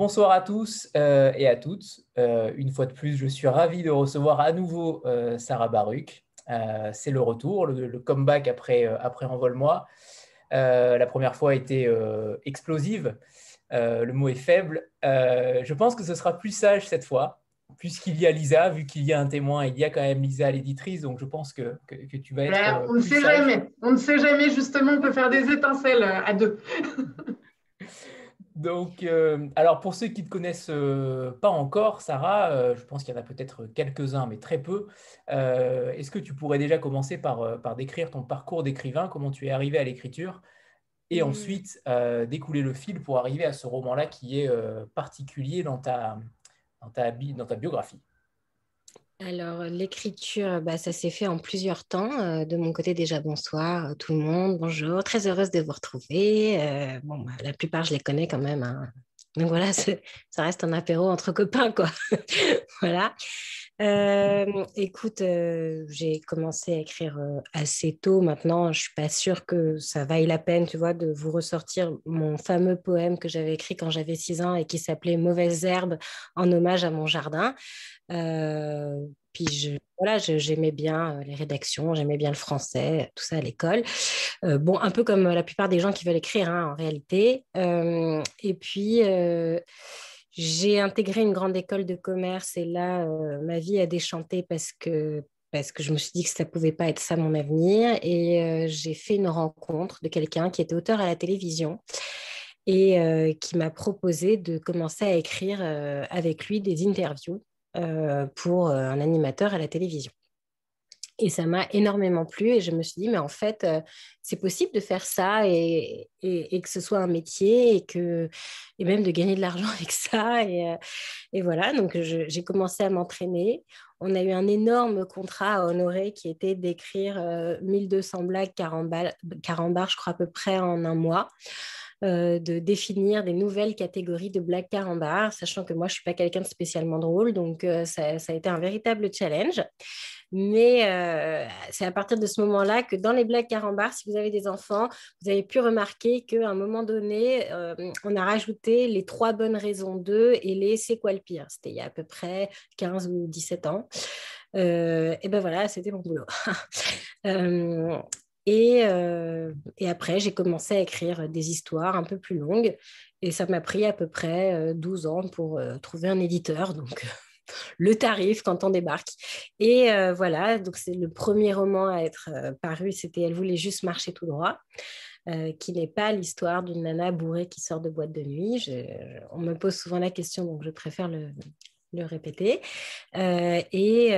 Bonsoir à tous euh, et à toutes. Euh, une fois de plus, je suis ravi de recevoir à nouveau euh, Sarah Baruch. C'est le retour, le, comeback après, après Envol-moi. la première fois a été explosive. le mot est faible. je pense que ce sera plus sage cette fois, puisqu'il y a Lisa, vu qu'il y a un témoin, il y a quand même Lisa l'éditrice, donc je pense que, que, tu vas être. on ne sait jamais. On ne sait jamais, justement, on peut faire des étincelles à deux. Donc, euh, alors pour ceux qui ne te connaissent euh, pas encore, Sarah, euh, je pense qu'il y en a peut-être quelques-uns, mais très peu. Est-ce que tu pourrais déjà commencer par, par décrire ton parcours d'écrivain, comment tu es arrivé à l'écriture, et ensuite découler le fil pour arriver à ce roman-là qui est particulier dans ta, dans ta, dans ta biographie? Alors, l'écriture, bah, ça s'est fait en plusieurs temps. Euh, de mon côté, déjà, bonsoir euh, tout le monde, bonjour, très heureuse de vous retrouver. Euh, bon, bah, la plupart, je les connais quand même. Hein. Donc voilà, ça reste un apéro entre copains, quoi. voilà. Écoute, j'ai commencé à écrire assez tôt. Maintenant, je suis pas sûre que ça vaille la peine, tu vois, de vous ressortir mon fameux poème que j'avais écrit quand j'avais 6 ans et qui s'appelait Mauvaises herbes en hommage à mon jardin. Euh, puis je, voilà, j'aimais bien euh, les rédactions, j'aimais bien le français, tout ça à l'école. Euh, bon, un peu comme la plupart des gens qui veulent écrire hein, en réalité. et puis, j'ai intégré une grande école de commerce et là, ma vie a déchanté parce que, parce que je me suis dit que ça ne pouvait pas être ça mon avenir. Et j'ai fait une rencontre de quelqu'un qui était auteur à la télévision et qui m'a proposé de commencer à écrire avec lui des interviews euh, pour euh, un animateur à la télévision. Et ça m'a énormément plu et je me suis dit, mais en fait, euh, c'est possible de faire ça et, et, que ce soit un métier et, que, et même de gagner de l'argent avec ça. Et, et voilà, donc j'ai commencé à m'entraîner. On a eu un énorme contrat à honorer qui était d'écrire 1200 blagues carambars, je crois à peu près en un mois. Euh, de définir des nouvelles catégories de blagues carambar, sachant que moi, je ne suis pas quelqu'un de spécialement drôle, donc euh, ça, a été un véritable challenge. Mais euh, c'est à partir de ce moment-là que dans les blagues carambar, si vous avez des enfants, vous avez pu remarquer qu'à un moment donné, on a rajouté les trois bonnes raisons d'eux et les c'est quoi le pire. C'était il y a à peu près 15 ou 17 ans. et ben voilà, c'était mon boulot. Euh, et, après, j'ai commencé à écrire des histoires un peu plus longues. Et ça m'a pris à peu près 12 euh, ans pour euh, trouver un éditeur. Donc, le tarif quand on débarque. Et voilà, donc c'est le premier roman à être paru. C'était Elle voulait juste marcher tout droit. qui n'est pas l'histoire d'une nana bourrée qui sort de boîte de nuit. on me pose souvent la question, donc je préfère le, répéter. et,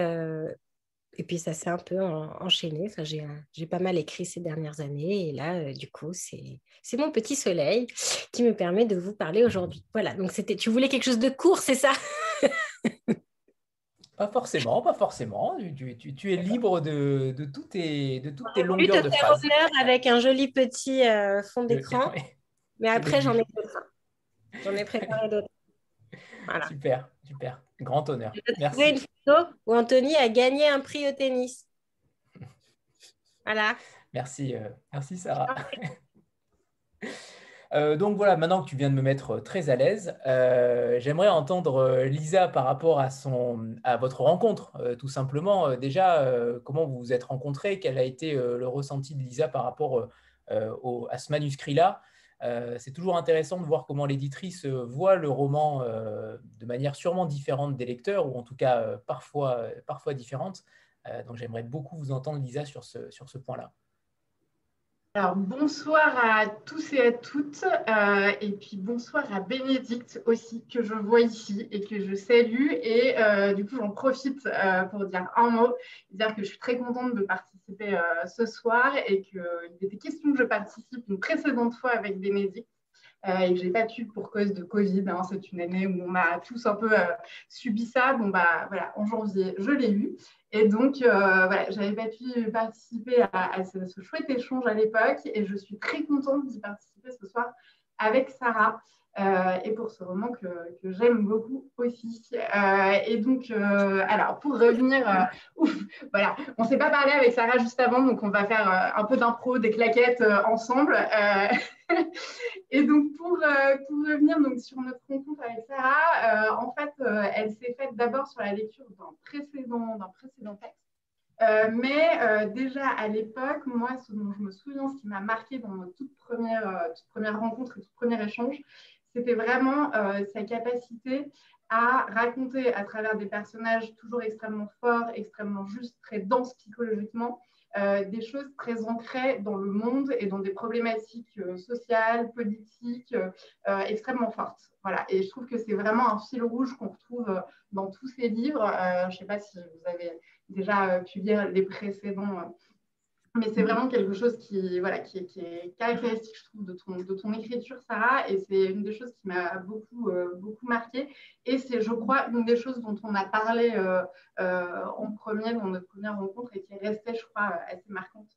et puis ça s'est un peu enchaîné. Enfin, j'ai pas mal écrit ces dernières années. Et là, euh, du coup, c'est mon petit soleil qui me permet de vous parler aujourd'hui. Voilà, donc c'était. Tu voulais quelque chose de court, c'est ça? Pas forcément, pas forcément. Tu, es libre de, de, toutes tes, de toutes tes longueurs de phrases. honneur avec un joli petit euh, fond d'écran. Mais après, j'en ai d'autres. J'en ai préparé d'autres. Voilà. Super, super. Grand honneur. Merci. une photo où Anthony a gagné un prix au tennis. Voilà. Merci, euh, merci Sarah. Euh, donc voilà, maintenant que tu viens de me mettre très à l'aise, euh, j'aimerais entendre Lisa par rapport à, son, à votre rencontre, tout simplement. déjà, comment vous vous êtes rencontrés? Quel a été le ressenti de Lisa par rapport à ce manuscrit-là? Euh, c'est toujours intéressant de voir comment l'éditrice euh, voit le roman euh, de manière sûrement différente des lecteurs, ou en tout cas parfois, parfois différente. donc j'aimerais beaucoup vous entendre, Lisa, sur ce, sur ce point-là. Alors, bonsoir à tous et à toutes, et puis bonsoir à Bénédicte aussi, que je vois ici et que je salue. Et du coup, j'en profite pour dire un mot, dire que je suis très contente de participer euh, ce soir et qu'il était question que je participe une précédente fois avec Bénédicte. Euh, et que j'ai pas pu pour cause de Covid. Hein. c'est une année où on a tous un peu euh, subi ça. Bon bah voilà, en janvier, je l'ai eu. Et donc voilà, j'avais pas pu participer à, ce, chouette échange à l'époque et je suis très contente d'y participer ce soir avec Sarah. Et pour ce roman que, j'aime beaucoup aussi. et donc, alors, pour revenir, voilà, on ne s'est pas parlé avec Sarah juste avant, donc on va faire un peu d'impro, des claquettes ensemble. et donc, pour, pour revenir donc, sur notre rencontre avec Sarah, en fait, elle s'est faite d'abord sur la lecture d'un précédent, précédent texte. Euh, mais euh, déjà à l'époque, moi, ce dont je me souviens, ce qui m'a marqué dans notre toute première, euh, toute première rencontre et tout premier échange, c'était vraiment sa capacité à raconter à travers des personnages toujours extrêmement forts, extrêmement justes, très denses psychologiquement, des choses très ancrées dans le monde et dans des problématiques sociales, politiques extrêmement fortes. Voilà. Et je trouve que c'est vraiment un fil rouge qu'on retrouve dans tous ces livres. je ne sais pas si vous avez déjà pu lire les précédents. Euh, mais c'est vraiment quelque chose qui, voilà, qui, est caractéristique, je trouve, de ton, de ton écriture, Sarah. Et c'est une des choses qui m'a beaucoup, euh, beaucoup marqué. Et c'est, je crois, une des choses dont on a parlé euh, en premier, dans notre première rencontre, et qui est restée, je crois, assez marquante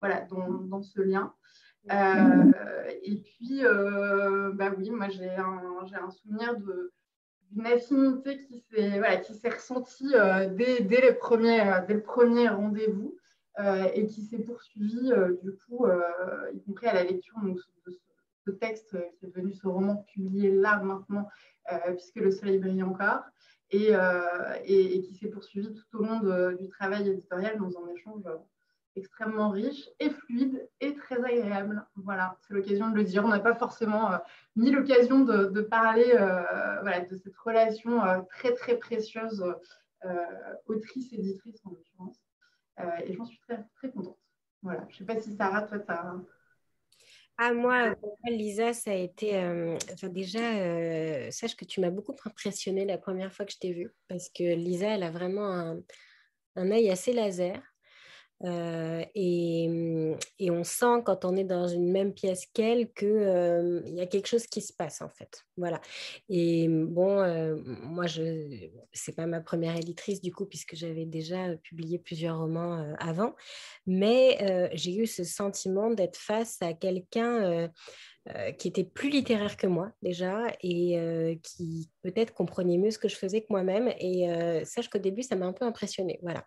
voilà, dans, dans, ce lien. et puis, bah oui, moi, j'ai un, un souvenir de une affinité qui s'est voilà, ressentie euh, dès, dès, le premier, euh, dès le premier rendez-vous euh, et qui s'est poursuivie du coup, y compris à la lecture de ce, texte qui est devenu ce roman publié là maintenant, puisque le soleil brille encore. Et, qui s'est poursuivi tout au long du travail éditorial dans un échange extrêmement riche et fluide et très agréable. Voilà, c'est l'occasion de le dire. On n'a pas forcément euh, l'occasion de, parler euh, de cette relation euh, très très précieuse autrice-éditrice en l'occurrence. Et j'en suis très, très contente. Voilà, je ne sais pas si Sarah, toi, tu as... Ah, moi, Lisa, ça a été. enfin, déjà, sache que tu m'as beaucoup impressionnée la première fois que je t'ai vue, parce que Lisa, elle a vraiment un, un œil assez laser. Euh, mmh, et, on sent quand on est dans une même pièce qu'elle qu'il y a quelque chose qui se passe en fait. Voilà. Et mmh, bon, moi, je c'est pas ma première éditrice du coup, puisque j'avais déjà publié plusieurs romans avant, mais j'ai eu ce sentiment d'être face à quelqu'un euh, qui était plus littéraire que moi déjà et euh, qui peut-être comprenait mieux ce que je faisais que moi-même. Et euh, sache qu'au début, ça m'a un peu impressionnée. Voilà.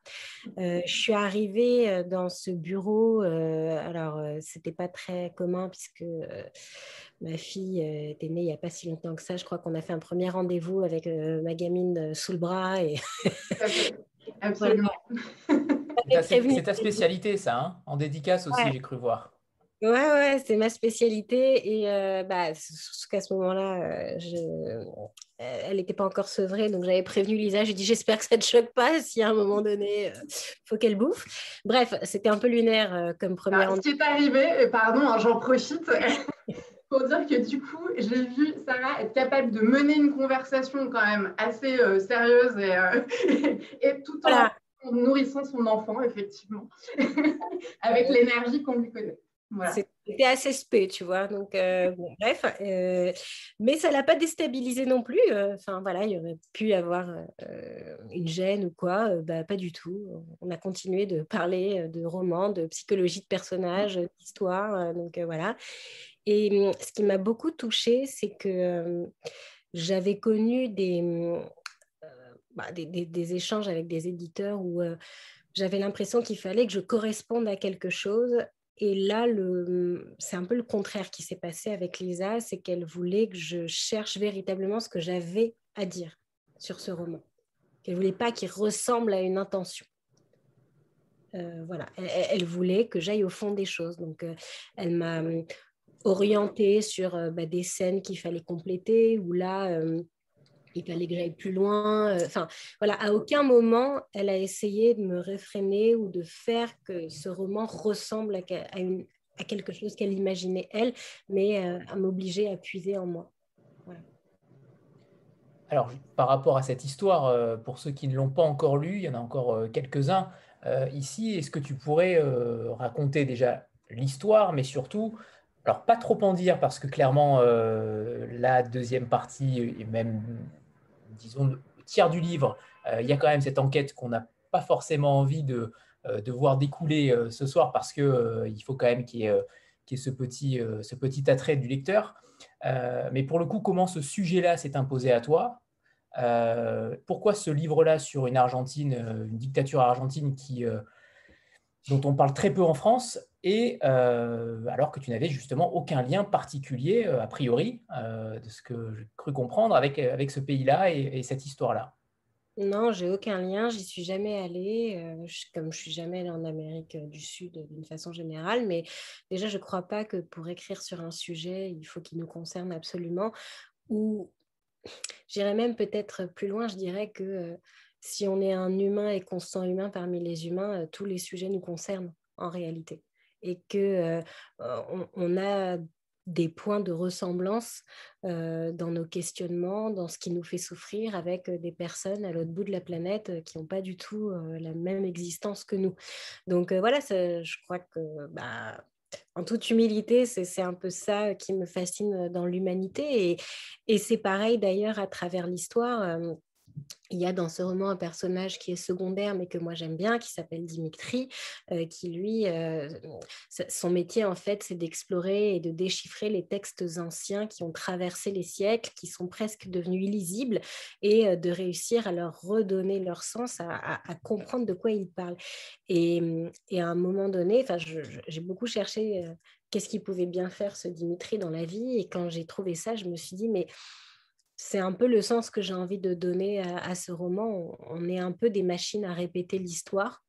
je suis arrivée dans ce bureau. alors, c'était pas très commun puisque ma fille était née il n'y a pas si longtemps que ça. Je crois qu'on a fait un premier rendez-vous avec ma gamine sous le bras. Et Absolument. C'est ta spécialité, ça, hein en dédicace aussi, j'ai cru voir. Ouais, ouais, c'est ma spécialité. Et euh, bah, qu'à ce moment-là, euh, je... Euh, elle n'était pas encore sevrée, donc j'avais prévenu Lisa. J'ai dit J'espère que ça ne te choque pas si à un moment donné, il faut qu'elle bouffe. Bref, c'était un peu lunaire comme première. Alors, ce qui est arrivé, pardon, hein, j'en profite. pour dire que du coup, j'ai vu Sarah être capable de mener une conversation quand même assez sérieuse et, et, tout en nourrissant son enfant, effectivement, avec l'énergie qu'on lui connaît. C'était assez spé, tu vois. Donc, euh, bref. Euh, mais ça ne l'a pas déstabilisé non plus. Euh, enfin, voilà, il y aurait pu avoir une gêne ou quoi. Bah, pas du tout. On a continué de parler de romans, de psychologie de personnages, d'histoire. donc, voilà. Et ce qui m'a beaucoup touchée, c'est que j'avais connu bah, des, des, des, échanges avec des éditeurs où j'avais l'impression qu'il fallait que je corresponde à quelque chose et là, c'est un peu le contraire qui s'est passé avec Lisa, c'est qu'elle voulait que je cherche véritablement ce que j'avais à dire sur ce roman. Qu'elle voulait pas qu'il ressemble à une intention. Euh, voilà, elle, voulait que j'aille au fond des choses. Donc, euh, elle m'a hum, orientée sur euh, bah, des scènes qu'il fallait compléter, ou là, il fallait que j'aille plus loin. Euh, enfin, voilà, à aucun moment, elle a essayé de me réfréner ou de faire que ce roman ressemble à, à quelque chose qu'elle imaginait, elle, mais euh, à m'obliger à puiser en moi. Alors, par rapport à cette histoire, euh, pour ceux qui ne l'ont pas encore lu, il y en a encore quelques-uns ici. Est-ce que tu pourrais raconter déjà l'histoire, mais surtout alors, pas trop en dire parce que clairement, la deuxième partie et même disons, tiers du livre, euh, il y a quand même cette enquête qu'on n'a pas forcément envie de, euh, de voir découler euh, ce soir parce qu'il il faut quand même qu'il y ait, ce, petit, ce petit attrait du lecteur. mais pour le coup, comment ce sujet-là s'est imposé à toi? Pourquoi ce livre-là sur une Argentine, une dictature argentine qui, dont on parle très peu en France, et alors que tu n'avais justement aucun lien particulier, a priori, de ce que j'ai cru comprendre, avec, avec ce pays-là et cette histoire-là non, j'ai aucun lien, j'y suis jamais allée, euh, comme je suis jamais allée en Amérique du Sud d'une façon générale, mais déjà je ne crois pas que pour écrire sur un sujet, il faut qu'il nous concerne absolument. Ou j'irais même peut-être plus loin, je dirais que euh, si on est un humain et qu'on se sent humain parmi les humains, euh, tous les sujets nous concernent en réalité. Et que on a des points de ressemblance euh, dans nos questionnements, dans ce qui nous fait souffrir avec euh, des personnes à l'autre bout de la planète euh, qui n'ont pas du tout la même existence que nous. Donc voilà, je crois que bah, en toute humilité, c'est un peu ça qui me fascine dans l'humanité. Et c'est pareil d'ailleurs à travers l'histoire il y a dans ce roman un personnage qui est secondaire, mais que moi j'aime bien, qui s'appelle Dimitri, euh, qui lui, euh, son métier en fait, c'est d'explorer et de déchiffrer les textes anciens qui ont traversé les siècles, qui sont presque devenus illisibles, et euh, de réussir à leur redonner leur sens, à, comprendre de quoi ils parlent. Et, à un moment donné, j'ai beaucoup cherché qu'est-ce qu'il pouvait bien faire ce Dimitri dans la vie, et quand j'ai trouvé ça, je me suis dit, mais c'est un peu le sens que j'ai envie de donner à, ce roman. On, est un peu des machines à répéter l'histoire,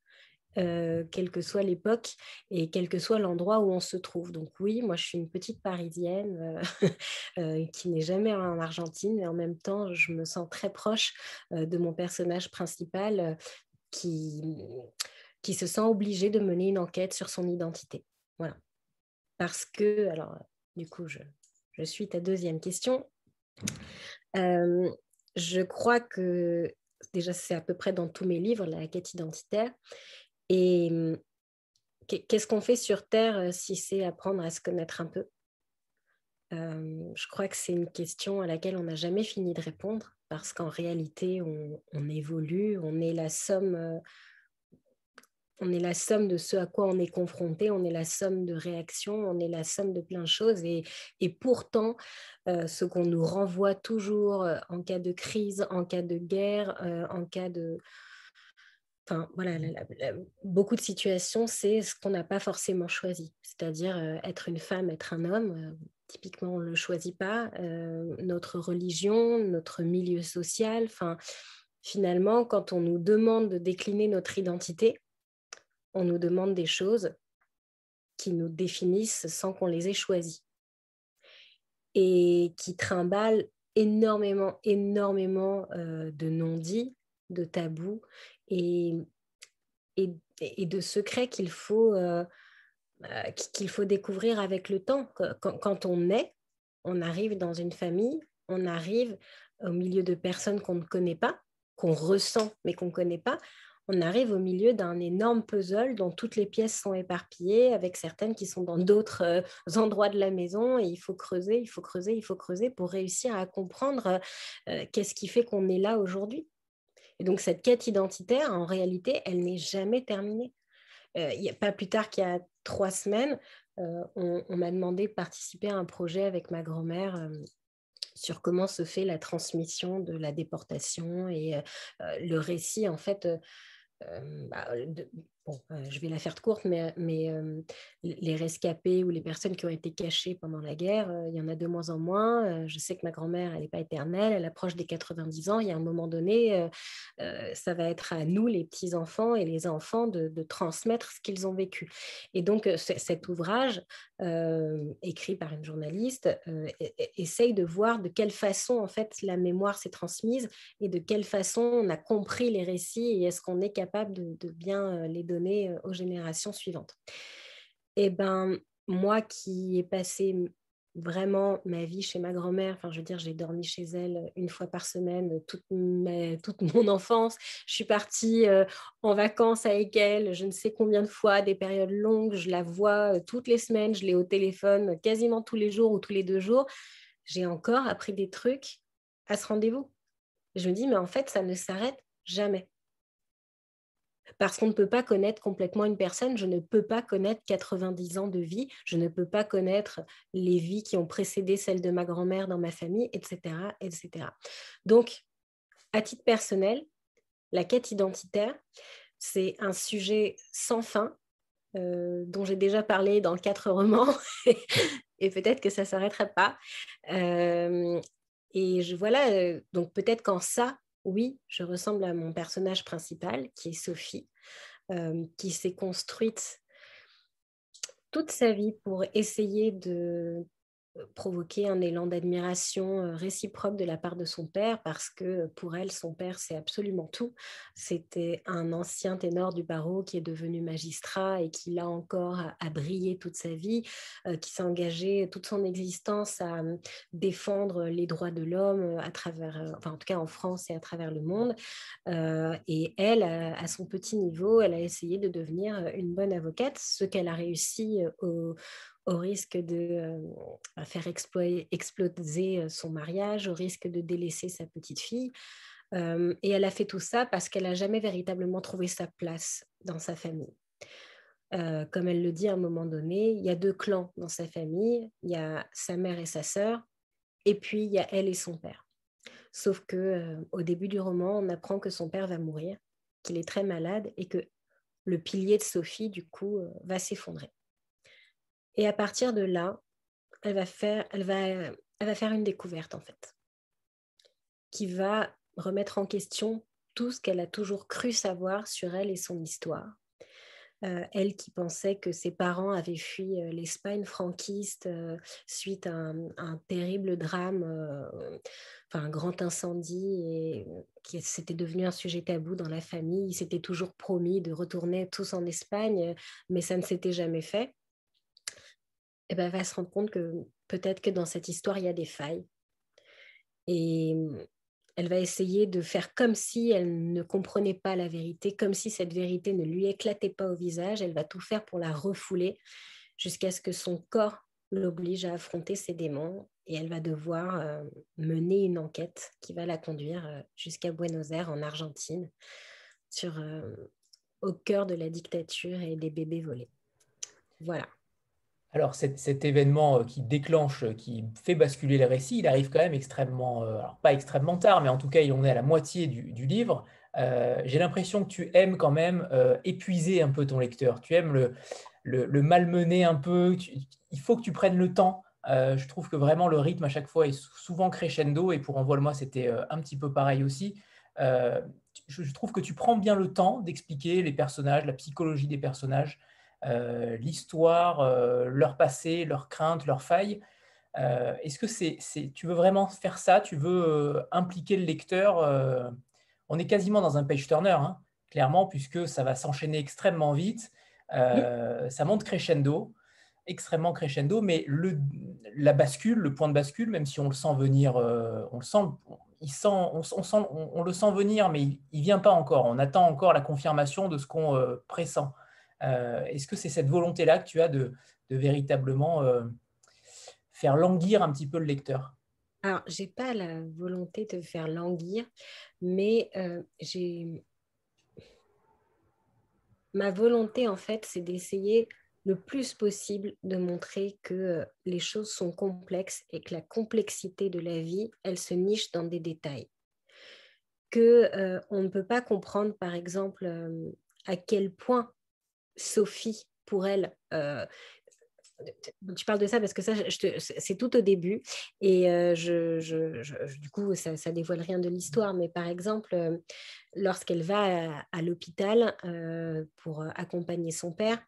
euh, quelle que soit l'époque et quel que soit l'endroit où on se trouve. Donc oui, moi je suis une petite Parisienne euh, euh, qui n'est jamais en Argentine, mais en même temps je me sens très proche de mon personnage principal qui, se sent obligé de mener une enquête sur son identité. Voilà. Parce que, alors du coup, je suis ta deuxième question. Euh, je crois que déjà c'est à peu près dans tous mes livres, la quête identitaire. Et hum, qu'est-ce qu'on fait sur Terre euh, si c'est apprendre à se connaître un peu? Euh, Je crois que c'est une question à laquelle on n'a jamais fini de répondre parce qu'en réalité, on, on, évolue, on est la somme on est la somme de ce à quoi on est confronté, on est la somme de réactions, on est la somme de plein de choses. Et, pourtant, euh, ce qu'on nous renvoie toujours euh, en cas de crise, en cas de guerre, euh, en cas de... Enfin, voilà, beaucoup de situations, c'est ce qu'on n'a pas forcément choisi. C'est-à-dire être une femme, être un homme. typiquement, on ne le choisit pas. notre religion, notre milieu social. Enfin, finalement, quand on nous demande de décliner notre identité, on nous demande des choses qui nous définissent sans qu'on les ait choisies et qui trimballent énormément, énormément euh, de non-dits, de tabous et, et, de secrets qu'il faut, euh, euh, qu'il faut découvrir avec le temps. Quand, quand, on est, on arrive dans une famille, on arrive au milieu de personnes qu'on ne connaît pas, qu'on ressent mais qu'on ne connaît pas on arrive au milieu d'un énorme puzzle dont toutes les pièces sont éparpillées, avec certaines qui sont dans d'autres euh, endroits de la maison. Et il faut creuser, il faut creuser, il faut creuser pour réussir à comprendre euh, qu'est-ce qui fait qu'on est là aujourd'hui. Et donc cette quête identitaire, en réalité, elle n'est jamais terminée. Euh, pas plus tard qu'il y a trois semaines, on m'a demandé de participer à un projet avec ma grand-mère sur comment se fait la transmission de la déportation et le récit en fait bah, bon, je vais la faire courte, mais, mais les rescapés ou les personnes qui ont été cachées pendant la guerre, il y en a de moins en moins. je sais que ma grand-mère, elle n'est pas éternelle, elle approche des 90 ans. Il y a un moment donné, ça va être à nous, les petits-enfants et les enfants, de, de transmettre ce qu'ils ont vécu. Et donc, cet ouvrage, écrit par une journaliste, essaye de voir de quelle façon, en fait, la mémoire s'est transmise et de quelle façon on a compris les récits et est-ce qu'on est capable de, de bien les donner donner aux générations suivantes. Et eh ben moi qui ai passé vraiment ma vie chez ma grand-mère. Enfin, je veux dire, j'ai dormi chez elle une fois par semaine toute, toute mon enfance. Je suis partie en vacances avec elle, je ne sais combien de fois, des périodes longues. Je la vois toutes les semaines, je l'ai au téléphone quasiment tous les jours ou tous les deux jours. J'ai encore appris des trucs à ce rendez-vous. Je me dis, mais en fait, ça ne s'arrête jamais parce qu'on ne peut pas connaître complètement une personne. Je ne peux pas connaître 90 ans de vie. Je ne peux pas connaître les vies qui ont précédé celles de ma grand-mère dans ma famille, etc., etc. Donc, à titre personnel, la quête identitaire, c'est un sujet sans fin euh, dont j'ai déjà parlé dans quatre romans et peut-être que ça s'arrêtera pas. Euh, et je, voilà, euh, donc peut-être qu'en ça, oui, je ressemble à mon personnage principal, qui est Sophie, euh, qui s'est construite toute sa vie pour essayer de provoquer un élan d'admiration euh, réciproque de la part de son père parce que pour elle, son père, c'est absolument tout. C'était un ancien ténor du barreau qui est devenu magistrat et qui, là encore, a, brillé toute sa vie, euh, qui s'est engagé toute son existence à euh, défendre les droits de l'homme à travers, enfin, en tout cas en France et à travers le monde. et elle, à, son petit niveau, elle a essayé de devenir une bonne avocate, ce qu'elle a réussi au au risque de euh, faire exploser euh, son mariage, au risque de délaisser sa petite fille. Euh, et elle a fait tout ça parce qu'elle n'a jamais véritablement trouvé sa place dans sa famille. comme elle le dit à un moment donné, il y a deux clans dans sa famille, il y a sa mère et sa sœur, et puis il y a elle et son père. Sauf que au début du roman, on apprend que son père va mourir, qu'il est très malade et que le pilier de Sophie, du coup, va s'effondrer. Et à partir de là, elle va faire, une découverte en fait, qui va remettre en question tout ce qu'elle a toujours cru savoir sur elle et son histoire. Euh, elle qui pensait que ses parents avaient fui euh, l'Espagne franquiste euh, suite à un, terrible drame, enfin un grand incendie, et qui s'était devenu un sujet tabou dans la famille. Ils s'étaient toujours promis de retourner tous en Espagne, mais ça ne s'était jamais fait. Eh ben, va se rendre compte que peut-être que dans cette histoire, il y a des failles. Et mmh, elle va essayer de faire comme si elle ne comprenait pas la vérité, comme si cette vérité ne lui éclatait pas au visage. Elle va tout faire pour la refouler jusqu'à ce que son corps l'oblige à affronter ses démons et elle va devoir euh, mener une enquête qui va la conduire euh, jusqu'à Buenos Aires en Argentine, sur, euh, au cœur de la dictature et des bébés volés. Voilà. Alors cet, événement euh, qui déclenche, euh, qui fait basculer le récit, il arrive quand même extrêmement, euh, alors pas extrêmement tard, mais en tout cas, il en est à la moitié du, livre. J'ai l'impression que tu aimes quand même épuiser un peu ton lecteur. Tu aimes le, malmener un peu. il faut que tu prennes le temps. je trouve que vraiment le rythme à chaque fois est souvent crescendo et pour Envoie-le-moi, c'était un petit peu pareil aussi. je, trouve que tu prends bien le temps d'expliquer les personnages, la psychologie des personnages. Euh, l'histoire, euh, leur passé, leurs craintes, leurs failles. Euh, est-ce que c'est, tu veux vraiment faire ça? Tu veux impliquer le lecteur On est quasiment dans un page turner, hein, clairement, puisque ça va s'enchaîner extrêmement vite. Ça monte crescendo, extrêmement crescendo, mais le, la bascule, le point de bascule, même si on le sent venir, on le sent, il sent, on, sent, on, le sent venir, mais il ne vient pas encore. On attend encore la confirmation de ce qu'on pressent. Euh, est-ce que c'est cette volonté-là que tu as de, véritablement euh, faire languir un petit peu le lecteur? Alors, j'ai pas la volonté de faire languir, mais euh, j'ai ma volonté en fait, c'est d'essayer le plus possible de montrer que les choses sont complexes et que la complexité de la vie, elle se niche dans des détails. Que on ne peut pas comprendre, par exemple, à quel point Sophie, pour elle, euh, tu parles de ça parce que ça, c'est tout au début et euh, du coup, ça, dévoile rien de l'histoire. Mais par exemple, euh, lorsqu'elle va à, l'hôpital pour accompagner son père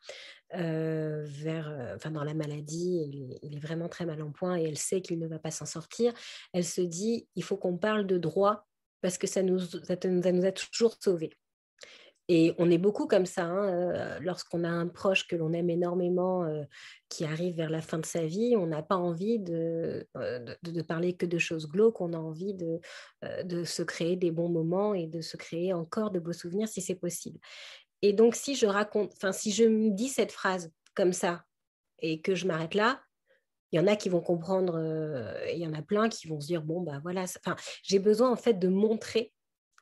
vers, enfin, dans la maladie, il, est vraiment très mal en point et elle sait qu'il ne va pas s'en sortir. Elle se dit, il faut qu'on parle de droit parce que ça nous a toujours sauvés. Et on est beaucoup comme ça, hein, euh, lorsqu'on a un proche que l'on aime énormément euh, qui arrive vers la fin de sa vie, on n'a pas envie euh, de, de, parler que de choses glauques, on a envie de, de se créer des bons moments et de se créer encore de beaux souvenirs si c'est possible. Et donc si je raconte, enfin si je me dis cette phrase comme ça et que je m'arrête là, il y en a qui vont comprendre, il y en a plein qui vont se dire bon bah voilà, j'ai besoin en fait de montrer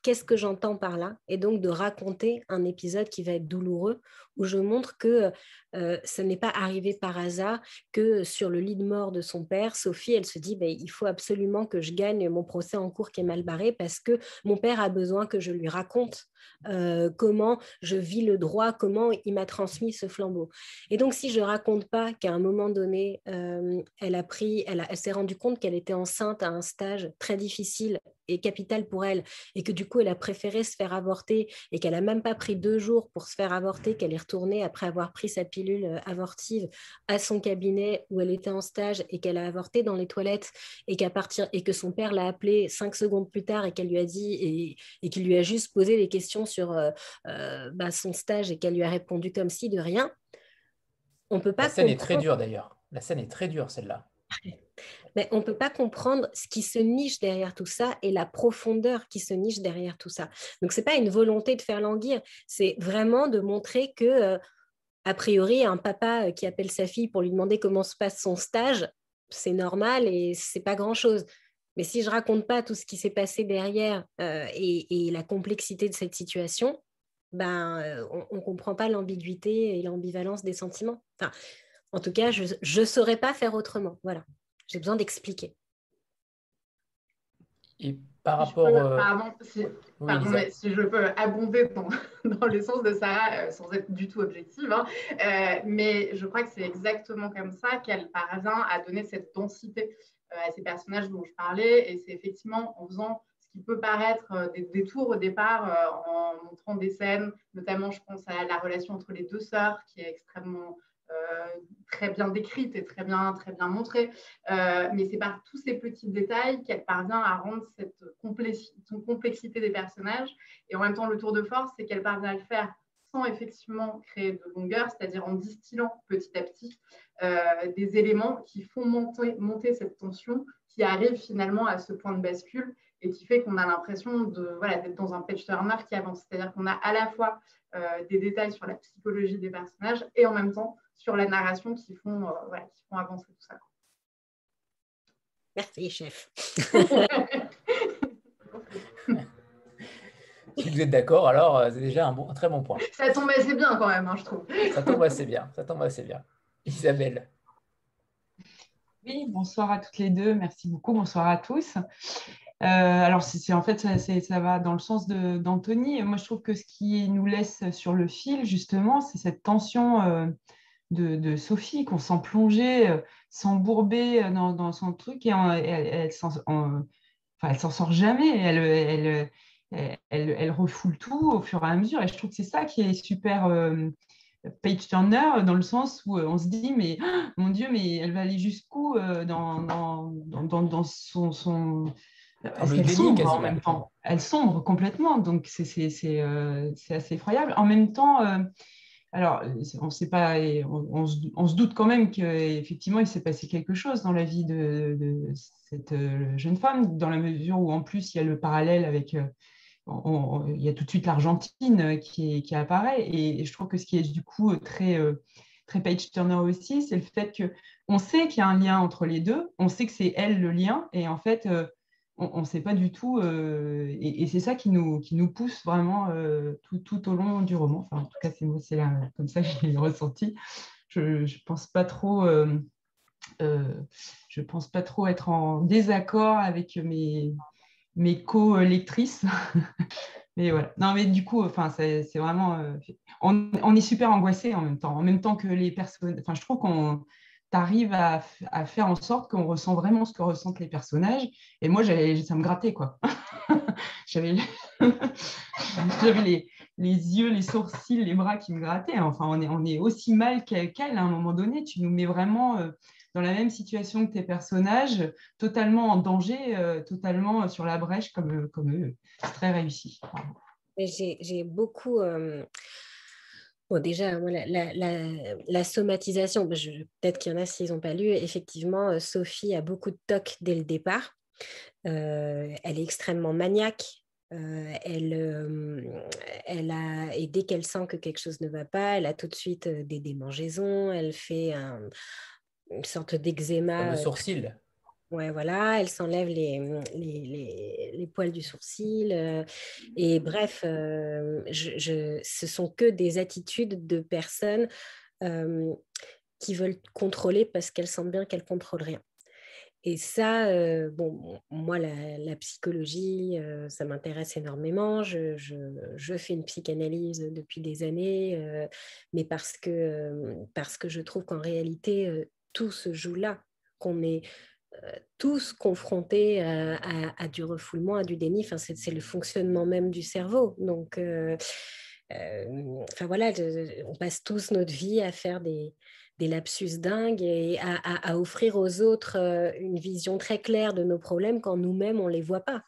qu'est-ce que j'entends par là et donc de raconter un épisode qui va être douloureux où je montre que euh, ce n'est pas arrivé par hasard que sur le lit de mort de son père, Sophie, elle se dit ben, il faut absolument que je gagne mon procès en cours qui est mal barré parce que mon père a besoin que je lui raconte euh, comment je vis le droit, comment il m'a transmis ce flambeau. Et donc, si je raconte pas qu'à un moment donné, euh, elle a pris, elle, elle s'est rendue compte qu'elle était enceinte à un stage très difficile et capital pour elle, et que du coup, elle a préféré se faire avorter et qu'elle a même pas pris deux jours pour se faire avorter, qu'elle est retournée après avoir pris sa pilule euh, avortive à son cabinet où elle était en stage et qu'elle a avorté dans les toilettes et qu'à partir et que son père l'a appelée cinq secondes plus tard et qu'elle lui a dit et, et qu'il lui a juste posé des questions sur euh, euh, bah, son stage et qu'elle lui a répondu comme si de rien. On peut pas. La scène est très dure d'ailleurs. La scène est très dure celle-là. On ne peut pas comprendre ce qui se niche derrière tout ça et la profondeur qui se niche derrière tout ça. Donc, ce n'est pas une volonté de faire languir, c'est vraiment de montrer que, euh, a priori, un papa qui appelle sa fille pour lui demander comment se passe son stage, c'est normal et c'est pas grand-chose. Mais si je raconte pas tout ce qui s'est passé derrière euh, et, la complexité de cette situation, ben, euh, on ne comprend pas l'ambiguïté et l'ambivalence des sentiments. En tout cas, je ne saurais pas faire autrement. Voilà, j'ai besoin d'expliquer. Et par rapport. Euh, pardon, si, je peux abonder dans, le sens de Sarah sans être du tout objective, hein, mais je crois que c'est exactement comme ça qu'elle parvient à donner cette densité euh, à ces personnages dont je parlais. Et c'est effectivement en faisant ce qui peut paraître euh, des détours au départ, euh, en montrant des scènes, notamment je pense à la relation entre les deux sœurs, qui est extrêmement très bien décrite et très bien, très bien montrée. mais c'est par tous ces petits détails qu'elle parvient à rendre cette complexité des personnages. Et en même temps, le tour de force, c'est qu'elle parvient à le faire sans effectivement créer de longueur, c'est-à-dire en distillant petit à petit euh, des éléments qui font monter, cette tension, qui arrive finalement à ce point de bascule et qui fait qu'on a l'impression de voilà, d'être dans un page turner qui avance. C'est-à-dire qu'on a à la fois euh, des détails sur la psychologie des personnages et en même temps sur la narration qui font, euh, voilà, qui font avancer tout ça. Merci, chef. si vous êtes d'accord, alors c'est déjà un, bon, très bon point. Ça tombe assez bien quand même, hein, je trouve. Ça tombe assez bien, ça tombe assez bien. Isabelle. Oui, bonsoir à toutes les deux. Merci beaucoup. Bonsoir à tous. Euh, alors, c'est en fait, ça, ça, va dans le sens d'Anthony. Moi, je trouve que ce qui nous laisse sur le fil, justement, c'est cette tension euh, de, Sophie qu'on sent plonger, euh, s'embourber dans, son truc et elle, elle, elle s'en sort jamais. Elle, elle, refoule tout au fur et à mesure. Et je trouve que c'est ça qui est super page turner dans le sens où euh, on se dit mais mon Dieu mais elle va aller jusqu'où euh, dans, dans, dans, dans, son, son... Elle sombre en même temps. Elle sombre complètement, donc c'est euh, assez effroyable. En même temps, alors on sait pas, on, on, se, doute quand même qu'effectivement il s'est passé quelque chose dans la vie de, cette jeune femme, dans la mesure où en plus il y a le parallèle avec il y a tout de suite l'Argentine euh, qui, apparaît. Et, je trouve que ce qui est du coup très, euh, très page turner aussi, c'est le fait qu'on sait qu'il y a un lien entre les deux, on sait que c'est elle le lien, et en fait, euh, on ne sait pas du tout. et, c'est ça qui nous, qui nous pousse vraiment tout, tout, au long du roman. Enfin, en tout cas, c'est c'est comme ça que j'ai ressenti. Je ne pense pas trop. je pense pas trop être en désaccord avec mes, mes co-lectrices. mais voilà. Non, mais du coup, enfin, c'est vraiment. Euh, on, est super angoissé en même temps. En même temps que les personnes. Enfin, je trouve qu'on arrive à, faire en sorte qu'on ressent vraiment ce que ressentent les personnages. Et moi, ça me grattait, quoi. J'avais les, yeux, les sourcils, les bras qui me grattaient. Enfin, on est, aussi mal qu'elle à un moment donné. Tu nous mets vraiment. Euh, dans la même situation que tes personnages, totalement en danger, euh, totalement sur la brèche comme, comme eux. C'est très réussi. J'ai beaucoup. Euh, bon, déjà, la, somatisation, peut-être qu'il y en a s'ils n'ont pas lu, effectivement, euh, Sophie a beaucoup de tocs dès le départ. elle est extrêmement maniaque. elle, elle a, et dès qu'elle sent que quelque chose ne va pas, elle a tout de suite des démangeaisons, elle fait un, une sorte d'eczéma. Le euh, sourcil. Ouais, voilà, elle s'enlève les, les, les, poils du sourcil. et bref, je, ce sont que des attitudes de personnes qui veulent contrôler parce qu'elles sentent bien qu'elles contrôlent rien. Et ça, bon, moi, la, psychologie, ça m'intéresse énormément. Je, je, fais une psychanalyse depuis des années, mais parce que, parce que je trouve qu'en réalité, tout se joue là, qu'on est tous confrontés à, du refoulement, à du déni. Enfin, c'est le fonctionnement même du cerveau. Donc, enfin voilà, on passe tous notre vie à faire des, lapsus dingues et à, offrir aux autres euh, une vision très claire de nos problèmes quand nous-mêmes, on les voit pas.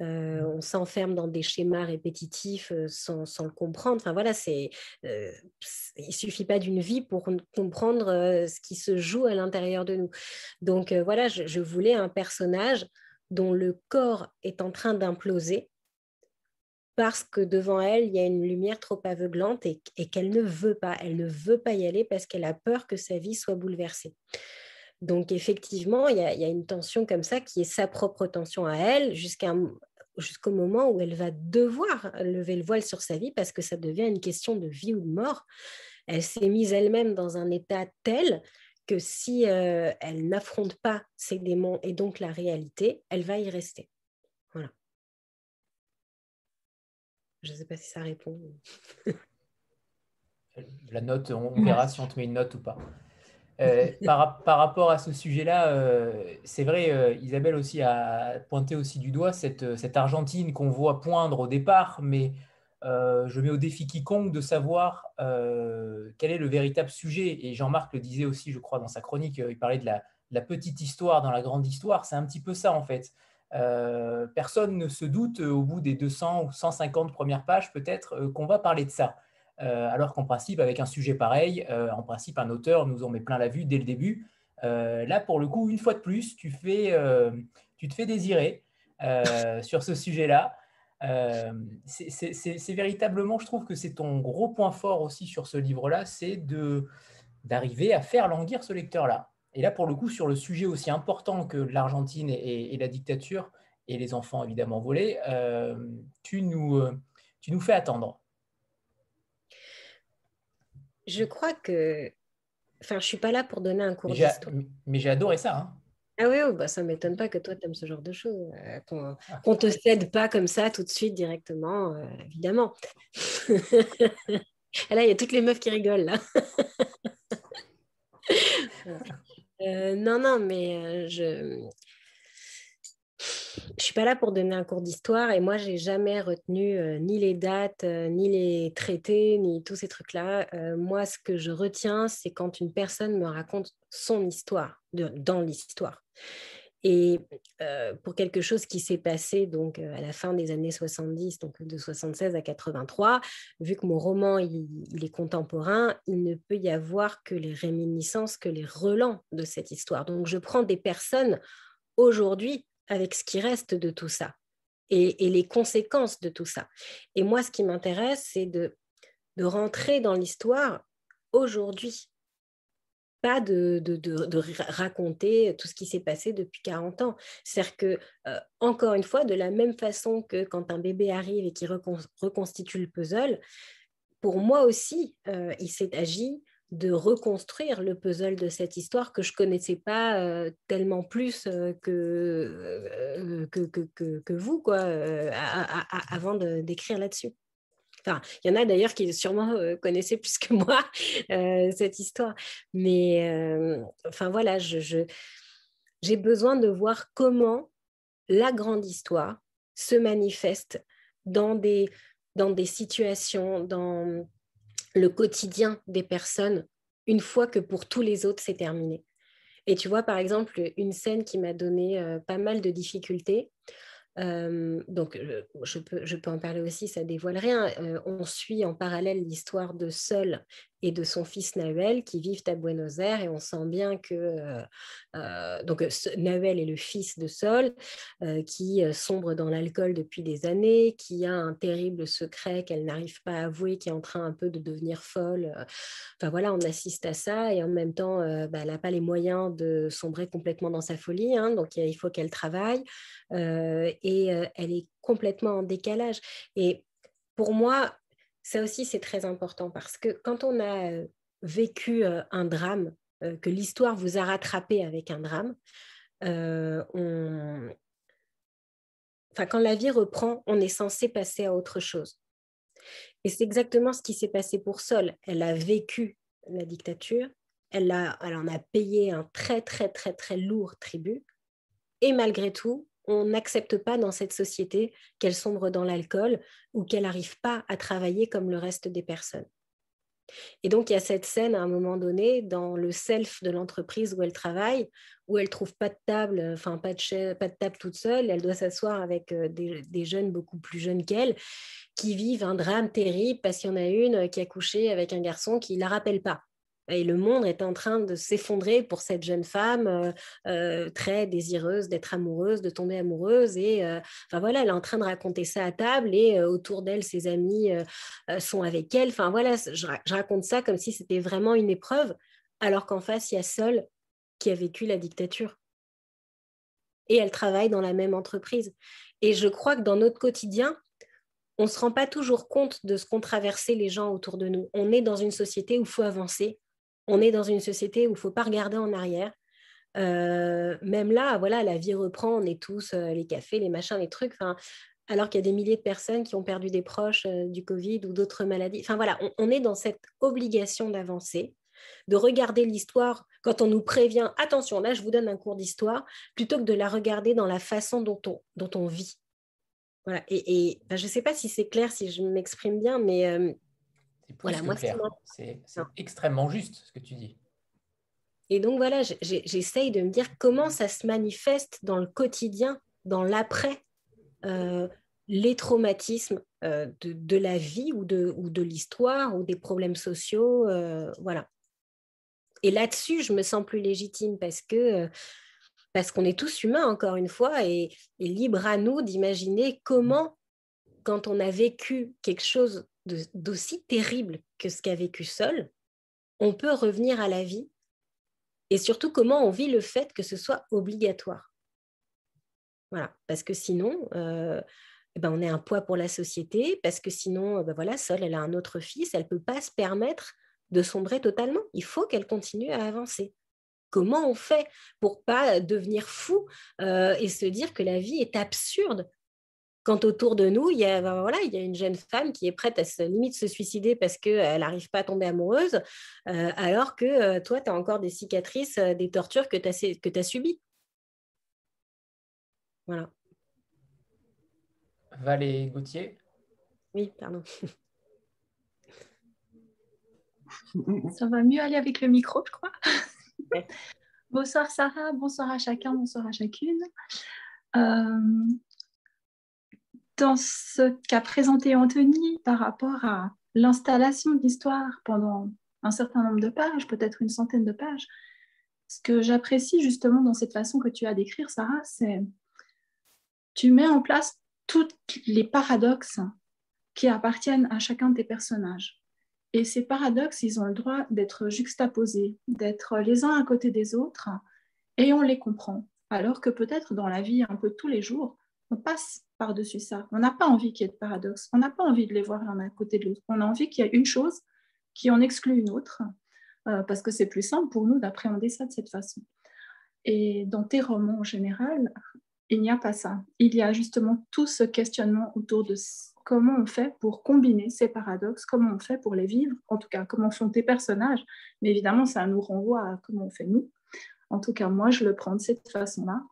Euh, mmh. on s'enferme dans des schémas répétitifs sans, le comprendre. Enfin voilà, c'est, euh, il suffit pas d'une vie pour comprendre ce qui se joue à l'intérieur de nous. Donc voilà, je, voulais un personnage dont le corps est en train d'imploser parce que devant elle, il y a une lumière trop aveuglante et, qu'elle ne veut pas. Elle ne veut pas y aller parce qu'elle a peur que sa vie soit bouleversée. Donc effectivement, il y, a, une tension comme ça qui est sa propre tension à elle jusqu'au moment où elle va devoir lever le voile sur sa vie parce que ça devient une question de vie ou de mort. Elle s'est mise elle-même dans un état tel que si euh, elle n'affronte pas ses démons et donc la réalité, elle va y rester. Voilà. Je ne sais pas si ça répond. La note, on verra si on te met une note ou pas. Euh, par, rapport à ce sujet-là, euh, c'est vrai, euh, Isabelle aussi a pointé aussi du doigt cette, Argentine qu'on voit poindre au départ, mais je mets au défi quiconque de savoir quel est le véritable sujet. Et Jean-Marc le disait aussi, je crois, dans sa chronique, il parlait de la, la petite histoire dans la grande histoire. C'est un petit peu ça, en fait. Personne ne se doute au bout des 200 ou 150 premières pages peut-être qu'on va parler de ça. Alors qu'en principe, avec un sujet pareil, en principe, un auteur nous en met plein la vue dès le début. là, pour le coup, une fois de plus, tu, te fais désirer sur ce sujet-là. c'est véritablement, je trouve que c'est ton gros point fort aussi sur ce livre-là, c'est d'arriver à faire languir ce lecteur-là. Et là, pour le coup, sur le sujet aussi important que l'Argentine et, la dictature, et les enfants évidemment volés, euh, euh, tu nous fais attendre. Je crois que... Enfin, je ne suis pas là pour donner un cours d'histoire. Mais j'ai adoré ça. Hein. Ah oui, oh, bah, ça ne m'étonne pas que toi, tu aimes ce genre de choses. Euh, qu'on ne te cède pas comme ça tout de suite directement, évidemment. Et là, il y a toutes les meufs qui rigolent, là. Euh, non, non, mais euh, je je suis pas là pour donner un cours d'histoire et moi j'ai jamais retenu euh, ni les dates, ni les traités, ni tous ces trucs-là. moi, ce que je retiens, c'est quand une personne me raconte son histoire dans l'histoire. Et pour quelque chose qui s'est passé donc à la fin des années 70, donc de 76 à 83, vu que mon roman il, est contemporain, il ne peut y avoir que les réminiscences, que les relents de cette histoire. Donc je prends des personnes aujourd'hui avec ce qui reste de tout ça et, les conséquences de tout ça. Et moi, ce qui m'intéresse, c'est de, de rentrer dans l'histoire aujourd'hui pas de, raconter tout ce qui s'est passé depuis 40 ans. C'est-à-dire que, euh, encore une fois, de la même façon que quand un bébé arrive et qui reconstitue le puzzle, pour moi aussi, euh, il s'est agi de reconstruire le puzzle de cette histoire que je connaissais pas euh, tellement plus que, que, vous, quoi, avant d'écrire là-dessus. Enfin, il y en a d'ailleurs qui sûrement euh, connaissaient plus que moi euh, cette histoire. Mais euh, enfin voilà, je, j'ai besoin de voir comment la grande histoire se manifeste dans des, dans des situations, dans le quotidien des personnes, une fois que pour tous les autres, c'est terminé. Et tu vois, par exemple, une scène qui m'a donné pas mal de difficultés, donc, je peux, je peux en parler aussi, ça dévoile rien. on suit en parallèle l'histoire de Seul, et de son fils Nahuel qui vivent à Buenos Aires. Et on sent bien que euh, euh, donc, Nahuel est le fils de Sol qui sombre dans l'alcool depuis des années, qui a un terrible secret qu'elle n'arrive pas à avouer, qui est en train un peu de devenir folle. Enfin voilà, on assiste à ça et en même temps, bah, elle n'a pas les moyens de sombrer complètement dans sa folie. Hein, donc il faut qu'elle travaille et elle est complètement en décalage. Et pour moi, ça aussi, c'est très important parce que quand on a euh, vécu euh, un drame, euh, que l'histoire vous a rattrapé avec un drame, enfin, quand la vie reprend, on est censé passer à autre chose. Et c'est exactement ce qui s'est passé pour Sol. Elle a vécu la dictature, elle, a, elle en a payé un très, très, très, très lourd tribut. Et malgré tout, on n'accepte pas dans cette société qu'elle sombre dans l'alcool ou qu'elle n'arrive pas à travailler comme le reste des personnes. Et donc, il y a cette scène à un moment donné dans le self de l'entreprise où elle travaille, où elle trouve pas de table, enfin pas de, pas de table toute seule, elle doit s'asseoir avec euh, des, des, jeunes beaucoup plus jeunes qu'elle, qui vivent un drame terrible parce qu'il y en a une qui a couché avec un garçon qui ne la rappelle pas. Et le monde est en train de s'effondrer pour cette jeune femme euh, euh, très désireuse d'être amoureuse, de tomber amoureuse. Et euh, voilà, elle est en train de raconter ça à table et autour d'elle, ses amis sont avec elle. Enfin voilà, je, raconte ça comme si c'était vraiment une épreuve, alors qu'en face, il y a Sol qui a vécu la dictature. Et elle travaille dans la même entreprise. Et je crois que dans notre quotidien, on ne se rend pas toujours compte de ce qu'ont traversé les gens autour de nous. On est dans une société où il faut avancer, on est dans une société où il faut pas regarder en arrière. Euh, même là, voilà, la vie reprend, on est tous euh, les cafés, les machins, les trucs. alors qu'il y a des milliers de personnes qui ont perdu des proches euh, du Covid ou d'autres maladies. Voilà, on, est dans cette obligation d'avancer, de regarder l'histoire quand on nous prévient, attention, là je vous donne un cours d'histoire, plutôt que de la regarder dans la façon dont on, vit. Et, je ne sais pas si c'est clair, si je m'exprime bien, mais c'est extrêmement juste ce que tu dis. Et donc voilà, j'essaye de me dire comment ça se manifeste dans le quotidien, dans l'après, euh, les traumatismes euh, de, la vie ou de, ou de l'histoire ou des problèmes sociaux. Euh, voilà. Et là-dessus, je me sens plus légitime parce que parce qu'on est tous humains, encore une fois, et, et libre à nous d'imaginer comment, quand on a vécu quelque chose d'aussi terrible que ce qu'a vécu seul, on peut revenir à la vie et surtout comment on vit le fait que ce soit obligatoire. Voilà, parce que sinon, euh, eh ben on est un poids pour la société, parce que sinon, ben voilà, seule, elle a un autre fils, elle ne peut pas se permettre de sombrer totalement. Il faut qu'elle continue à avancer. Comment on fait pour pas devenir fou euh, et se dire que la vie est absurde quand autour de nous, il y a, ben voilà, il y a une jeune femme qui est prête à se, limite se suicider parce qu'elle n'arrive pas à tomber amoureuse, euh, alors que euh, toi, tu as encore des cicatrices, euh, des tortures que tu as, que as subies. Voilà. Valet Gauthier Oui, pardon. Ça va mieux aller avec le micro, je crois. bonsoir Sarah, bonsoir à chacun, bonsoir à chacune dans ce qu'a présenté Anthony par rapport à l'installation de pendant un certain nombre de pages, peut-être une centaine de pages, ce que j'apprécie justement dans cette façon que tu as d'écrire, Sarah, c'est tu mets en place tous les paradoxes qui appartiennent à chacun de tes personnages. Et ces paradoxes, ils ont le droit d'être juxtaposés, d'être les uns à côté des autres, et on les comprend. Alors que peut-être dans la vie un peu tous les jours, on passe par-dessus ça. On n'a pas envie qu'il y ait de paradoxe. On n'a pas envie de les voir l'un à côté de l'autre. On a envie qu'il y ait une chose qui en exclut une autre, euh, parce que c'est plus simple pour nous d'appréhender ça de cette façon. Et dans tes romans en général, il n'y a pas ça. Il y a justement tout ce questionnement autour de comment on fait pour combiner ces paradoxes, comment on fait pour les vivre, en tout cas comment font tes personnages. Mais évidemment, ça nous renvoie à comment on fait nous. En tout cas, moi, je le prends de cette façon-là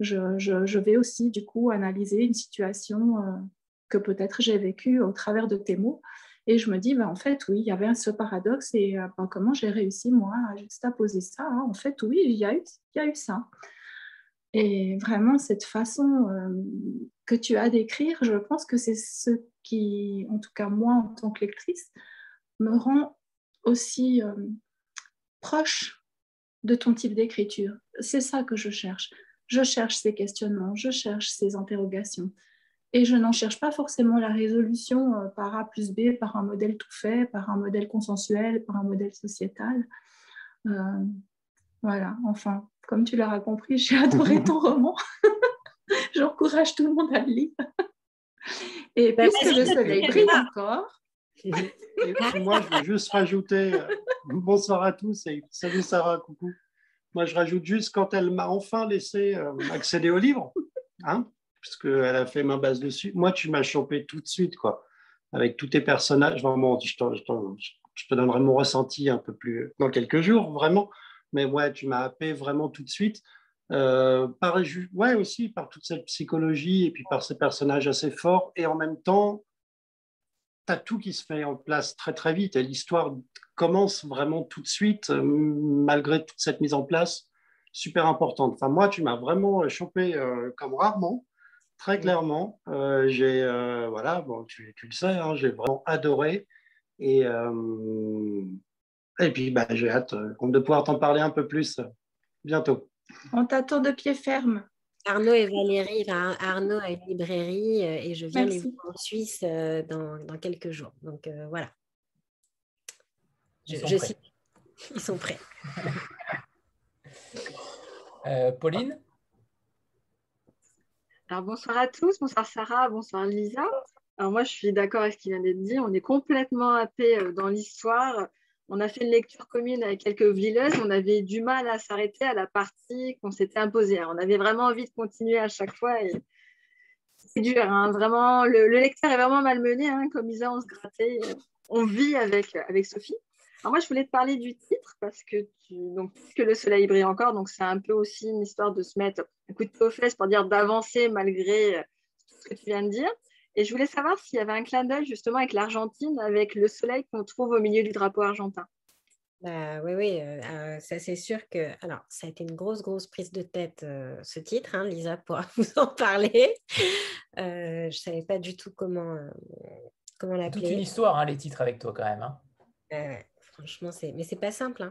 je, vais aussi du coup analyser une situation euh, que peut-être j'ai vécue au travers de tes mots. Et je me dis, bah, en fait, oui, il y avait ce paradoxe et euh, bah, comment j'ai réussi, moi, à juxtaposer ça. Hein. En fait, oui, il y, a eu, ça. Et vraiment, cette façon euh, que tu as d'écrire, je pense que c'est ce qui, en tout cas moi, en tant que lectrice, me rend aussi proche de ton type d'écriture. C'est ça que je cherche. Je cherche ces questionnements, je cherche ces interrogations. Et je n'en cherche pas forcément la résolution par A plus B, par un modèle tout fait, par un modèle consensuel, par un modèle sociétal. voilà, enfin, comme tu l'auras compris, j'ai adoré ton roman. J'encourage tout le monde à le lire. Et bah, puisque le soleil brille encore. moi, je veux juste rajouter euh, bonsoir à tous et salut Sarah, coucou. Moi, je rajoute juste quand elle m'a enfin laissé euh, accéder au livre, hein, puisqu'elle a fait ma base dessus. Moi, tu m'as chopé tout de suite, quoi, avec tous tes personnages. Vraiment, je, je te donnerai mon ressenti un peu plus dans quelques jours, vraiment. Mais ouais, tu m'as happé vraiment tout de suite. Euh, par, ouais, aussi par toute cette psychologie et puis par ces personnages assez forts. Et en même temps, tu as tout qui se met en place très très vite. Et l'histoire commence vraiment tout de suite, euh, malgré toute cette mise en place super importante. Enfin, moi, tu m'as vraiment chopé euh, comme rarement, très clairement. j'ai, voilà, bon, tu, tu le sais, hein, j'ai vraiment adoré. Et, et puis, bah, j'ai hâte de pouvoir t'en parler un peu plus bientôt. On t'attend de pied ferme. Arnaud et Valérie, Arnaud a une librairie euh, et je viens les voir en Suisse euh, dans, quelques jours. Donc euh, voilà. Ils, sont Ils sont prêts. Pauline? Alors bonsoir à tous, bonsoir Sarah, bonsoir Lisa. Alors moi je suis d'accord avec ce qui vient d'être dit, on est complètement happé dans l'histoire on a fait une lecture commune avec quelques villeuses. On avait du mal à s'arrêter à la partie qu'on s'était imposée. On avait vraiment envie de continuer à chaque fois. C'est dur, hein. vraiment. Le, lecteur est vraiment malmené, hein. comme Isa, on se grattait. On vit avec, Sophie. Alors moi, je voulais te parler du titre parce que donc le soleil brille encore, donc c'est un peu aussi une histoire de se mettre un coup de pied aux fesses pour dire d'avancer malgré tout ce que tu viens de dire. Et je voulais savoir s'il y avait un clin d'œil justement avec l'Argentine, avec le soleil qu'on trouve au milieu du drapeau argentin. Bah, oui, oui, euh, euh, ça c'est sûr que. Alors, ça a été une grosse, grosse prise de tête, euh, ce titre. Hein, Lisa pourra vous en parler. je ne savais pas du tout comment, comment l'appeler. Toute une histoire, hein, les titres avec toi, quand même. Hein. franchement, c'est... mais c'est pas simple.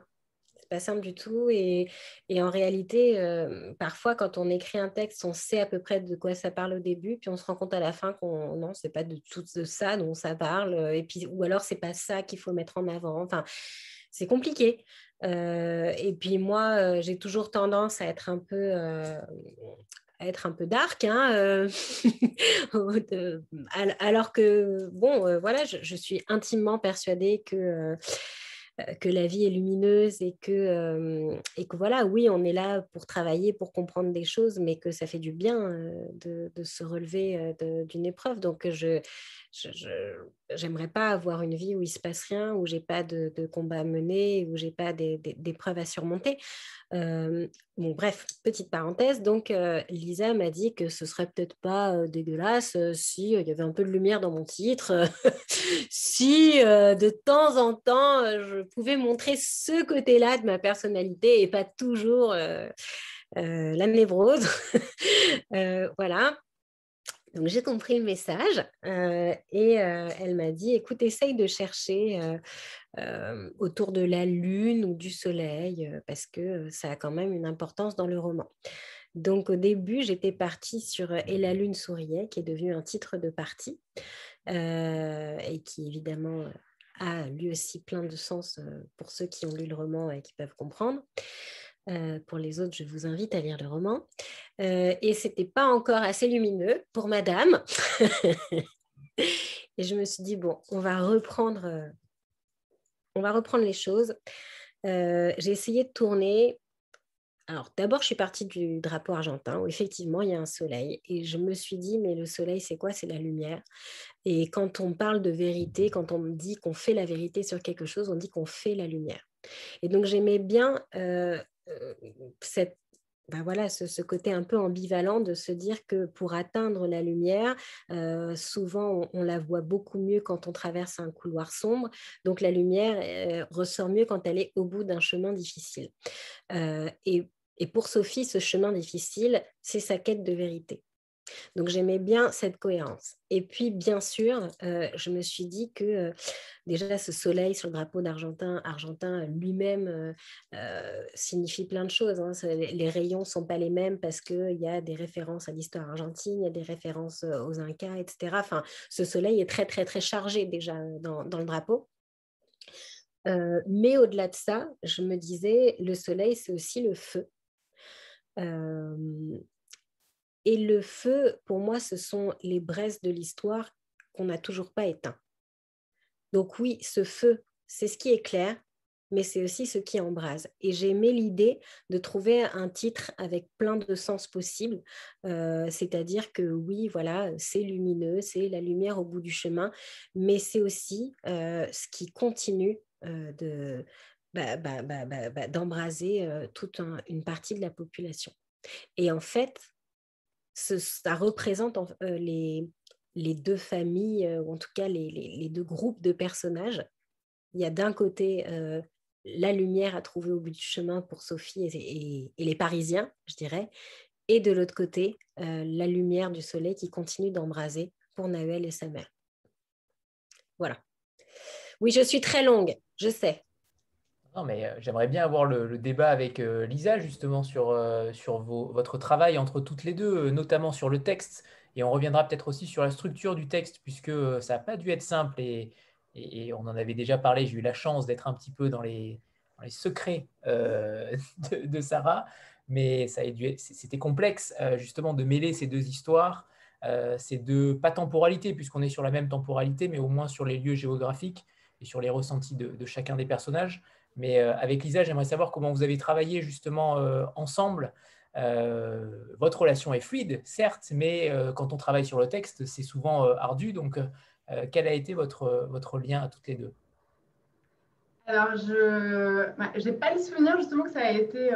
Hein pas simple du tout. Et, en réalité, euh, parfois, quand on écrit un texte, on sait à peu près de quoi ça parle au début, puis on se rend compte à la fin qu'on non, c'est pas de tout de ça dont ça parle, et puis ou alors c'est pas ça qu'il faut mettre en avant. Enfin, c'est compliqué. Euh, et puis moi, euh, j'ai toujours tendance à être un peu être un peu dark, hein, alors que, bon, voilà, je, je, suis intimement persuadée que euh, que la vie est lumineuse et que, euh, voilà, oui, on est là pour travailler, pour comprendre des choses, mais que ça fait du bien euh, de, de, se relever d'une épreuve. Donc, je, j'aimerais pas avoir une vie où il se passe rien, où j'ai pas de, combat à mener, où j'ai pas d'épreuves à surmonter. Bon, bref, petite parenthèse. Donc, euh, Lisa m'a dit que ce serait peut-être pas dégueulasse si il y avait un peu de lumière dans mon titre, si de temps en temps je pouvais montrer ce côté-là de ma personnalité et pas toujours la névrose. voilà. Donc j'ai compris le message euh, et euh, elle m'a dit, écoute, essaye de chercher euh, autour de la lune ou du soleil parce que ça a quand même une importance dans le roman. Donc au début, j'étais partie sur Et la lune souriait, qui est devenu un titre de partie et qui évidemment a lui aussi plein de sens pour ceux qui ont lu le roman et qui peuvent comprendre. Euh, pour les autres, je vous invite à lire le roman. Euh, et ce n'était pas encore assez lumineux pour madame. et je me suis dit, bon, on va reprendre, euh, on va reprendre les choses. J'ai essayé de tourner. Alors, d'abord, je suis partie du drapeau argentin où effectivement il y a un soleil. Et je me suis dit, mais le soleil, c'est quoi? C'est la lumière. Et quand on parle de vérité, quand on dit qu'on fait la vérité sur quelque chose, on dit qu'on fait la lumière. Et donc, j'aimais bien euh, cette ben voilà, ce, côté un peu ambivalent de se dire que pour atteindre la lumière, euh, souvent on, la voit beaucoup mieux quand on traverse un couloir sombre, donc la lumière euh, ressort mieux quand elle est au bout d'un chemin difficile. et, pour Sophie, ce chemin difficile, c'est sa quête de vérité. Donc j'aimais bien cette cohérence. Et puis bien sûr, euh, je me suis dit que euh, déjà ce soleil sur le drapeau d'Argentin, Argentin lui-même euh, signifie plein de choses. Hein. Les rayons ne sont pas les mêmes parce qu'il y a des références à l'histoire argentine, il y a des références aux Incas, etc. Enfin, ce soleil est très très très chargé déjà dans, dans le drapeau. mais au-delà de ça, je me disais, le soleil, c'est aussi le feu. Et le feu, pour moi, ce sont les braises de l'histoire qu'on n'a toujours pas éteintes. Donc oui, ce feu, c'est ce qui éclaire, mais c'est aussi ce qui embrase. Et j'ai aimé l'idée de trouver un titre avec plein de sens possibles, euh, c'est-à-dire que oui, voilà, c'est lumineux, c'est la lumière au bout du chemin, mais c'est aussi euh, ce qui continue euh, bah, bah, bah, d'embraser toute une partie de la population. Et en fait, ça représente euh, les, deux familles, euh, ou en tout cas les, deux groupes de personnages. Il y a d'un côté euh, la lumière à trouver au bout du chemin pour Sophie et, et, les Parisiens, je dirais, et de l'autre côté, la lumière du soleil qui continue d'embraser pour Naël et sa mère. Voilà. Oui, je suis très longue, je sais. Non, mais j'aimerais bien avoir le, débat avec Lisa justement sur, sur votre travail entre toutes les deux, notamment sur le texte. Et on reviendra peut-être aussi sur la structure du texte, puisque ça n'a pas dû être simple. Et, et, on en avait déjà parlé. J'ai eu la chance d'être un petit peu dans les, les secrets de, Sarah. Mais c'était complexe justement de mêler ces deux histoires, ces deux, pas temporalités, puisqu'on est sur la même temporalité, mais au moins sur les lieux géographiques et sur les ressentis de chacun des personnages. Mais euh, avec Lisa, j'aimerais savoir comment vous avez travaillé justement euh, ensemble. Euh, votre relation est fluide, certes, mais quand on travaille sur le texte, c'est souvent ardu. Donc, quel a été votre, votre lien à toutes les deux? Alors, je n'ai bah, pas le souvenir justement que ça a été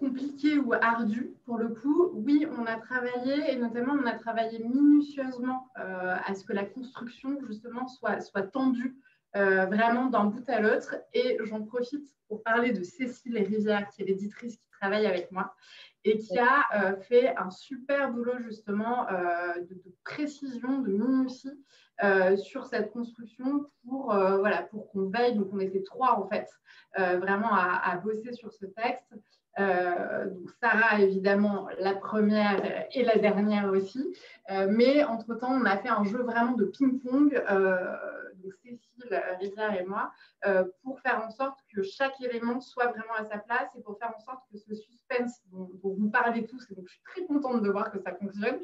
compliqué ou ardu pour le coup. Oui, on a travaillé et notamment on a travaillé minutieusement à ce que la construction justement soit, soit tendue euh, vraiment d'un bout à l'autre. Et j'en profite pour parler de Cécile Rivière, qui est l'éditrice qui travaille avec moi et qui a euh, fait un super boulot justement euh, de, précision, de minutie sur cette construction pour, voilà, pour qu'on veille. Donc on était trois en fait, vraiment à, à, bosser sur ce texte. Donc Sarah, évidemment, la première et la dernière aussi. mais entre-temps, on a fait un jeu vraiment de ping-pong donc Cécile Rivière et moi, euh, pour faire en sorte que chaque élément soit vraiment à sa place et pour faire en sorte que ce suspense dont, vous parlez tous, et donc je suis très contente de voir que ça fonctionne,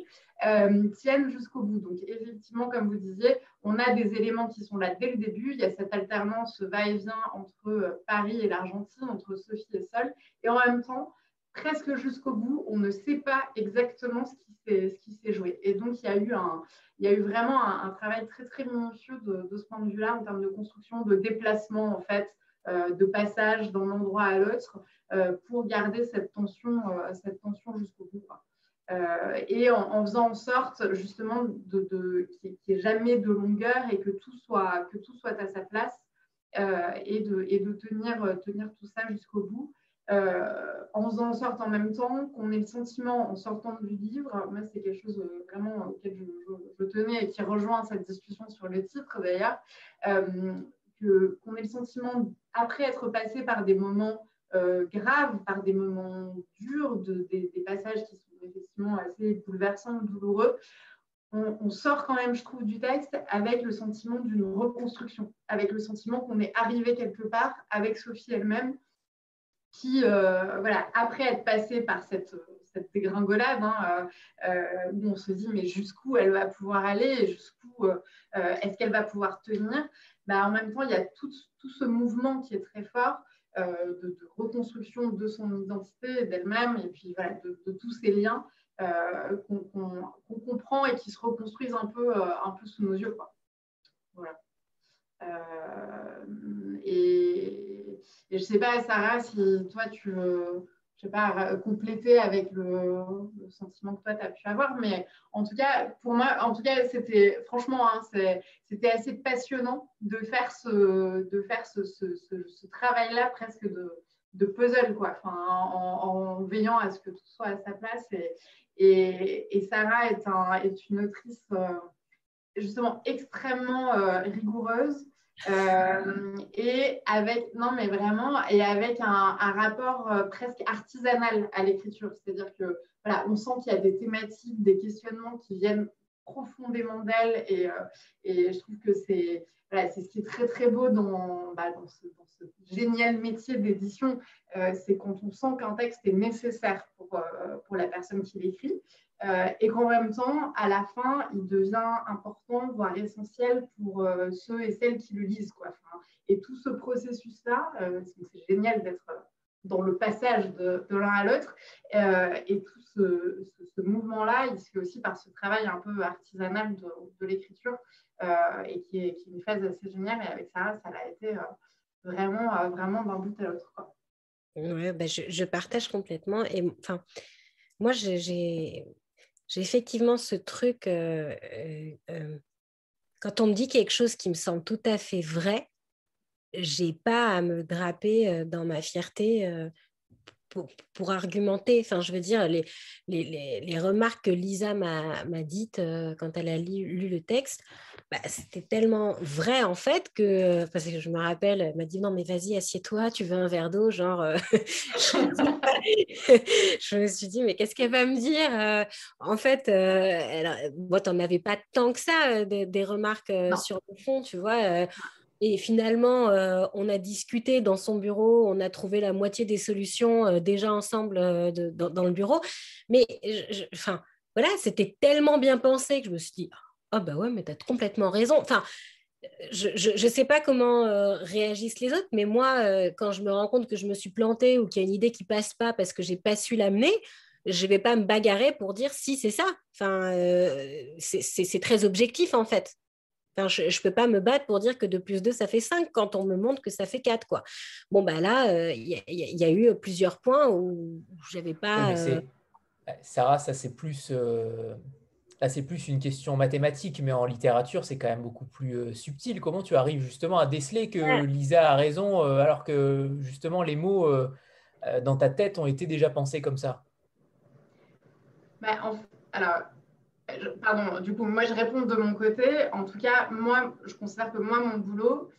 euh, tienne jusqu'au bout. Donc effectivement, comme vous disiez, on a des éléments qui sont là dès le début. Il y a cette alternance va-et-vient entre euh, Paris et l'Argentine, entre Sophie et Sol, et en même temps, presque jusqu'au bout, on ne sait pas exactement ce qui s'est joué. Et donc, il y a eu, un, il y a eu vraiment un, travail très, très minutieux de, ce point de vue-là en termes de construction, de déplacement, en fait, de passage d'un endroit à l'autre euh, pour garder cette tension, euh, cette tension jusqu'au bout. et en, faisant en sorte, justement, de, qu'il n'y ait jamais de longueur et que tout soit, que tout soit à sa place et, de, et de tenir, tenir tout ça jusqu'au bout. Euh, en faisant en sorte en même temps qu'on ait le sentiment en sortant du livre, moi c'est quelque chose euh, vraiment auquel je, tenais et qui rejoint cette discussion sur le titre d'ailleurs, euh, qu'on ait le sentiment, après être passé par des moments graves, par des moments durs, de, des, passages qui sont effectivement assez bouleversants, douloureux, on, sort quand même, je trouve, du texte avec le sentiment d'une reconstruction, avec le sentiment qu'on est arrivé quelque part avec Sophie elle-même qui, euh, voilà, après être passé par cette, dégringolade, hein, euh, euh, où on se dit mais jusqu'où elle va pouvoir aller, jusqu'où est-ce qu'elle va pouvoir tenir, bah, en même temps, il y a tout, tout, ce mouvement qui est très fort de, reconstruction de son identité, d'elle-même, et puis voilà, de, tous ces liens qu'on comprend et qui se reconstruisent un peu, un peu sous nos yeux. Quoi. Voilà. et et je ne sais pas, Sarah, si toi, tu veux, je sais pas, compléter avec le, sentiment que toi, tu as pu avoir. Mais en tout cas, pour moi, en tout cas, c'était franchement, hein, c'était assez passionnant de faire ce, de faire ce, ce, travail-là presque de, de puzzle, quoi, enfin, en, veillant à ce que tout soit à sa place. Et, et, Sarah est, un, est, une autrice justement extrêmement rigoureuse. Et avec non mais vraiment et avec un, rapport presque artisanal à l'écriture. C'est-à-dire que voilà on sent qu'il y a des thématiques des questionnements qui viennent profondément d'elle et, et je trouve que c'est c'est ce qui est très très beau dans, bah, dans, ce, génial métier d'édition, euh, c'est quand on sent qu'un texte est nécessaire pour, euh, pour la personne qui l'écrit euh, et qu'en même temps, à la fin, il devient important, voire essentiel pour ceux et celles qui le lisent. Quoi. et tout ce processus-là, c'est génial d'être dans le passage de, l'un à l'autre. et tout ce, mouvement-là, il se fait aussi par ce travail un peu artisanal de, l'écriture euh, et qui est, une phase assez géniale. Et avec Sarah, ça a été euh, vraiment, euh, vraiment d'un bout à l'autre. Ouais, ben je, je, partage complètement. Et enfin, moi, j'ai effectivement ce truc. quand on me dit quelque chose qui me semble tout à fait vrai, j'ai pas à me draper dans ma fierté pour, argumenter. Enfin, je veux dire, les, remarques que Lisa m'a dites euh, quand elle a lu, le texte, bah, c'était tellement vrai en fait que, parce que je me rappelle, elle m'a dit non, mais vas-y, assieds-toi, tu veux un verre d'eau, genre. Euh, je me suis dit, mais qu'est-ce qu'elle va me dire euh, En fait, elle, bon, t'en avais pas tant que ça, des, remarques sur le fond, tu vois. Et finalement, euh, on a discuté dans son bureau, on a trouvé la moitié des solutions euh, déjà ensemble euh, dans, le bureau. Mais enfin, voilà, c'était tellement bien pensé que je me suis dit, oh bah ouais, mais tu as complètement raison. Enfin, je ne sais pas comment réagissent les autres, mais moi, quand je me rends compte que je me suis plantée ou qu'il y a une idée qui passe pas parce que j'ai pas su l'amener, je vais pas me bagarrer pour dire si c'est ça. Enfin, c'est très objectif en fait je ne peux pas me battre pour dire que 2 plus 2, ça fait 5 quand on me montre que ça fait 4. Quoi. Bon, bah là, euh, il y, a eu plusieurs points où je n'avais pas. Euh, Sarah, ça c'est plus. Euh, là, c'est plus une question mathématique, mais en littérature, c'est quand même beaucoup plus subtil. Comment tu arrives justement à déceler que Lisa a raison alors que justement les mots dans ta tête ont été déjà pensés comme ça? Bah, Alors, pardon, du coup, moi je réponds de mon côté. En tout cas, moi, je considère que moi, mon boulot,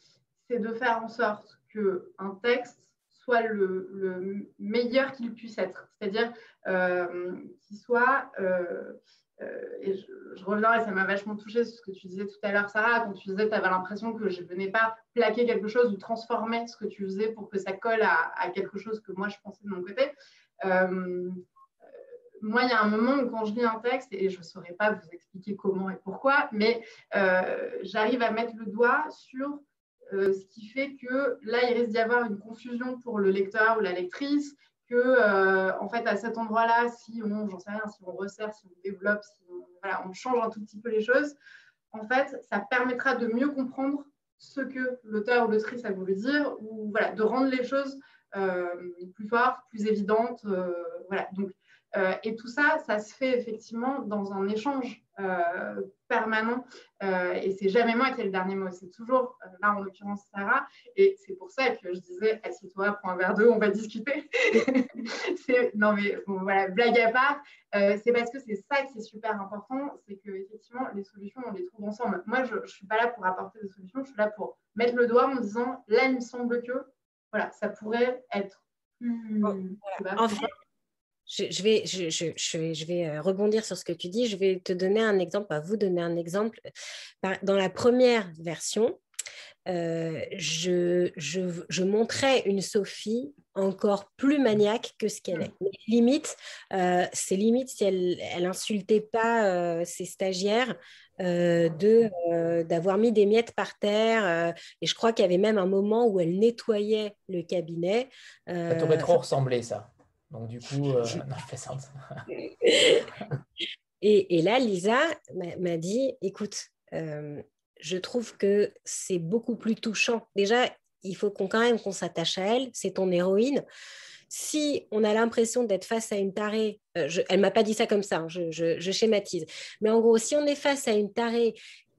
c'est de faire en sorte qu'un texte soit le, meilleur qu'il puisse être. C'est-à-dire euh, qu'il soit. Euh, euh, et je, reviens, et ça m'a vachement touché ce que tu disais tout à l'heure, Sarah, quand tu disais que tu avais l'impression que je ne venais pas plaquer quelque chose ou transformer ce que tu faisais pour que ça colle à, quelque chose que moi je pensais de mon côté. Moi, il y a un moment où quand je lis un texte, et je ne saurais pas vous expliquer comment et pourquoi, mais euh, j'arrive à mettre le doigt sur euh, ce qui fait que là, il risque d'y avoir une confusion pour le lecteur ou la lectrice, que euh, en fait, à cet endroit-là, si on, j'en sais rien, si on resserre, si on développe, si on, change un tout petit peu les choses, en fait, ça permettra de mieux comprendre ce que l'auteur ou l'autrice a voulu dire, ou voilà, de rendre les choses plus fortes, plus évidentes. voilà. Donc, euh, et tout ça, ça se fait effectivement dans un échange euh, permanent. Euh, et c'est jamais moi qui ai le dernier mot, c'est toujours, là en l'occurrence, Sarah. Et c'est pour ça que je disais, assieds-toi, prends un verre d'eau, on va discuter. non, mais voilà, blague à part, c'est parce que c'est ça qui est super important, c'est que effectivement, les solutions, on les trouve ensemble. Moi, je ne suis pas là pour apporter des solutions, je suis là pour mettre le doigt en disant, là, il me semble que, voilà, ça pourrait être plus. en fait, je, vais, je, je, je, vais euh, rebondir sur ce que tu dis. Je vais te donner un exemple, à vous donner un exemple. Dans la première version, euh, je, montrais une Sophie encore plus maniaque que ce qu'elle est. limite, euh, c'est limite si elle, elle insultait pas ses stagiaires de d'avoir mis des miettes par terre. et je crois qu'il y avait même un moment où elle nettoyait le cabinet. ça t'aurait trop ressemblé ça. Donc, du coup, euh, non, je plaisante. et, et, là, Lisa m'a dit écoute, euh, je trouve que c'est beaucoup plus touchant. Déjà, il faut qu'on quand même qu'on s'attache à elle, c'est ton héroïne. Si on a l'impression d'être face à une tarée, euh, je, elle m'a pas dit ça comme ça, hein, je, je, schématise, mais en gros, si on est face à une tarée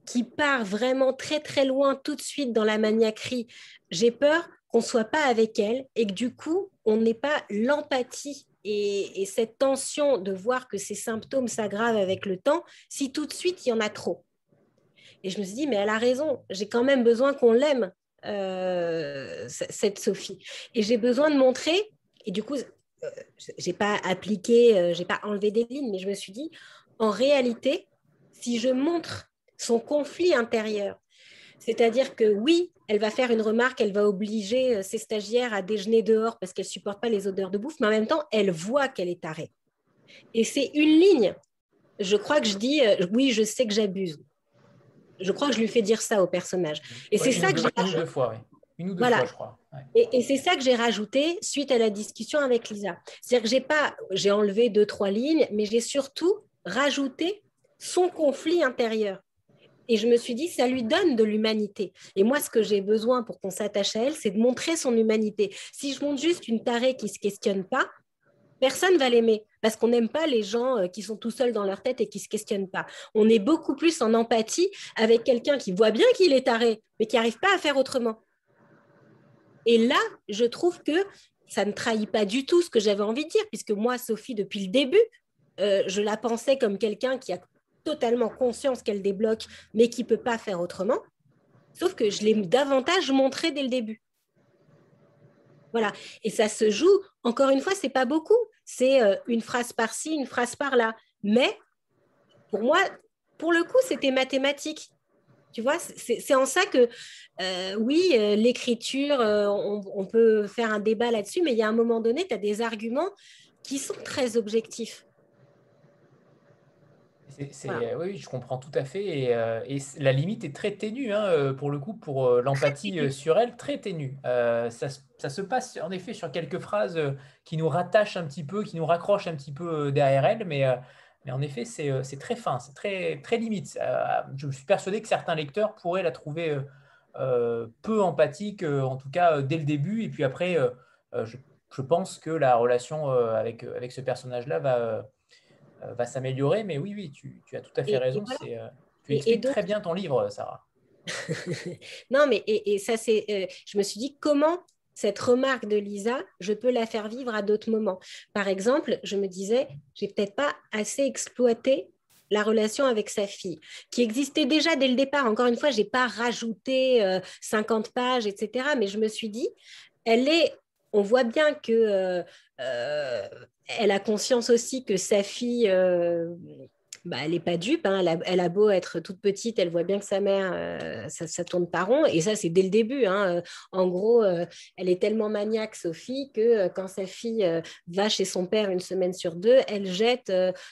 qui part vraiment très très loin tout de suite dans la maniaquerie, j'ai peur qu'on ne soit pas avec elle et que du coup, on n'ait pas l'empathie et, cette tension de voir que ces symptômes s'aggravent avec le temps si tout de suite il y en a trop. Et je me suis dit, mais elle a raison, j'ai quand même besoin qu'on l'aime, euh, cette Sophie. Et j'ai besoin de montrer, et du coup, euh, j'ai pas appliqué, euh, j'ai pas enlevé des lignes, mais je me suis dit, en réalité, si je montre son conflit intérieur, c'est-à-dire que oui, elle va faire une remarque, elle va obliger ses stagiaires à déjeuner dehors parce qu'elle ne supporte pas les odeurs de bouffe, mais en même temps, elle voit qu'elle est tarée. Et c'est une ligne. Je crois que je dis, oui, je sais que j'abuse. Je crois que je lui fais dire ça au personnage. Et c'est ça que j'ai une ou deux fois, oui. Une ou deux fois, je crois. Et, c'est ça que j'ai rajouté suite à la discussion avec Lisa. C'est-à-dire que j'ai pas, j'ai enlevé deux, trois lignes, mais j'ai surtout rajouté son conflit intérieur. Et je me suis dit, ça lui donne de l'humanité. Et moi, ce que j'ai besoin pour qu'on s'attache à elle, c'est de montrer son humanité. Si je montre juste une tarée qui ne se questionne pas, personne va l'aimer parce qu'on n'aime pas les gens euh, qui sont tout seuls dans leur tête et qui ne se questionnent pas. On est beaucoup plus en empathie avec quelqu'un qui voit bien qu'il est taré, mais qui n'arrive pas à faire autrement. Et là, je trouve que ça ne trahit pas du tout ce que j'avais envie de dire, puisque moi, Sophie, depuis le début, euh, je la pensais comme quelqu'un qui a totalement conscience qu'elle débloque, mais qui ne peut pas faire autrement. Sauf que je l'ai davantage montré dès le début. Voilà. Et ça se joue, encore une fois, c'est pas beaucoup. C'est euh, une phrase par-ci, une phrase par-là. Mais pour moi, pour le coup, c'était mathématique. Tu vois, c'est en ça que, euh, oui, euh, l'écriture, on, peut faire un débat là-dessus, mais il y a un moment donné, tu as des arguments qui sont très objectifs. Oui, je comprends tout à fait. Et, euh, la limite est très ténue, hein, euh, pour le coup, pour euh, l'empathie sur elle, très ténue. Ça, se passe en effet sur quelques phrases qui nous rattachent un petit peu, qui nous raccrochent un petit peu derrière elle, mais, mais en effet, c'est très fin, c'est très, très limite. je suis persuadé que certains lecteurs pourraient la trouver peu empathique, en tout cas dès le début, et puis après, je, je, pense que la relation avec, avec ce personnage-là va va s'améliorer. Mais oui, oui, tu, as tout à fait raison. Euh, tu expliques très bien ton livre, Sarah. non, mais et, ça, c'est. Euh, je me suis dit comment cette remarque de Lisa, je peux la faire vivre à d'autres moments? Par exemple, je me disais, j'ai peut-être pas assez exploité la relation avec sa fille, qui existait déjà dès le départ. Encore une fois, j'ai pas rajouté 50 pages, etc. Mais je me suis dit, elle est on voit bien que euh, elle a conscience aussi que sa fille euh, bah, elle n'est pas dupe. Hein. Elle, a, beau être toute petite, elle voit bien que sa mère, euh, ça, ça, tourne pas rond. Et ça, c'est dès le début. Hein. En gros, euh, elle est tellement maniaque, Sophie, que euh, quand sa fille va chez son père une semaine sur deux, elle jette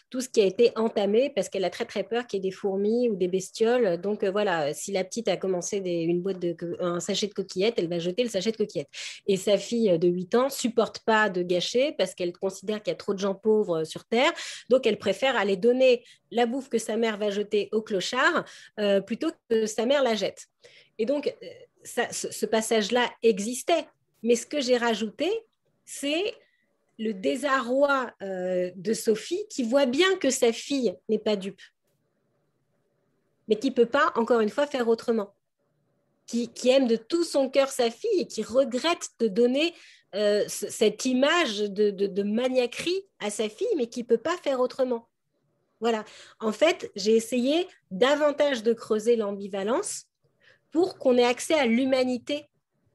tout ce qui a été entamé parce qu'elle a très très peur qu'il y ait des fourmis ou des bestioles. Donc voilà, si la petite a commencé une boîte un sachet de coquillettes, elle va jeter le sachet de coquillettes. Et sa fille de 8 ans supporte pas de gâcher parce qu'elle considère qu'il y a trop de gens pauvres sur Terre. Donc elle préfère aller donner la bouffe que sa mère va jeter au clochard euh, plutôt que sa mère la jette. Et donc, euh, ce, passage-là existait. Mais ce que j'ai rajouté, c'est le désarroi euh, de Sophie qui voit bien que sa fille n'est pas dupe, mais qui ne peut pas, encore une fois, faire autrement. Qui, aime de tout son cœur sa fille et qui regrette de donner cette image de, de, maniaquerie à sa fille, mais qui ne peut pas faire autrement. Voilà. En fait, j'ai essayé davantage de creuser l'ambivalence pour qu'on ait accès à l'humanité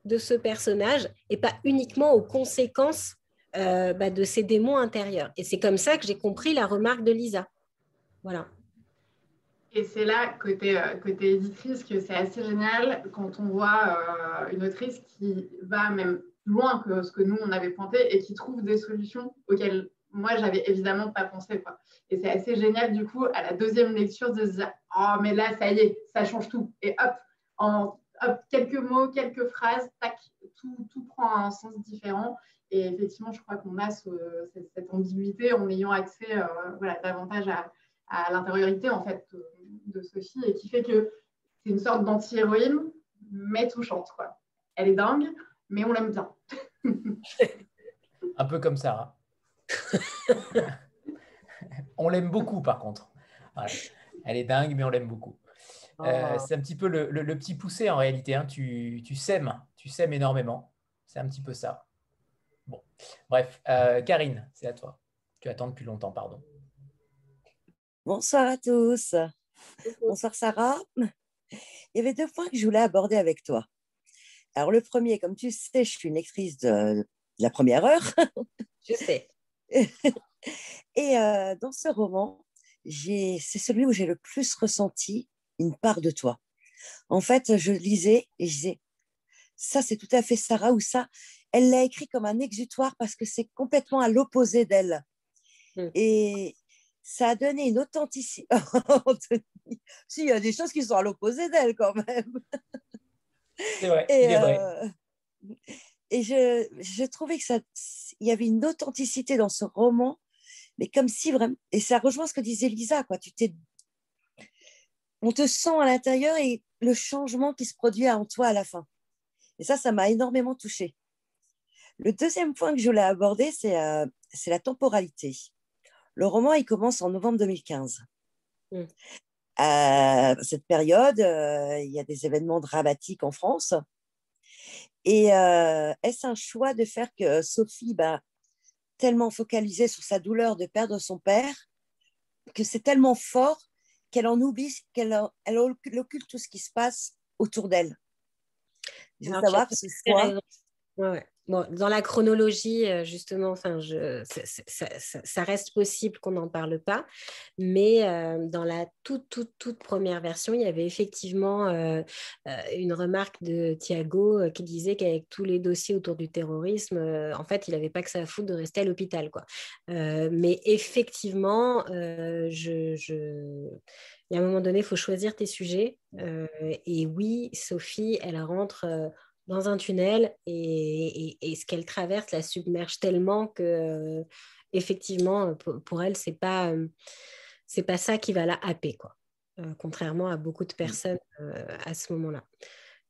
de ce personnage et pas uniquement aux conséquences euh, bah, de ses démons intérieurs. Et c'est comme ça que j'ai compris la remarque de Lisa. Voilà. Et c'est là, côté, euh, éditrice, que c'est assez génial quand on voit euh, une autrice qui va même loin que ce que nous, on avait pointé et qui trouve des solutions auxquelles moi, j'avais évidemment pas pensé. Quoi. Et c'est assez génial, du coup, à la deuxième lecture, de se dire Oh, mais là, ça y est, ça change tout. Et hop, en quelques mots, quelques phrases, tac, tout, tout, prend un sens différent. Et effectivement, je crois qu'on a cette, ambiguïté en ayant accès euh, voilà, davantage à, à l'intériorité en fait, de, Sophie et qui fait que c'est une sorte d'anti-héroïne, mais touchante. Quoi. Elle est dingue, mais on l'aime bien. un peu comme Sarah. on l'aime beaucoup, par contre. Elle est dingue, mais on l'aime beaucoup. Euh, c'est un petit peu le, petit poussé en réalité. Hein. Tu, tu, sèmes, tu sèmes énormément. C'est un petit peu ça. Bon, bref, euh, Karine, c'est à toi. Tu attends depuis longtemps, pardon. Bonsoir à tous. Bonsoir Sarah. Il y avait deux points que je voulais aborder avec toi. Alors le premier, comme tu sais, je suis une lectrice de, la première heure. Je sais. Et euh, dans ce roman, c'est celui où j'ai le plus ressenti une part de toi. En fait, je lisais et je disais, ça c'est tout à fait Sarah ou ça, elle l'a écrit comme un exutoire parce que c'est complètement à l'opposé d'elle. Hmm. Et ça a donné une authenticité. si, il y a des choses qui sont à l'opposé d'elle quand même. C'est vrai. Et, euh, et je, je, trouvais que ça, il y avait une authenticité dans ce roman, mais comme si vraiment, et ça rejoint ce que disait Lisa, quoi. Tu t'es, on te sent à l'intérieur et le changement qui se produit en toi à la fin. Et ça, ça m'a énormément touchée. Le deuxième point que je voulais aborder, c'est euh, la temporalité. Le roman, il commence en novembre 2015. Mm. À cette période, euh, il y a des événements dramatiques en France. Et euh, est-ce un choix de faire que Sophie, bah, tellement focalisée sur sa douleur de perdre son père, que c'est tellement fort qu'elle en oublie, qu'elle elle occulte tout ce qui se passe autour d'elle? Je veux savoir ce soit... Ouais, dans la chronologie, euh, justement, ça, reste possible qu'on n'en parle pas, mais euh, dans la toute, toute, toute première version, il y avait effectivement euh, une remarque de Thiago qui disait qu'avec tous les dossiers autour du terrorisme, en fait, il n'avait pas que ça à foutre de rester à l'hôpital. Mais effectivement, je. Il y a un moment donné, il faut choisir tes sujets. et oui, Sophie, elle rentre dans un tunnel et, ce qu'elle traverse la submerge tellement que euh, effectivement pour, elle c'est pas euh, c'est pas ça qui va la happer quoi euh, contrairement à beaucoup de personnes à ce moment-là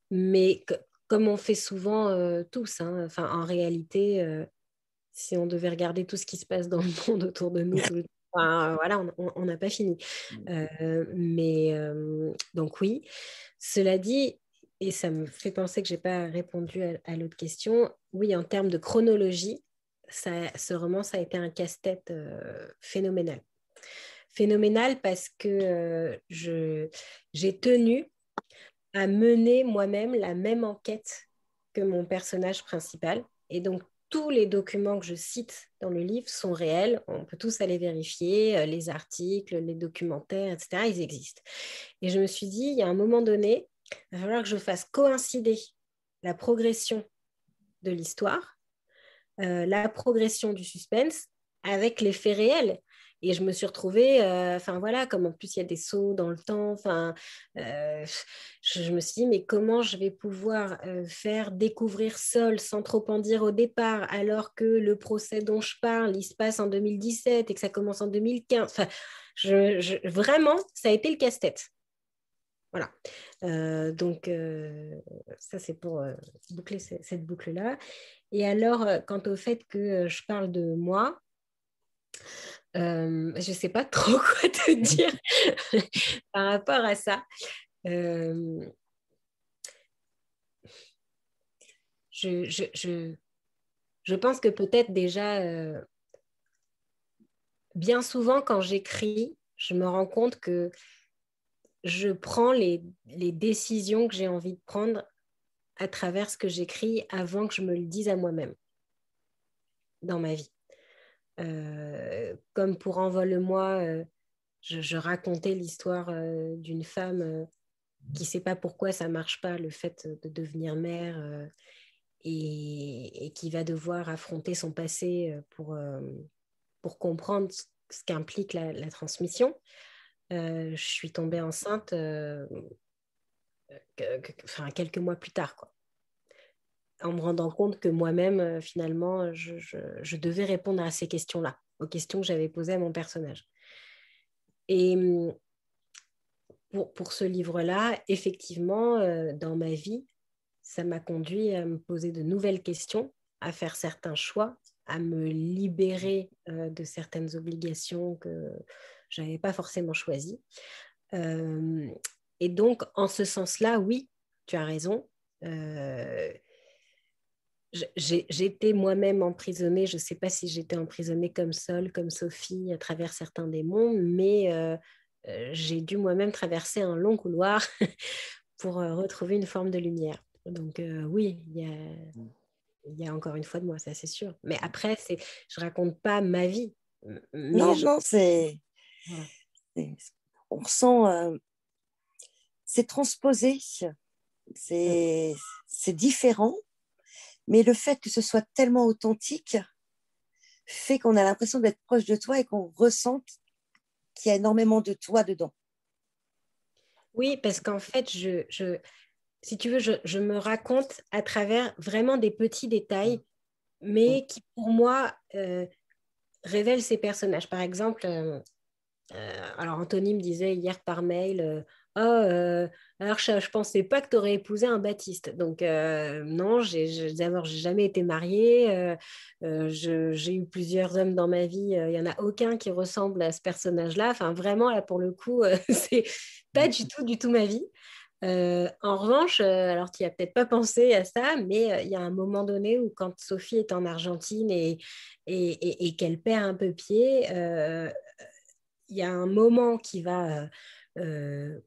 mais comme on fait souvent tous hein, enfin en réalité si on devait regarder tout ce qui se passe dans le monde autour de nous voilà, on n'a pas fini. Mmh. mais donc oui, cela dit, et ça me fait penser que je n'ai pas répondu à, l'autre question. Oui, en termes de chronologie, ça, ce roman, ça a été un casse-tête euh, phénoménal. Phénoménal parce que euh, j'ai tenu à mener moi-même la même enquête que mon personnage principal. Et donc, tous les documents que je cite dans le livre sont réels. On peut tous aller vérifier, euh, les articles, les documentaires, etc. Ils existent. Et je me suis dit, il y a un moment donné, il va falloir que je fasse coïncider la progression de l'histoire, euh, la progression du suspense avec les faits réels. Et je me suis retrouvée, euh, enfin voilà, comme en plus il y a des sauts dans le temps, enfin, euh, je, me suis dit, mais comment je vais pouvoir faire découvrir Sol sans trop en dire au départ, alors que le procès dont je parle, il se passe en 2017 et que ça commence en 2015. Enfin, vraiment, ça a été le casse-tête. Voilà. Euh, donc, euh, ça, c'est pour euh, boucler cette boucle-là. Et alors, quant au fait que je parle de moi, je ne sais pas trop quoi te dire par rapport à ça. Je, je, je, je, pense que peut-être déjà, bien souvent, quand j'écris, je me rends compte que je prends les, décisions que j'ai envie de prendre à travers ce que j'écris avant que je me le dise à moi-même dans ma vie. Euh, comme pour Envole-moi, euh, je, racontais l'histoire euh, d'une femme qui ne sait pas pourquoi ça ne marche pas, le fait de devenir mère, et, qui va devoir affronter son passé pour, pour comprendre ce qu'implique la, transmission. Euh, je suis tombée enceinte euh, quelques mois plus tard, en me rendant compte que moi-même, euh, finalement, je, devais répondre à ces questions-là, aux questions que j'avais posées à mon personnage. Et hum, pour, pour ce livre-là, effectivement, dans ma vie, ça m'a conduit à me poser de nouvelles questions, à faire certains choix, à me libérer de certaines obligations que je n'avais pas forcément choisi. Euh, Et donc, en ce sens-là, oui, tu as raison. Euh, j'étais moi-même emprisonnée, je ne sais pas si j'étais emprisonnée comme Sol, comme Sophie, à travers certains démons, mais euh, euh, j'ai dû moi-même traverser un long couloir pour retrouver une forme de lumière. Donc oui, il y a, il y a encore une fois de moi, ça c'est sûr. Mais après, je raconte pas ma vie. non, non, c'est, on ressent, c'est transposé, c'est, différent, mais le fait que ce soit tellement authentique fait qu'on a l'impression d'être proche de toi et qu'on ressent qu'il y a énormément de toi dedans. Oui, parce qu'en fait, je, je, si tu veux, je, me raconte à travers vraiment des petits détails, mais qui pour moi euh, révèlent ces personnages. Par exemple, euh, euh, alors Anthony me disait hier par mail, oh, alors je ne pensais pas que tu aurais épousé un Baptiste. Donc non, j'ai, d'abord, j'ai jamais été mariée, j'ai eu plusieurs hommes dans ma vie, il n'y en a aucun qui ressemble à ce personnage-là. Enfin, vraiment, là, pour le coup, c'est pas du tout, du tout ma vie. Euh, en revanche, euh, alors tu n'as peut-être pas pensé à ça, mais euh, il y a un moment donné où quand Sophie est en Argentine et, et, qu'elle perd un peu pied, il y a un moment qui va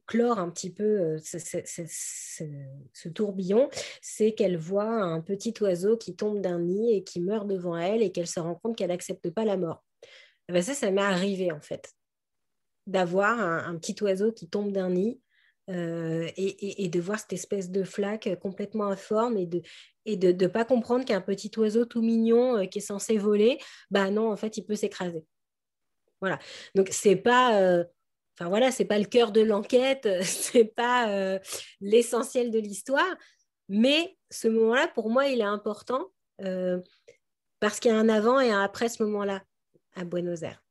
clore un petit peu ce, tourbillon, c'est qu'elle voit un petit oiseau qui tombe d'un nid et qui meurt devant elle et qu'elle se rend compte qu'elle n'accepte pas la mort. Et ben ça, ça m'est arrivé en fait, d'avoir un, petit oiseau qui tombe d'un nid euh, et, de voir cette espèce de flaque complètement informe et de et de ne pas comprendre qu'un petit oiseau tout mignon euh, qui est censé voler, bah non, en fait, il peut s'écraser. Voilà. Donc, c'est pas... Euh, enfin voilà, c'est pas le cœur de l'enquête, c'est pas l'essentiel de l'histoire, mais ce moment-là, pour moi, il est important parce qu'il y a un avant et un après ce moment-là à Buenos Aires.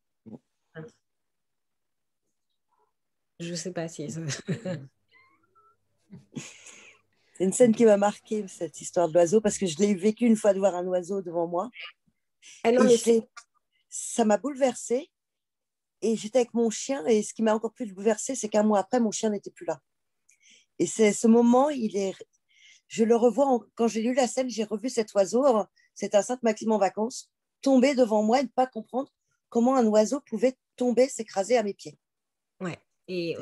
Je ne sais pas si. C'est une scène qui m'a marqué, cette histoire de l'oiseau, parce que je l'ai vécu une fois de voir un oiseau devant moi. Ah ça m'a bouleversée. Et j'étais avec mon chien, et ce qui m'a encore plus bouleversée, c'est qu'un mois après, mon chien n'était plus là. Et c'est ce moment, il est, je le revois, quand j'ai lu la scène, j'ai revu cet oiseau, c'est un Sainte-Maxime en vacances, tomber devant moi et ne pas comprendre comment un oiseau pouvait tomber, s'écraser à mes pieds. Ouais. Et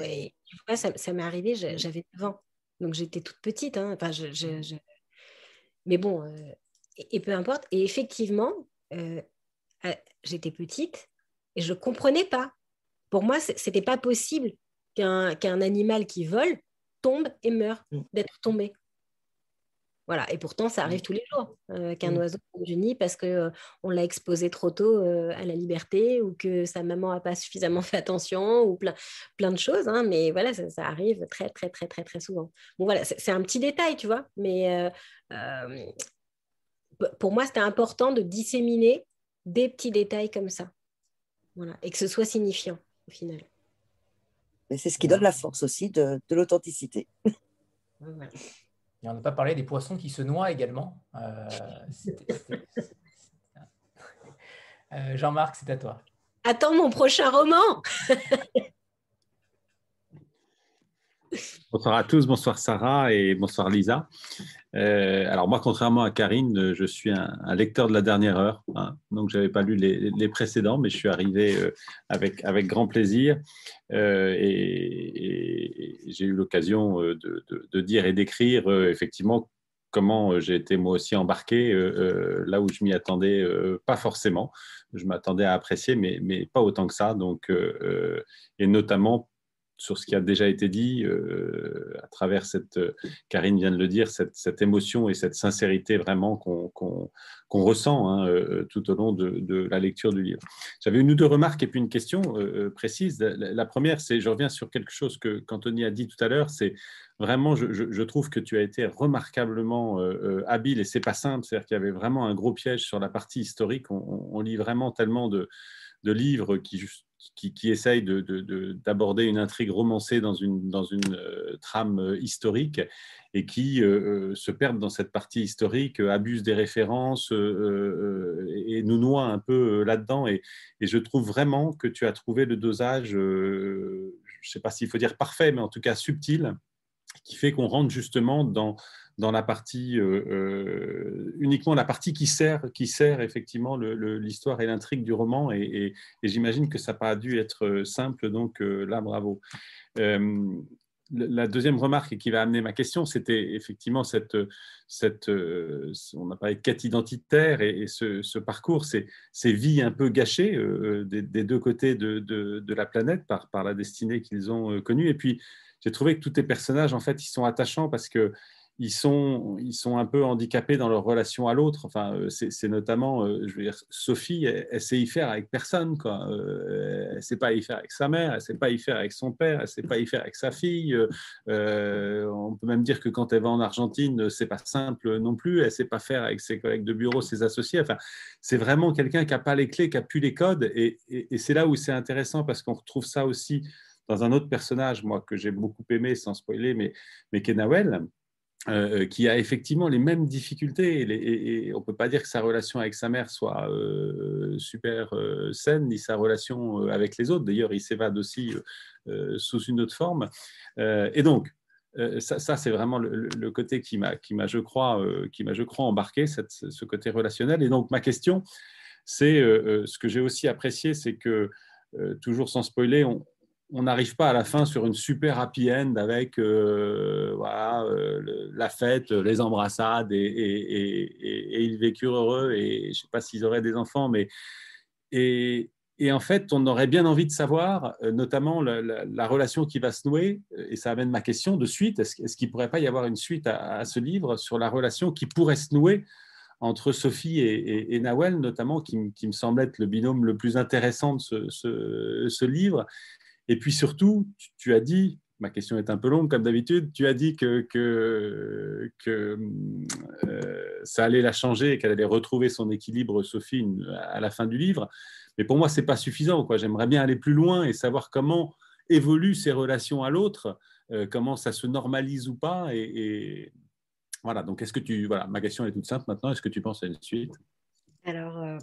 ouais, ça, ça m'est arrivé, j'avais 9 ans. Donc j'étais toute petite. Hein. Enfin, je, Mais bon, euh, et, peu importe. Et effectivement, euh, j'étais petite et je ne comprenais pas. Pour moi, ce n'était pas possible qu'un animal qui vole tombe et meure mmh. d'être tombé. Voilà. Et pourtant, ça arrive mm. tous les jours euh, qu'un mm. oiseau tombe du nid parce qu'on euh, on l'a exposé trop tôt euh, à la liberté ou que sa maman n'a pas suffisamment fait attention ou plein, plein de choses. Hein, mais voilà, ça, arrive très, très, très, très, très souvent. Bon, voilà, c'est un petit détail, tu vois. Mais pour moi, c'était important de disséminer des petits détails comme ça. Voilà. Et que ce soit signifiant au final. Mais c'est ce qui donne la force aussi de, de l'authenticité. Voilà. Et on n'a pas parlé des poissons qui se noient également. Euh, euh, Jean-Marc, c'est à toi. Attends mon prochain roman. bonsoir à tous, bonsoir Sarah et bonsoir Lisa. Euh, alors moi, contrairement à Karine, je suis un, lecteur de la dernière heure, hein. donc je n'avais pas lu les, précédents, mais je suis arrivé euh, avec, avec grand plaisir euh, et, j'ai eu l'occasion de, de, dire et d'écrire effectivement comment j'ai été moi aussi embarqué là où je m'y attendais pas forcément. Je m'attendais à apprécier, mais, mais pas autant que ça. Donc, et notamment sur ce qui a déjà été dit euh, à travers cette, euh, Karine vient de le dire, cette, émotion et cette sincérité vraiment qu'on ressent hein, euh, tout au long de, la lecture du livre. J'avais une ou deux remarques et puis une question précise. La, première, c'est, je reviens sur quelque chose que qu'Anthony a dit tout à l'heure, c'est vraiment, je, trouve que tu as été remarquablement habile et c'est pas simple, c'est-à-dire qu'il y avait vraiment un gros piège sur la partie historique. On, lit vraiment tellement de, de livres qui, qui, qui essaye d'aborder une intrigue romancée dans une, dans une euh, trame euh, historique et qui euh, se perdent dans cette partie historique, abusent des références et nous noient un peu là-dedans. Et, et, je trouve vraiment que tu as trouvé le dosage ne sais pas s'il faut dire parfait, mais en tout cas subtil, qui fait qu'on rentre justement dans, dans la partie, euh, euh, uniquement la partie qui sert, qui sert effectivement l'histoire et l'intrigue du roman. Et, j'imagine que ça n'a pas dû être simple, donc là, bravo. la deuxième remarque qui va amener ma question, c'était effectivement cette, cette on a parlé de quête identitaire et, ce, parcours, ces, ces, vies un peu gâchées des, deux côtés de, de, de, la planète par, par la destinée qu'ils ont connue. Et puis, j'ai trouvé que tous tes personnages, en fait, ils sont attachants parce que ils sont, ils sont un peu handicapés dans leur relation à l'autre. Enfin, euh, c'est notamment, euh, je veux dire, Sophie, elle, sait y faire avec personne. Quoi. Euh, elle sait pas y faire avec sa mère, elle ne sait pas y faire avec son père, elle ne sait pas y faire avec sa fille. on peut même dire que quand elle va en Argentine, c'est pas simple non plus. Elle ne sait pas faire avec ses collègues de bureau, ses associés. Enfin, c'est vraiment quelqu'un qui n'a pas les clés, qui n'a plus les codes. Et, c'est là où c'est intéressant parce qu'on retrouve ça aussi dans un autre personnage, moi, que j'ai beaucoup aimé, sans spoiler, mais, mais Kenawel, euh, qui a effectivement les mêmes difficultés. On ne peut pas dire que sa relation avec sa mère soit euh, super euh, saine, ni sa relation avec les autres. D'ailleurs, il s'évade aussi sous une autre forme. et donc, ça, c'est vraiment le, côté qui m'a, je crois, qui m'a, je crois, embarqué, ce côté relationnel. Et donc, ma question, c'est ce que j'ai aussi apprécié, c'est que toujours sans spoiler, on, on n'arrive pas à la fin sur une super happy end avec euh, voilà, euh, la fête, les embrassades et, ils vécurent heureux et je ne sais pas s'ils auraient des enfants, mais et, en fait, on aurait bien envie de savoir, euh, notamment la, relation qui va se nouer, et ça amène ma question de suite, est-ce, qu'il ne pourrait pas y avoir une suite à, ce livre sur la relation qui pourrait se nouer entre Sophie et, Nawel, notamment, qui, me semble être le binôme le plus intéressant de ce livre, et puis surtout, tu, as dit, ma question est un peu longue comme d'habitude, tu as dit que, que, euh, ça allait la changer et qu'elle allait retrouver son équilibre, Sophie, à la fin du livre. Mais pour moi, ce n'est pas suffisant. J'aimerais bien aller plus loin et savoir comment évoluent ces relations à l'autre, euh, comment ça se normalise ou pas. Et, voilà, donc est-ce que tu. Voilà, ma question est toute simple maintenant. Est-ce que tu penses à une suite? Alors, euh,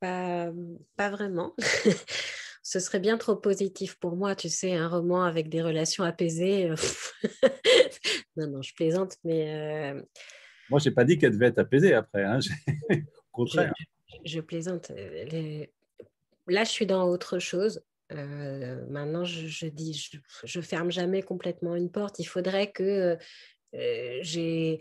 pas, pas vraiment. ce serait bien trop positif pour moi, tu sais, un roman avec des relations apaisées. Euh, non, non, je plaisante, mais... Euh, moi, je n'ai pas dit qu'elle devait être apaisée après, hein. au contraire. Je, plaisante. Là, je suis dans autre chose. Euh, maintenant, je, dis, je, je, ferme jamais complètement une porte. Il faudrait que j'ai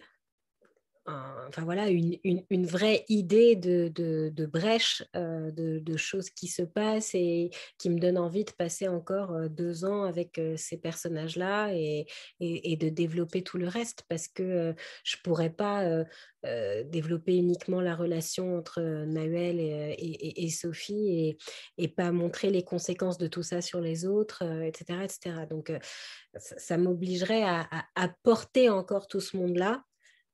enfin voilà, une, une, vraie idée de, de, brèche, euh, de, choses qui se passent et qui me donne envie de passer encore euh, deux ans avec euh, ces personnages-là et, et, de développer tout le reste parce que je ne pourrais pas développer uniquement la relation entre Nahuel et, Sophie et, pas montrer les conséquences de tout ça sur les autres, etc., etc. Donc, ça, m'obligerait à, à, porter encore tout ce monde-là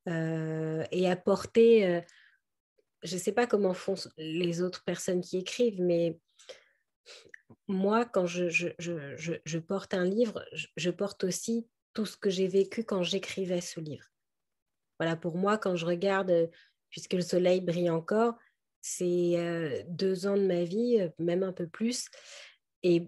euh, et apporter, euh, je ne sais pas comment font les autres personnes qui écrivent, mais moi, quand je, porte un livre, je, porte aussi tout ce que j'ai vécu quand j'écrivais ce livre. Voilà, pour moi, quand je regarde, puisque le soleil brille encore, c'est euh, deux ans de ma vie, même un peu plus, et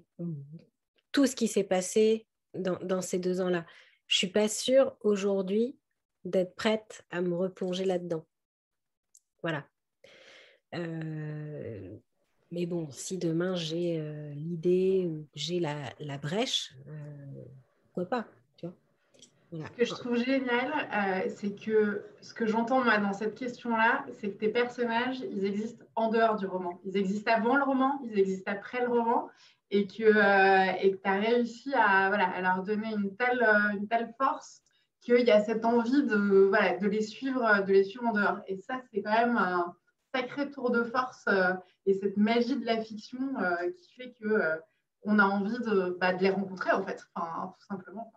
tout ce qui s'est passé dans, dans, ces deux ans-là. Je suis pas sûre aujourd'hui d'être prête à me replonger là-dedans. Voilà. Euh, mais bon, si demain j'ai euh, l'idée, j'ai la, brèche, euh, pourquoi pas Ce que je trouve génial, c'est que ce que j'entends dans cette question-là, c'est que tes personnages, ils existent en dehors du roman. Ils existent avant le roman, ils existent après le roman, et que tu as réussi à, leur donner une telle force qu'il y a cette envie de, voilà, de, les suivre, de les suivre en dehors. Et ça, c'est quand même un sacré tour de force euh, et cette magie de la fiction euh, qui fait que euh, on a envie de, bah, de, les rencontrer, en fait, enfin, tout simplement.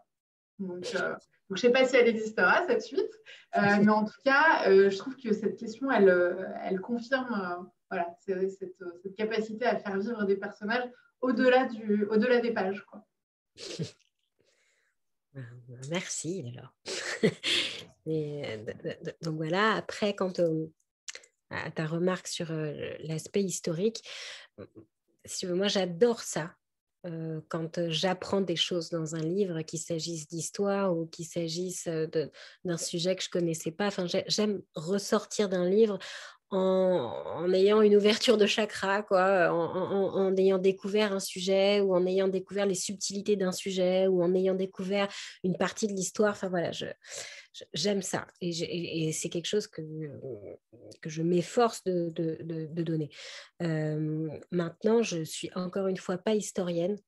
Donc, donc je ne sais pas si elle existera, cette suite, mais en tout cas, je trouve que cette question, elle, elle confirme voilà, cette, cette, capacité à faire vivre des personnages au-delà au des pages. Quoi. Merci alors. donc voilà, après, quant à ta remarque sur l'aspect historique, si moi j'adore ça. euh, quand j'apprends des choses dans un livre, qu'il s'agisse d'histoire ou qu'il s'agisse d'un sujet que je connaissais pas. Enfin, j'aime ressortir d'un livre en, ayant une ouverture de chakra, en, ayant découvert un sujet ou en ayant découvert les subtilités d'un sujet ou en ayant découvert une partie de l'histoire. Enfin voilà, j'aime ça et, c'est quelque chose que, je m'efforce de, de, donner. Euh, maintenant, je suis encore une fois pas historienne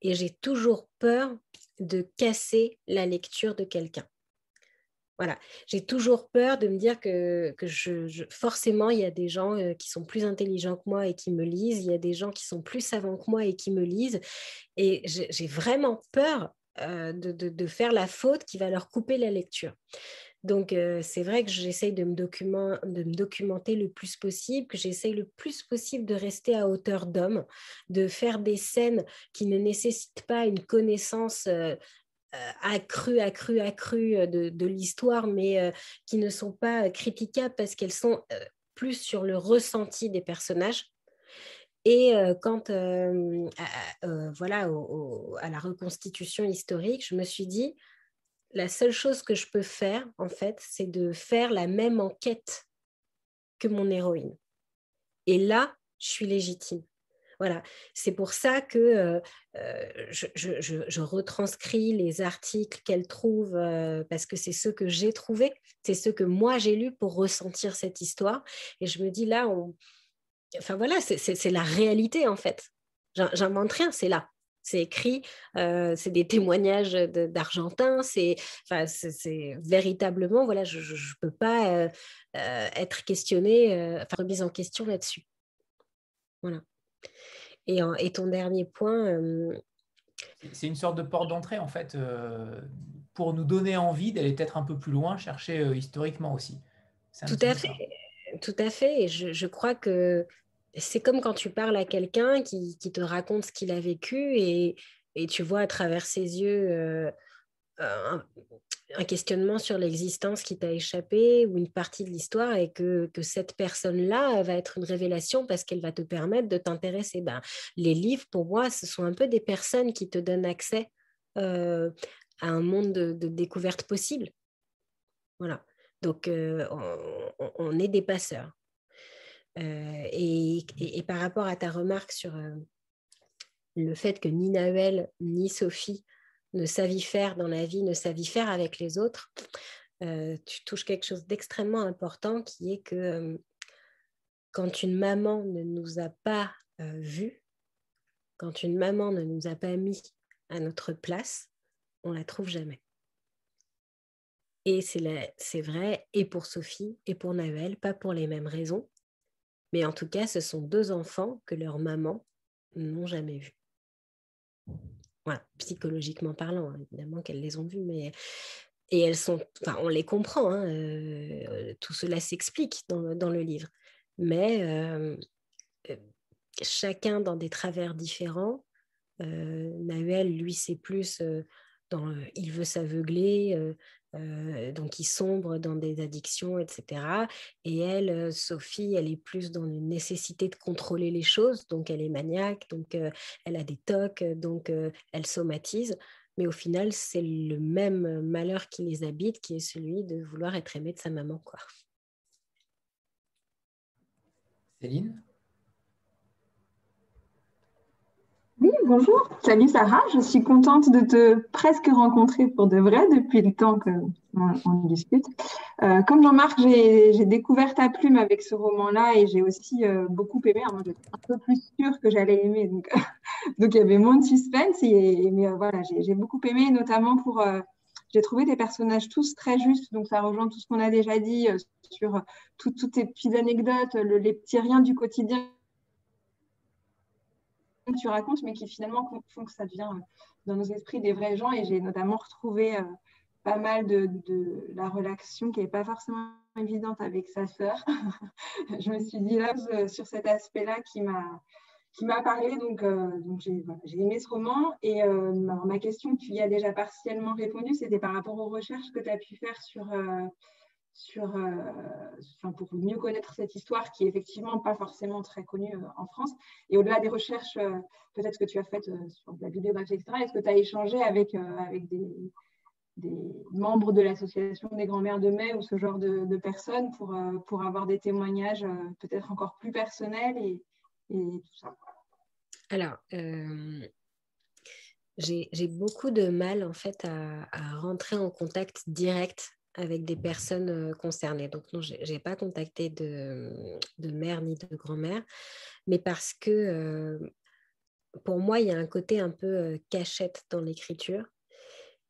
et j'ai toujours peur de casser la lecture de quelqu'un. Voilà, j'ai toujours peur de me dire que, je, forcément, il y a des gens euh, qui sont plus intelligents que moi et qui me lisent, il y a des gens qui sont plus savants que moi et qui me lisent. Et j'ai vraiment peur euh, de, faire la faute qui va leur couper la lecture. Donc, euh, c'est vrai que j'essaye de, de me documenter le plus possible, que j'essaye le plus possible de rester à hauteur d'homme, de faire des scènes qui ne nécessitent pas une connaissance accrues, accrues, accrues de, de l'histoire, mais euh, qui ne sont pas critiquables parce qu'elles sont euh, plus sur le ressenti des personnages. Et euh, quand, voilà, à la reconstitution historique, je me suis dit, la seule chose que je peux faire, en fait, c'est de faire la même enquête que mon héroïne. Et là, je suis légitime. Voilà, c'est pour ça que euh, euh, je, retranscris les articles qu'elle trouve euh, parce que c'est ceux que j'ai trouvés, c'est ceux que moi j'ai lus pour ressentir cette histoire. Et je me dis là, enfin voilà, c'est la réalité en fait. J'invente rien, c'est là c'est écrit, c'est des témoignages d'Argentins, c'est véritablement, voilà, je ne peux pas être questionnée, enfin remise en question là-dessus. Voilà. Et, ton dernier point. Euh, c'est une sorte de porte d'entrée, en fait, euh, pour nous donner envie d'aller peut-être un peu plus loin, chercher euh, historiquement aussi. Tout à fait. Tout à fait. Et je, crois que c'est comme quand tu parles à quelqu'un qui, te raconte ce qu'il a vécu et, tu vois à travers ses yeux un questionnement sur l'existence qui t'a échappé ou une partie de l'histoire et que, cette personne-là va être une révélation parce qu'elle va te permettre de t'intéresser. Ben, les livres, pour moi, ce sont un peu des personnes qui te donnent accès euh, à un monde de, découverte possible. Voilà. Donc, euh, on, est des passeurs. Euh, et, et, par rapport à ta remarque sur le fait que ni Naël ni Sophie ne savent faire dans la vie, ne savent faire avec les autres, euh, tu touches quelque chose d'extrêmement important qui est que euh, quand une maman ne nous a pas euh, vus, quand une maman ne nous a pas mis à notre place, on la trouve jamais. Et c'est vrai, et pour Sophie, et pour Noël, pas pour les mêmes raisons, mais en tout cas, ce sont deux enfants que leur maman n'ont jamais vus psychologiquement parlant, hein, évidemment qu'elles les ont vues, mais et elles sont, enfin, on les comprend, hein, euh, tout cela s'explique dans, dans, le livre, mais euh, euh, chacun dans des travers différents. Nahuel, lui, c'est plus dans il veut s'aveugler, euh, donc il sombre dans des addictions, etc. Et elle, euh, Sophie, elle est plus dans une nécessité de contrôler les choses, donc elle est maniaque, donc euh, elle a des tocs, donc elle somatise. Mais au final, c'est le même malheur qui les habite, qui est celui de vouloir être aimé de sa maman. Quoi. Céline? Oui, bonjour. Salut Sarah. Je suis contente de te presque rencontrer pour de vrai depuis le temps qu'on discute. Euh, comme Jean-Marc, j'ai découvert ta plume avec ce roman-là et j'ai aussi euh, beaucoup aimé. moi, j'étais un peu plus sûre que j'allais aimer, donc, il y avait moins de suspense. Et, mais euh, voilà, j'ai beaucoup aimé, notamment pour. j'ai trouvé tes personnages tous très justes, donc ça rejoint tout ce qu'on a déjà dit sur toutes tes petites anecdotes, les petits riens du quotidien que tu racontes, mais qui finalement font que ça devient euh, dans nos esprits des vrais gens. Et j'ai notamment retrouvé euh, pas mal de, la relation qui n'est pas forcément évidente avec sa sœur. je me suis dit là euh, sur cet aspect-là qui m'a qui m'a parlé, donc, donc j'ai aimé ce roman. Et ma question, tu y as déjà partiellement répondu, c'était par rapport aux recherches que tu as pu faire sur, sur, pour mieux connaître cette histoire qui est effectivement pas forcément très connue en France. Et au-delà des recherches, peut-être que tu as faites sur la bibliographie, etc., est-ce que tu as échangé avec, avec des, membres de l'association des grands-mères de mai ou ce genre de, personnes pour, pour avoir des témoignages peut-être encore plus personnels et tout ça? Alors, j'ai beaucoup de mal en fait à, rentrer en contact direct avec des personnes concernées. Donc non, je n'ai pas contacté de, de, mère ni de grand-mère, mais parce que pour moi, il y a un côté un peu cachette dans l'écriture.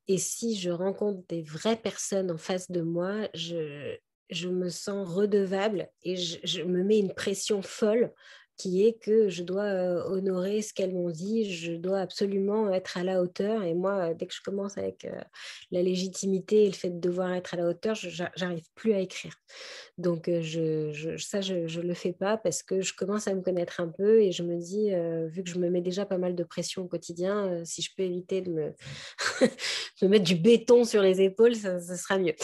Et si je rencontre des vraies personnes en face de moi, je, je me sens redevable et je, je, me mets une pression folle qui est que je dois honorer ce qu'elles m'ont dit, je dois absolument être à la hauteur. Et moi, dès que je commence avec la légitimité et le fait de devoir être à la hauteur, j'arrive plus à écrire. Donc ça, je ne le fais pas parce que je commence à me connaître un peu et je me dis, vu que je me mets déjà pas mal de pression au quotidien, si je peux éviter de me, me, mettre du béton sur les épaules, ça, ça sera mieux.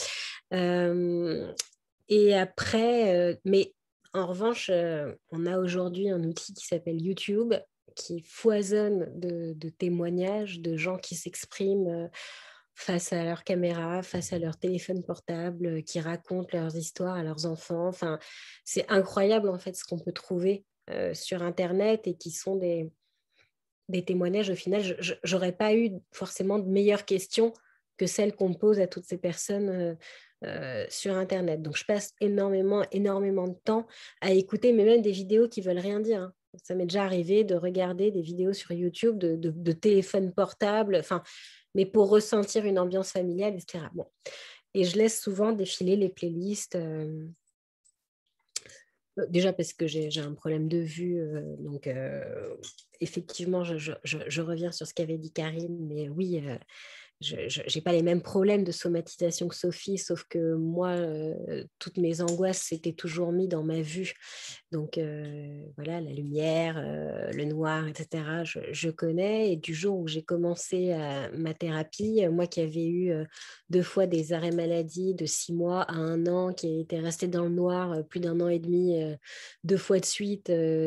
et après, mais en revanche, euh, on a aujourd'hui un outil qui s'appelle YouTube qui foisonne de, témoignages de gens qui s'expriment euh, face à leur caméra, face à leur téléphone portable, euh, qui racontent leurs histoires à leurs enfants. Enfin, c'est incroyable en fait ce qu'on peut trouver sur Internet et qui sont des, témoignages. Au final, je n'aurais pas eu forcément de meilleures questions que celles qu'on pose à toutes ces personnes sur Internet. Donc, je passe énormément, énormément de temps à écouter, mais même des vidéos qui veulent rien dire. Hein. Ça m'est déjà arrivé de regarder des vidéos sur YouTube de, téléphone portable, mais pour ressentir une ambiance familiale, etc. Bon. Et je laisse souvent défiler les playlists. Euh, déjà parce que j'ai un problème de vue, euh, donc effectivement, je, reviens sur ce qu'avait dit Karine, mais oui, je n'ai pas les mêmes problèmes de somatisation que Sophie, sauf que moi, euh, toutes mes angoisses s'étaient toujours mis dans ma vue. Donc euh, voilà, la lumière, euh, le noir, etc., je, connais. Et du jour où j'ai commencé ma thérapie, moi qui avais eu deux fois des arrêts maladie de six mois à un an, qui était resté dans le noir plus d'un an et demi, deux fois de suite,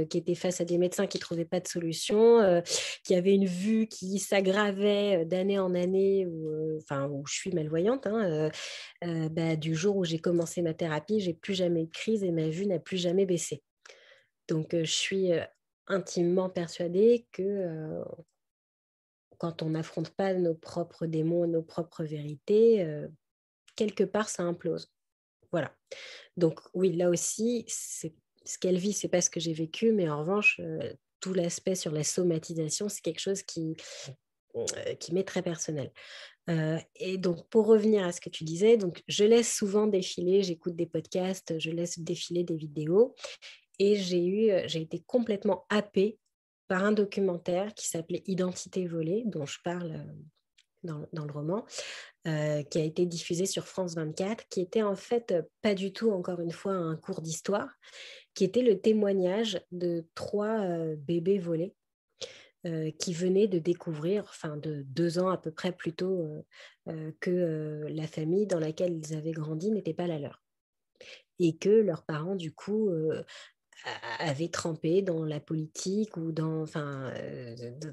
qui était face à des médecins qui ne trouvaient pas de solution, qui avait une vue qui s'aggravait d'année en année enfin, où je suis malvoyante, hein, bah, du jour où j'ai commencé ma thérapie, j'ai plus jamais de crise et ma vue n'a plus jamais baissé. Donc, je suis intimement persuadée que quand on n'affronte pas nos propres démons, nos propres vérités, quelque part, ça implose. Voilà. Donc, oui, là aussi, ce qu'elle vit, c'est pas ce que j'ai vécu, mais en revanche, tout l'aspect sur la somatisation, c'est quelque chose qui, qui m'est très personnel. Euh, et donc, pour revenir à ce que tu disais, donc, je laisse souvent défiler, j'écoute des podcasts, je laisse défiler des vidéos. Et j'ai eu, euh, j'ai été complètement happée par un documentaire qui s'appelait Identité volée, dont je parle dans, dans le roman, qui a été diffusé sur France 24, qui était en fait pas du tout, encore une fois, un cours d'histoire, qui était le témoignage de trois bébés volés euh, qui venaient de découvrir, enfin de deux ans à peu près plus tôt, euh, euh, que la famille dans laquelle ils avaient grandi n'était pas la leur. Et que leurs parents, du coup, avaient trempé dans la politique ou dans, enfin,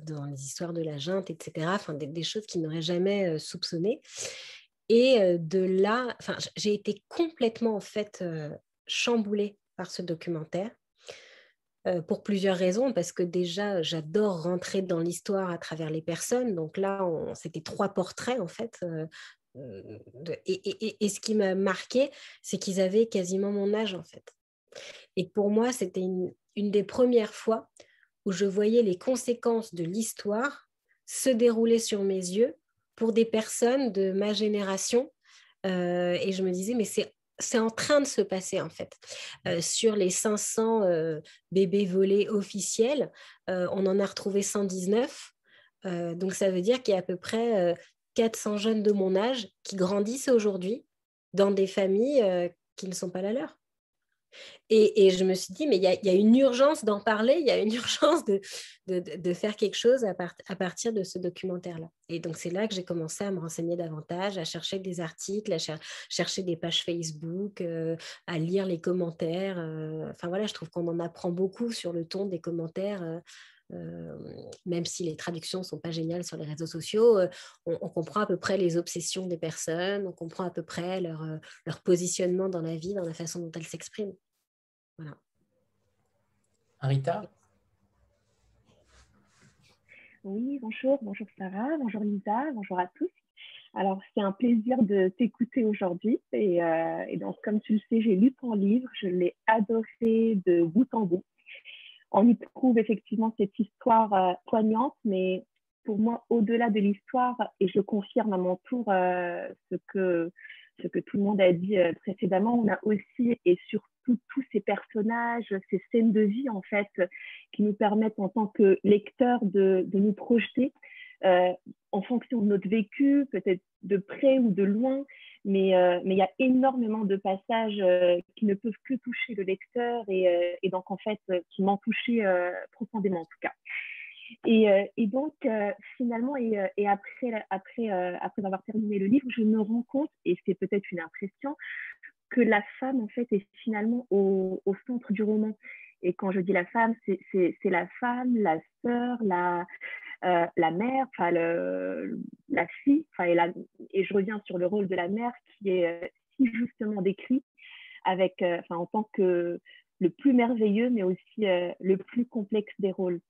dans les histoires de la junte, etc. Enfin, des, choses qu'ils n'auraient jamais soupçonnées. Et de là, j'ai été complètement en fait chamboulée par ce documentaire pour plusieurs raisons, parce que déjà, j'adore rentrer dans l'histoire à travers les personnes. Donc là, c'était trois portraits, en fait. Et, ce qui m'a marqué, c'est qu'ils avaient quasiment mon âge, en fait. Et pour moi, c'était une, des premières fois où je voyais les conséquences de l'histoire se dérouler sur mes yeux pour des personnes de ma génération. et je me disais, mais c'est c'est en train de se passer en fait. Euh, sur les 500 euh, bébés volés officiels, euh, on en a retrouvé 119. donc ça veut dire qu'il y a à peu près 400 jeunes de mon âge qui grandissent aujourd'hui dans des familles qui ne sont pas la leur. Et, je me suis dit, mais il y, a, une urgence d'en parler, il y a une urgence de, de, faire quelque chose à, partir de ce documentaire-là. Et donc, c'est là que j'ai commencé à me renseigner davantage, à chercher des articles, à chercher des pages Facebook, euh, à lire les commentaires. Euh, enfin, voilà, je trouve qu'on en apprend beaucoup sur le ton des commentaires. Euh, même si les traductions ne sont pas géniales sur les réseaux sociaux, on, on, comprend à peu près les obsessions des personnes, on comprend à peu près leur, leur positionnement dans la vie, dans la façon dont elles s'expriment. Voilà. Rita Oui, bonjour, bonjour Sarah, bonjour Lisa, bonjour à tous. Alors, c'est un plaisir de t'écouter aujourd'hui. Et, euh, donc, comme tu le sais, j'ai lu ton livre, je l'ai adoré de bout en bout. On y trouve effectivement cette histoire euh, poignante, mais pour moi, au-delà de l'histoire, et je confirme à mon tour euh, ce, que, tout le monde a dit précédemment, on a aussi et surtout tous ces personnages, ces scènes de vie en fait, qui nous permettent en tant que lecteurs de, nous projeter euh, en fonction de notre vécu, peut-être de près ou de loin, mais euh, mais il y a énormément de passages euh, qui ne peuvent que toucher le lecteur et, et donc en fait qui m'ont touché profondément en tout cas. Et, donc finalement et, après après après avoir terminé le livre, je me rends compte et c'est peut-être une impression que la femme, en fait, est finalement au, centre du roman. Et quand je dis la femme, c'est la femme, la sœur, la, euh, la mère, enfin la fille, et, et je reviens sur le rôle de la mère qui est euh, si justement décrit avec, euh, en tant que le plus merveilleux, mais aussi le plus complexe des rôles.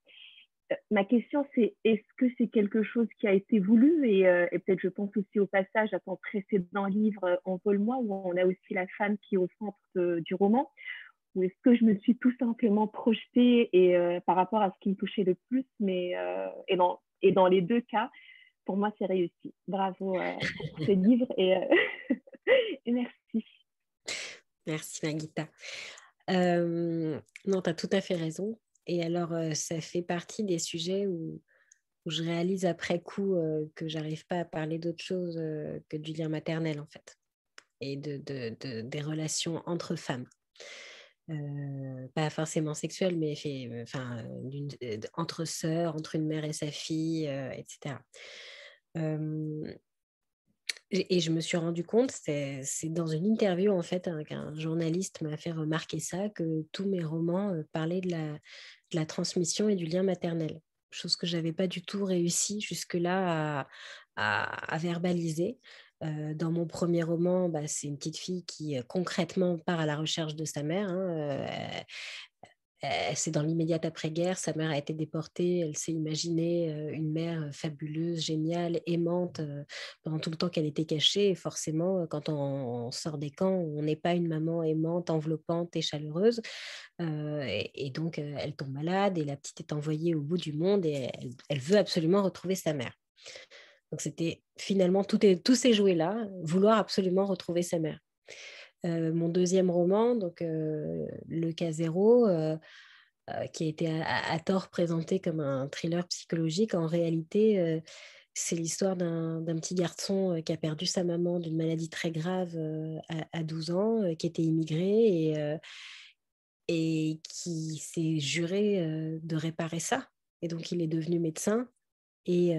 Ma question, c'est est-ce que c'est quelque chose qui a été voulu et, peut-être je pense aussi au passage à ton précédent livre Envole-moi où on a aussi la femme qui est au centre du roman ou est-ce que je me suis tout simplement projetée et, euh, par rapport à ce qui me touchait le plus mais, et, dans, et dans les deux cas, pour moi, c'est réussi. Bravo pour ce livre et, merci. Merci Magita. non, tu as tout à fait raison. Et alors, ça fait partie des sujets où, je réalise après coup que j'arrive pas à parler d'autre chose que du lien maternel, en fait, et de, des relations entre femmes. Pas forcément sexuelles, mais enfin, entre sœurs, entre une mère et sa fille, etc. Et je me suis rendu compte, c'est dans une interview en fait, qu'un journaliste m'a fait remarquer ça, que tous mes romans parlaient de la, de la transmission et du lien maternel, chose que je n'avais pas du tout réussi jusque-là à, verbaliser. Dans mon premier roman, bah, c'est une petite fille qui concrètement part à la recherche de sa mère. Hein, c'est dans l'immédiate après-guerre, sa mère a été déportée, elle s'est imaginée une mère fabuleuse, géniale, aimante pendant tout le temps qu'elle était cachée. Forcément, quand on, sort des camps, on n'est pas une maman aimante, enveloppante et chaleureuse. et, donc, elle tombe malade et la petite est envoyée au bout du monde et elle, veut absolument retrouver sa mère. Donc, c'était finalement tout, tout s'est joué là, vouloir absolument retrouver sa mère. Euh, mon deuxième roman, donc euh, Le cas zéro, euh, qui a été à, tort présenté comme un thriller psychologique, en réalité, c'est l'histoire d'un petit garçon qui a perdu sa maman d'une maladie très grave à, 12 ans, qui était immigré et qui s'est juré de réparer ça. Et donc, il est devenu médecin et,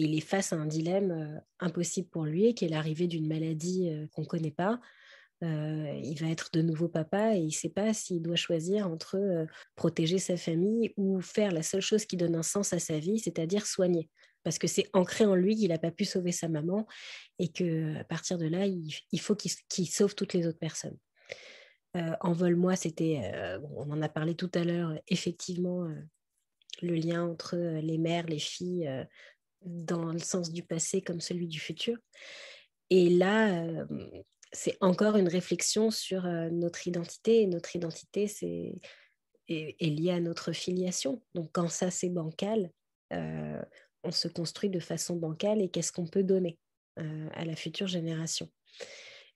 il est face à un dilemme impossible pour lui, qui est l'arrivée d'une maladie qu'on ne connaît pas, euh, il va être de nouveau papa et il ne sait pas s'il doit choisir entre euh, protéger sa famille ou faire la seule chose qui donne un sens à sa vie, c'est-à-dire soigner. Parce que c'est ancré en lui qu'il n'a pas pu sauver sa maman et qu'à partir de là, il, faut qu'il sauve toutes les autres personnes. Euh, Envole-moi, c'était, on en a parlé tout à l'heure, effectivement, le lien entre les mères, les filles, dans le sens du passé comme celui du futur. Et là, c'est encore une réflexion sur notre identité. Notre identité, c'est est, liée à notre filiation. Donc quand ça, c'est bancal, on se construit de façon bancale et qu'est-ce qu'on peut donner à la future génération.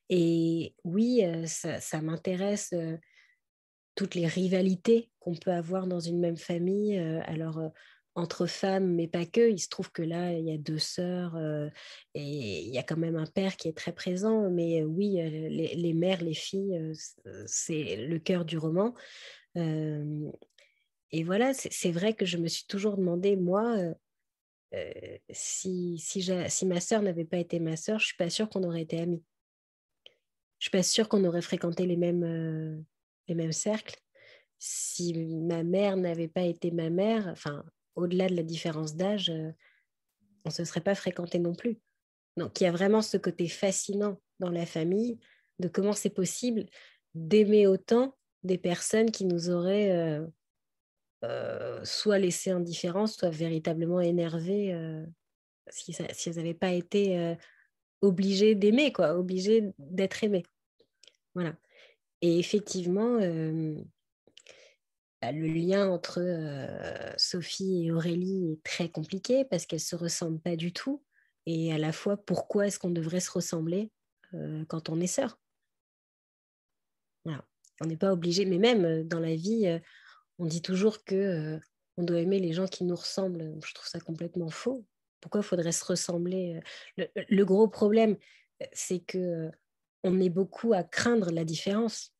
Et oui, ça, m'intéresse toutes les rivalités qu'on peut avoir dans une même famille. alors, entre femmes, mais pas que. Il se trouve que là, il y a deux sœurs et il y a quand même un père qui est très présent. Mais oui, les, mères, les filles, c'est le cœur du roman. et voilà, c'est vrai que je me suis toujours demandé, moi, si, si, ma sœur n'avait pas été ma sœur, je suis pas sûre qu'on aurait été amis. Je suis pas sûre qu'on aurait fréquenté les mêmes, les mêmes cercles. Si ma mère n'avait pas été ma mère, enfin, au-delà de la différence d'âge, on ne se serait pas fréquenté non plus. Donc, il y a vraiment ce côté fascinant dans la famille de comment c'est possible d'aimer autant des personnes qui nous auraient euh, soit laissé indifférents, soit véritablement énervés euh, si, si, elles n'avaient pas été euh, obligées d'aimer, quoi, obligées d'être aimées. Voilà. Et effectivement, bah, le lien entre Sophie et Aurélie est très compliqué parce qu'elles ne se ressemblent pas du tout. Et à la fois, pourquoi est-ce qu'on devrait se ressembler quand on est voilà. On n'est pas obligé, mais même dans la vie, on dit toujours que euh, on doit aimer les gens qui nous ressemblent. Je trouve ça complètement faux. Pourquoi faudrait se ressembler euh, le, gros problème, euh, c'est que on est beaucoup à craindre la différence.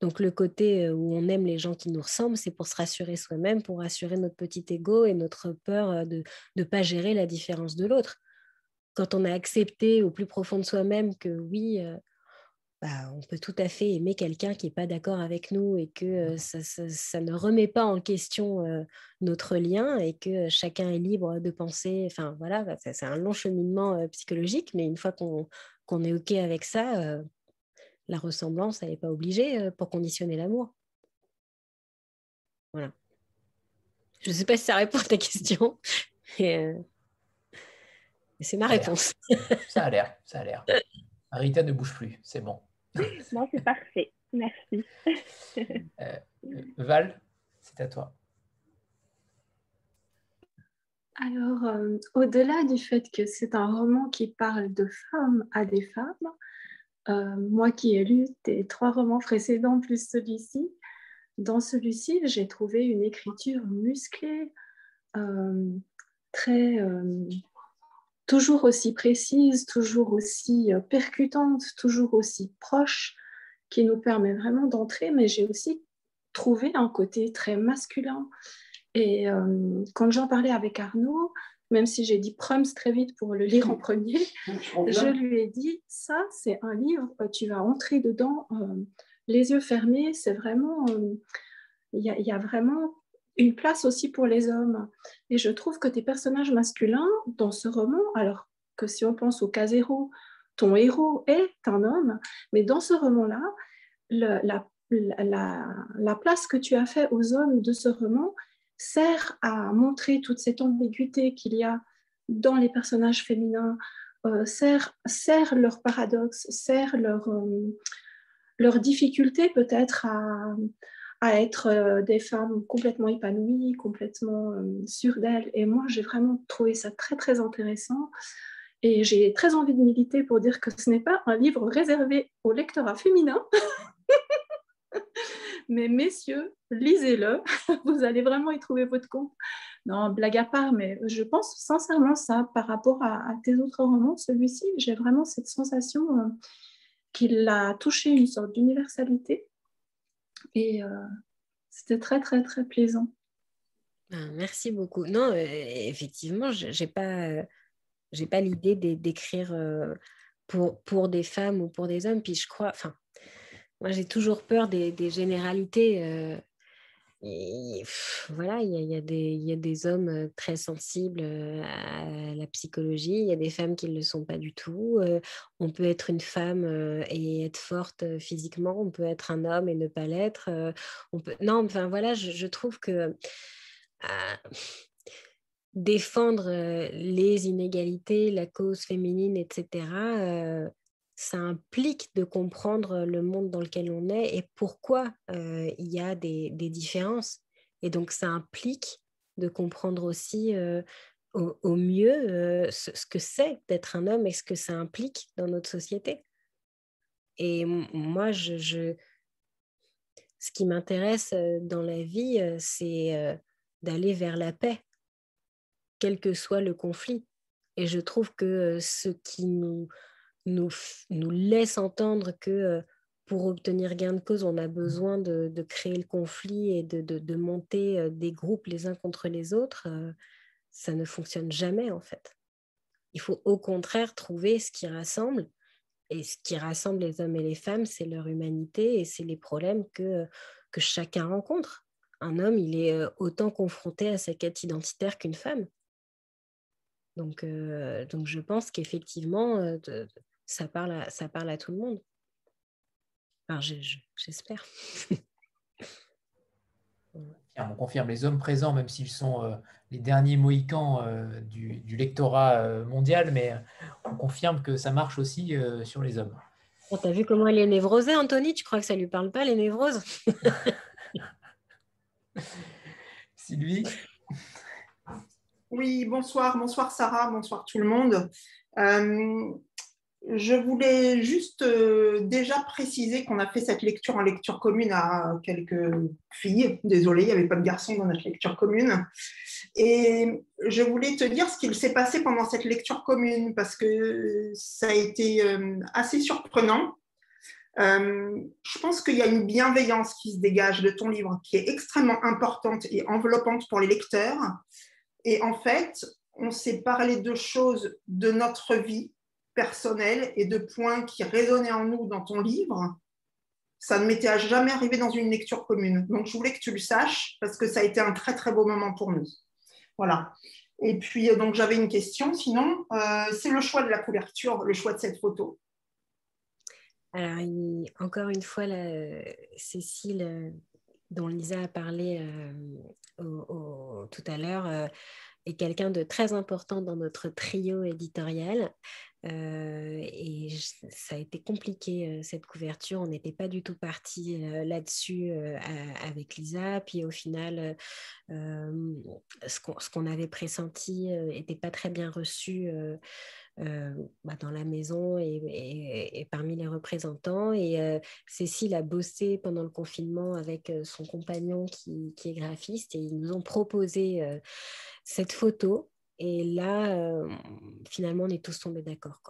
Donc le côté où on aime les gens qui nous ressemblent, c'est pour se rassurer soi-même, pour rassurer notre petit ego et notre peur de ne pas gérer la différence de l'autre. Quand on a accepté au plus profond de soi-même que oui, bah, on peut tout à fait aimer quelqu'un qui n'est pas d'accord avec nous et que mmh. ça, ne remet pas en question notre lien et que chacun est libre de penser. Enfin voilà, bah, c'est un long cheminement psychologique, mais une fois qu'on est OK avec ça, la ressemblance, elle n'est pas obligée pour conditionner l'amour. Voilà. Je ne sais pas si ça répond à ta question. mais c'est ma réponse. Ça a l'air, ça a l'air. Rita ne bouge plus, c'est bon. Non, c'est parfait. Merci. Euh, Val, c'est à toi. Alors, euh, au-delà du fait que c'est un roman qui parle de femmes à des femmes, euh, moi qui ai lu tes trois romans précédents plus celui-ci, dans celui-ci, j'ai trouvé une écriture musclée, très toujours aussi précise, toujours aussi euh, percutante, toujours aussi proche, qui nous permet vraiment d'entrer, mais j'ai aussi trouvé un côté très masculin. Et euh, quand j'en parlais avec Arnaud, même si j'ai dit Prums très vite pour le lire en premier, je lui ai dit, ça c'est un livre, tu vas entrer dedans euh, les yeux fermés, c'est vraiment, il y, y, a vraiment une place aussi pour les hommes. Et je trouve que tes personnages masculins dans ce roman, alors que si on pense au cas zéro, ton héros est un homme, mais dans ce roman-là, la, la, place que tu as fait aux hommes de ce roman sert à montrer toute cette ambiguïté qu'il y a dans les personnages féminins, euh, sert, leur paradoxe, sert leur, euh, difficulté peut-être à, être euh, des femmes complètement épanouies, complètement sûres d'elles. Et moi, j'ai vraiment trouvé ça très, très intéressant. Et j'ai très envie de militer pour dire que ce n'est pas un livre réservé au lectorat féminin. mais messieurs, lisez-le. Vous allez vraiment y trouver votre compte. Non, blague à part, mais je pense sincèrement ça par rapport à, tes autres romans. Celui-ci, j'ai vraiment cette sensation euh, qu'il a touché une sorte d'universalité et euh, c'était très, très, très plaisant. Ben, merci beaucoup. Non, euh, effectivement, je n'ai pas, j'ai pas l'idée d'écrire pour, pour des femmes ou pour des hommes. Puis je crois, enfin, moi j'ai toujours peur des, généralités voilà, il y, a, des, hommes euh, très sensibles euh, à la psychologie, il y a des femmes qui ne le sont pas du tout. Euh, on peut être une femme et être forte physiquement, on peut être un homme et ne pas l'être. Non, enfin voilà, je, trouve que défendre les inégalités, la cause féminine, etc., ça implique de comprendre le monde dans lequel on est et pourquoi il y a des, différences. Et donc, ça implique de comprendre aussi au, mieux ce, que c'est d'être un homme et ce que ça implique dans notre société. Et moi, je, ce qui m'intéresse dans la vie, c'est d'aller vers la paix quel que soit le conflit. Et je trouve que ce qui nous, nous, nous laisse entendre que pour obtenir gain de cause, on a besoin de, créer le conflit et de, monter des groupes les uns contre les autres, ça ne fonctionne jamais en fait. Il faut au contraire trouver ce qui rassemble. Et ce qui rassemble les hommes et les femmes, c'est leur humanité et c'est les problèmes que, que chacun rencontre. Un homme, il est autant confronté à sa quête identitaire qu'une femme. Donc, donc je pense qu'effectivement, ça, parle ça parle à tout le monde j'espère. on confirme, les hommes présents, même s'ils sont euh, les derniers mohicans euh, du, lectorat euh, mondial, mais on confirme que ça marche aussi sur les hommes. On t'a vu comment elle est névrosée, Anthony? Tu crois que ça ne lui parle pas, les névroses? Sylvie? Oui, bonsoir, bonsoir Sarah, bonsoir tout le monde. Je voulais juste euh, déjà préciser qu'on a fait cette lecture en lecture commune à quelques filles. Désolée, il n'y avait pas de garçons dans notre lecture commune. Et je voulais te dire ce qu'il s'est passé pendant cette lecture commune parce que ça a été euh, assez surprenant. Euh, je pense qu'il y a une bienveillance qui se dégage de ton livre qui est extrêmement importante et enveloppante pour les lecteurs. Et en fait, on s'est parlé de choses de notre vie personnel et de points qui résonnaient en nous dans ton livre, ça ne m'était jamais arrivé dans une lecture commune. Donc, je voulais que tu le saches parce que ça a été un très, très beau moment pour nous. Voilà. Et puis, euh, donc, j'avais une question. Sinon, euh, c'est le choix de la couverture, le choix de cette photo. Alors, encore une fois, Cécile, euh, dont Lisa a parlé tout à l'heure, est quelqu'un de très important dans notre trio éditorial. Euh, et ça a été compliqué euh, cette couverture. On n'était pas du tout parti euh, là-dessus avec Lisa. Puis au final, ce qu'on avait pressenti n'était pas très bien reçu. Bah, dans la maison et, parmi les représentants. Et Cécile a bossé pendant le confinement avec son compagnon qui, qui, est graphiste et ils nous ont proposé cette photo et là, euh, finalement, on est tous tombés d'accord.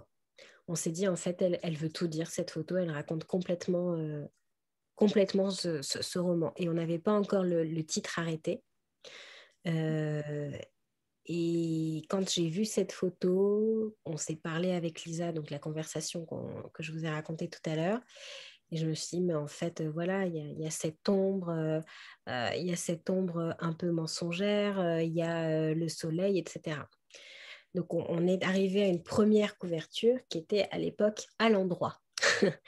On s'est dit, en fait, elle, veut tout dire, cette photo, elle raconte complètement, euh, complètement ce, roman. Et on n'avait pas encore le, titre arrêté. Euh, et quand j'ai vu cette photo, on s'est parlé avec Lisa, donc la conversation que je vous ai racontée tout à l'heure. Et je me suis dit, mais en fait, euh, voilà, il y, a cette ombre, euh, euh, il y a cette ombre un peu mensongère, il y a le soleil, etc. Donc, on, est arrivé à une première couverture qui était à l'époque à l'endroit.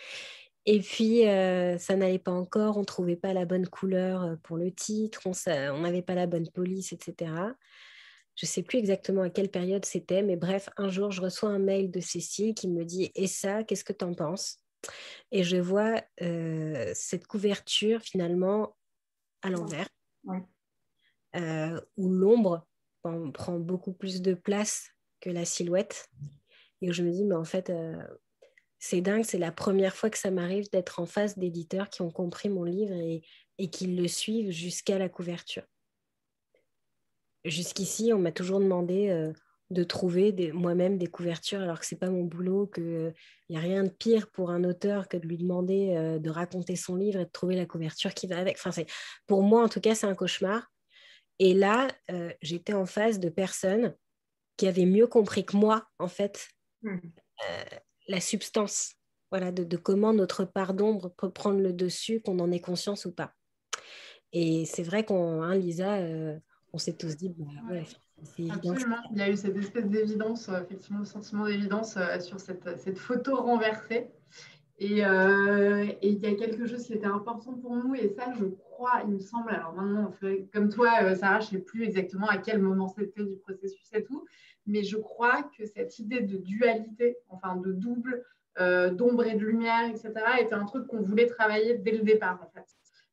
Et puis, ça n'allait pas encore, on ne trouvait pas la bonne couleur pour le titre, on n'avait pas la bonne police, etc. Je ne sais plus exactement à quelle période c'était, mais bref, un jour, je reçois un mail de Cécile qui me dit Et ça, qu'est-ce que tu en penses? Et je vois euh, cette couverture finalement à l'envers, euh, où l'ombre prend beaucoup plus de place que la silhouette. Et je me dis, mais en fait, euh, c'est dingue, c'est la première fois que ça m'arrive d'être en face d'éditeurs qui ont compris mon livre et, et qui le suivent jusqu'à la couverture. Jusqu'ici, on m'a toujours demandé de trouver moi-même des couvertures alors que c'est pas mon boulot, qu'il n'y a rien de pire pour un auteur que de lui demander euh, de raconter son livre et de trouver la couverture qui va avec. Enfin, pour moi, en tout cas, c'est un cauchemar. Et là, euh, j'étais en face de personnes qui avaient mieux compris que moi, en fait, mmh. euh, la substance voilà, de, comment notre part d'ombre peut prendre le dessus, qu'on en ait conscience ou pas. Et c'est vrai qu'on, hein, Lisa, on s'est tous dit, bah, ouais, Absolument. Il y a eu cette espèce d'évidence, euh, effectivement, le sentiment d'évidence euh, sur cette, cette, photo renversée. Et, euh, il y a quelque chose qui était important pour nous, et ça, je crois, il me semble, alors maintenant, comme toi, Sarah, je ne sais plus exactement à quel moment c'était du processus et tout, mais je crois que cette idée de dualité, enfin de double, d'ombre et de lumière, etc., était un truc qu'on voulait travailler dès le départ, en fait.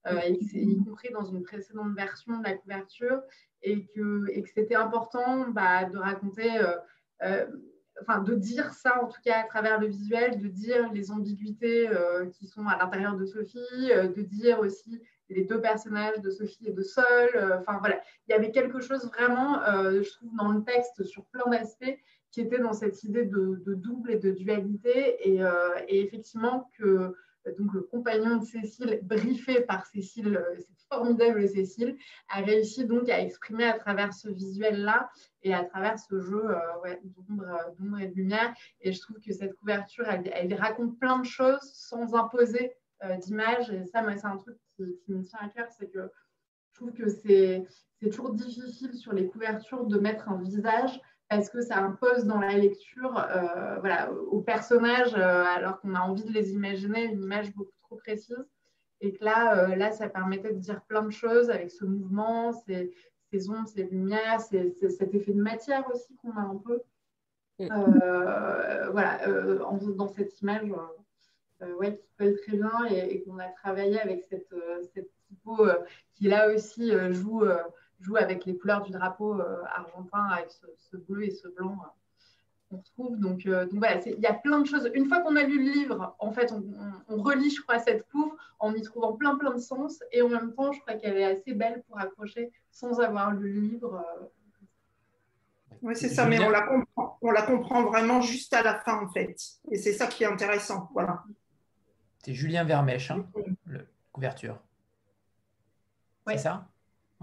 Euh, y compris dans une précédente version de la couverture, et que, c'était important bah, de raconter. Euh, euh, enfin, de dire ça, en tout cas à travers le visuel, de dire les ambiguïtés euh, qui sont à l'intérieur de Sophie, de dire aussi les deux personnages de Sophie et de Sol. Enfin voilà, il y avait quelque chose vraiment, je trouve, dans le texte sur plein d'aspects qui était dans cette idée de, double et de dualité. Et effectivement, que donc le compagnon de Cécile, briefé par Cécile, cette formidable Cécile, a réussi donc à exprimer à travers ce visuel-là et à travers ce jeu euh, d'ombre et de lumière. Et je trouve que cette couverture, elle, raconte plein de choses sans imposer euh, d'image. Et ça, c'est un truc qui, me tient à cœur, c'est que je trouve que c'est toujours difficile sur les couvertures de mettre un visage parce que ça impose dans la lecture euh, voilà, aux personnages, alors qu'on a envie de les imaginer, une image beaucoup trop précise. Et que là, là, ça permettait de dire plein de choses avec ce mouvement, c'est ces ombres, ces lumières, cet effet de matière aussi qu'on a un peu. Mm. Euh, voilà, euh, dans cette image euh, ouais, qui colle très bien et, qu'on a travaillé avec cette, cette typo qui là aussi joue, joue avec les couleurs du drapeau argentin, avec ce, bleu et ce blanc qu'on trouve. Donc, donc voilà, il y a plein de choses. Une fois qu'on a lu le livre, en fait, on, on, relit, je crois, cette couve en y trouvant plein, plein de sens. Et en même temps, je crois qu'elle est assez belle pour accrocher sans avoir le livre. Euh. Oui, c'est ça, mais on la, comprend, on la comprend vraiment juste à la fin, en fait. Et c'est ça qui est intéressant. Voilà. C'est Julien Vermèche, hein, le couverture. C'est ça?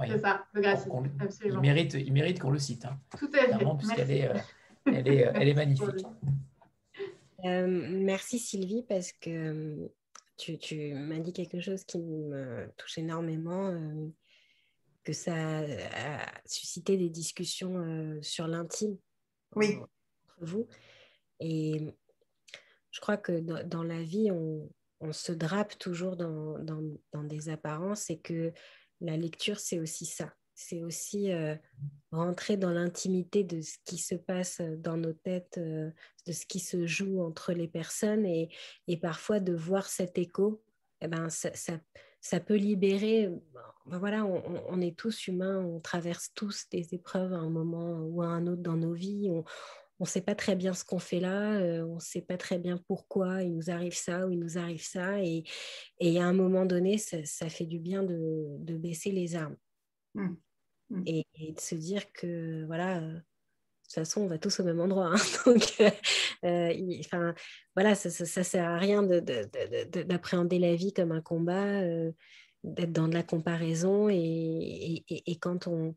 C'est ça, le graphisme. il mérite, il mérite qu'on le cite. Hein. Tout à fait. Puisqu'elle est, euh, elle est, elle est magnifique. Euh, merci Sylvie, parce que tu, tu m'as dit quelque chose qui me touche énormément que ça a suscité des discussions euh, sur l'intime oui. entre vous. Et je crois que dans, la vie, on, se drape toujours dans, dans, des apparences et que la lecture, c'est aussi ça. C'est aussi euh, rentrer dans l'intimité de ce qui se passe dans nos têtes, euh, de ce qui se joue entre les personnes et, parfois de voir cet écho. Eh ben, ça, peut libérer. Ben voilà, on, est tous humains, on traverse tous des épreuves à un moment ou à un autre dans nos vies. On ne sait pas très bien ce qu'on fait là, euh, on ne sait pas très bien pourquoi il nous arrive ça ou il nous arrive ça. Et, et à un moment donné, ça, fait du bien de, baisser les armes. Mmh. Mmh. Et, de se dire que voilà, euh, de toute façon, on va tous au même endroit. Hein. Donc, euh, euh, enfin, voilà, ça ne sert à rien d'appréhender la vie comme un combat, d'être dans de la comparaison. Et, quand on,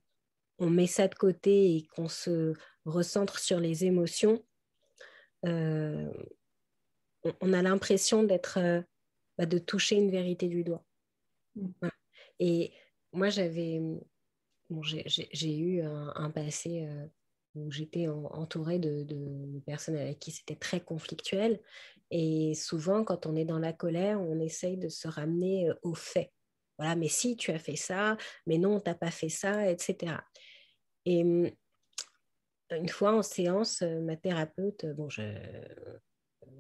met ça de côté et qu'on se recentre sur les émotions, on, a l'impression d'être, bah, de toucher une vérité du doigt. Mmh. Et moi, j'avais, bon, j'ai eu un passé où j'étais entourée de, personnes avec qui c'était très conflictuel. Et souvent, quand on est dans la colère, on essaye de se ramener aux faits. Voilà, mais si tu as fait ça, mais non, tu n'as pas fait ça, etc. Et une fois en séance, ma thérapeute, bon, je,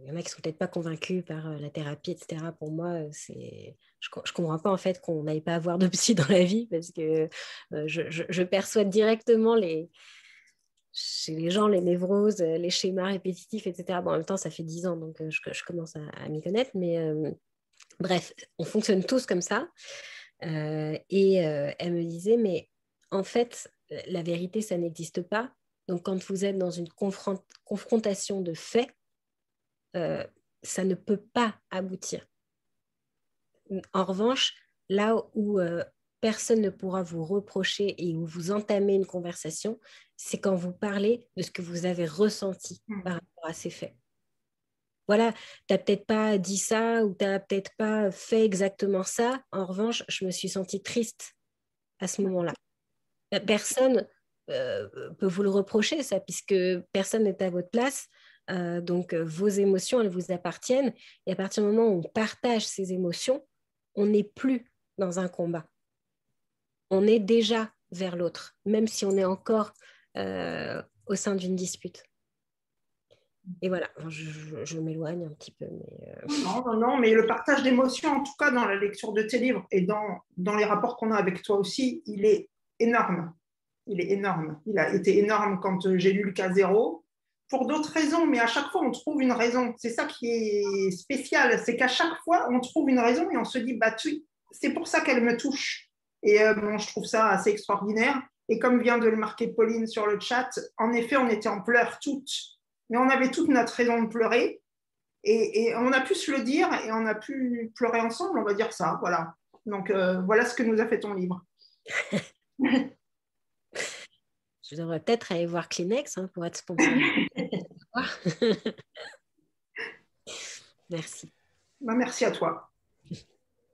il y en a qui sont peut-être pas convaincus par la thérapie, etc. Pour moi, c'est, je, ne comprends pas en fait qu'on n'aille pas avoir de psy dans la vie parce que je, perçois directement les, chez les gens, les névroses, euh, les schémas répétitifs, etc. Bon, en même temps, ça fait dix ans, donc euh, je, commence à, m'y connaître. Mais euh, bref, on fonctionne tous comme ça. et elle me disait, mais en fait, la vérité, ça n'existe pas. Donc, quand vous êtes dans une confrontation de faits, ça ne peut pas aboutir. En revanche, là où personne ne pourra vous reprocher et où vous entamez une conversation, c'est quand vous parlez de ce que vous avez ressenti hmm. par rapport à ces faits. Voilà, tu n'as peut-être pas dit ça ou tu n'as peut-être pas fait exactement ça. En revanche, je me suis sentie triste à ce moment-là. Euh, personne euh, peut vous le reprocher, ça, puisque personne n'est à votre place. Euh, donc, vos émotions, elles vous appartiennent. Et à partir du moment où on partage ces émotions, on n'est plus dans un combat. On est déjà vers l'autre, même si on est encore euh, au sein d'une dispute. Et voilà, je, m'éloigne un petit peu. Euh, Non, non, non, mais le partage d'émotions, en tout cas dans la lecture de tes livres et dans, dans les rapports qu'on a avec toi aussi, il est énorme. Il est énorme. Il a été énorme quand euh, j'ai lu le cas zéro. pour d'autres raisons, mais à chaque fois, on trouve une raison. C'est ça qui est spécial, c'est qu'à chaque fois, on trouve une raison et on se dit, bah, c'est pour ça qu'elle me touche. Et euh, je trouve ça assez extraordinaire. Et comme vient de le marquer Pauline sur le chat, en effet, on était en pleurs toutes. Mais on avait toute notre raison de pleurer. Et, on a pu se le dire et on a pu pleurer ensemble, on va dire ça. Voilà. Donc euh, voilà ce que nous a fait ton livre. Je devrais peut-être aller voir Kleenex hein, pour être spontané. merci. Bah, merci à toi.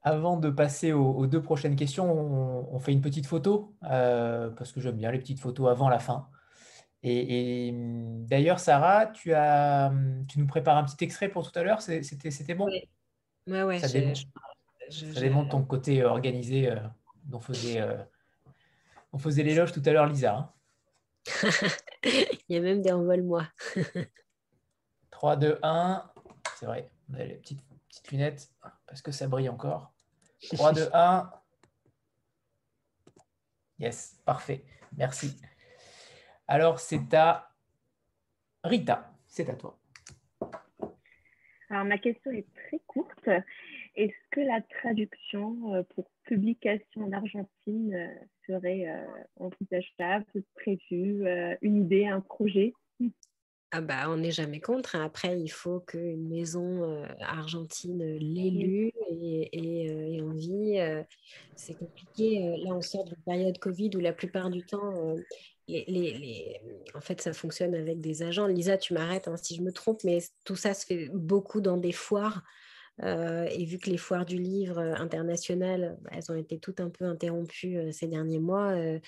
Avant de passer aux, deux prochaines questions, on, fait une petite photo, euh, parce que j'aime bien les petites photos avant la fin. Et, d'ailleurs, Sarah, tu, as, tu nous prépares un petit extrait pour tout à l'heure, c'était bon? Oui, ouais, ouais, ça, démontre, ton côté organisé euh, dont faisait, euh, on faisait l'éloge tout à l'heure, Lisa. Hein. Il y a même des envols-moi. 3, 2, 1. C'est vrai, on a les petites, petites lunettes parce que ça brille encore. 3, 2, 1. Yes, parfait. Merci. Alors, c'est à Rita. C'est à toi. Alors, ma question est très courte. Est-ce que la traduction euh, pour publication en Argentine euh, serait euh, envisageable, prévu, une idée, un projet? Ah bah, on n'est jamais contre. Hein. Après, il faut qu'une maison argentine l'ait lu et, et, on vit. c'est compliqué. Là, on sort d'une période Covid où la plupart du temps, les, les, en fait, ça fonctionne avec des agents. Lisa, tu m'arrêtes hein, si je me trompe, mais tout ça se fait beaucoup dans des foires. Euh, et vu que les foires du livre euh, internationales, bah, elles ont été toutes un peu interrompues euh, ces derniers mois, je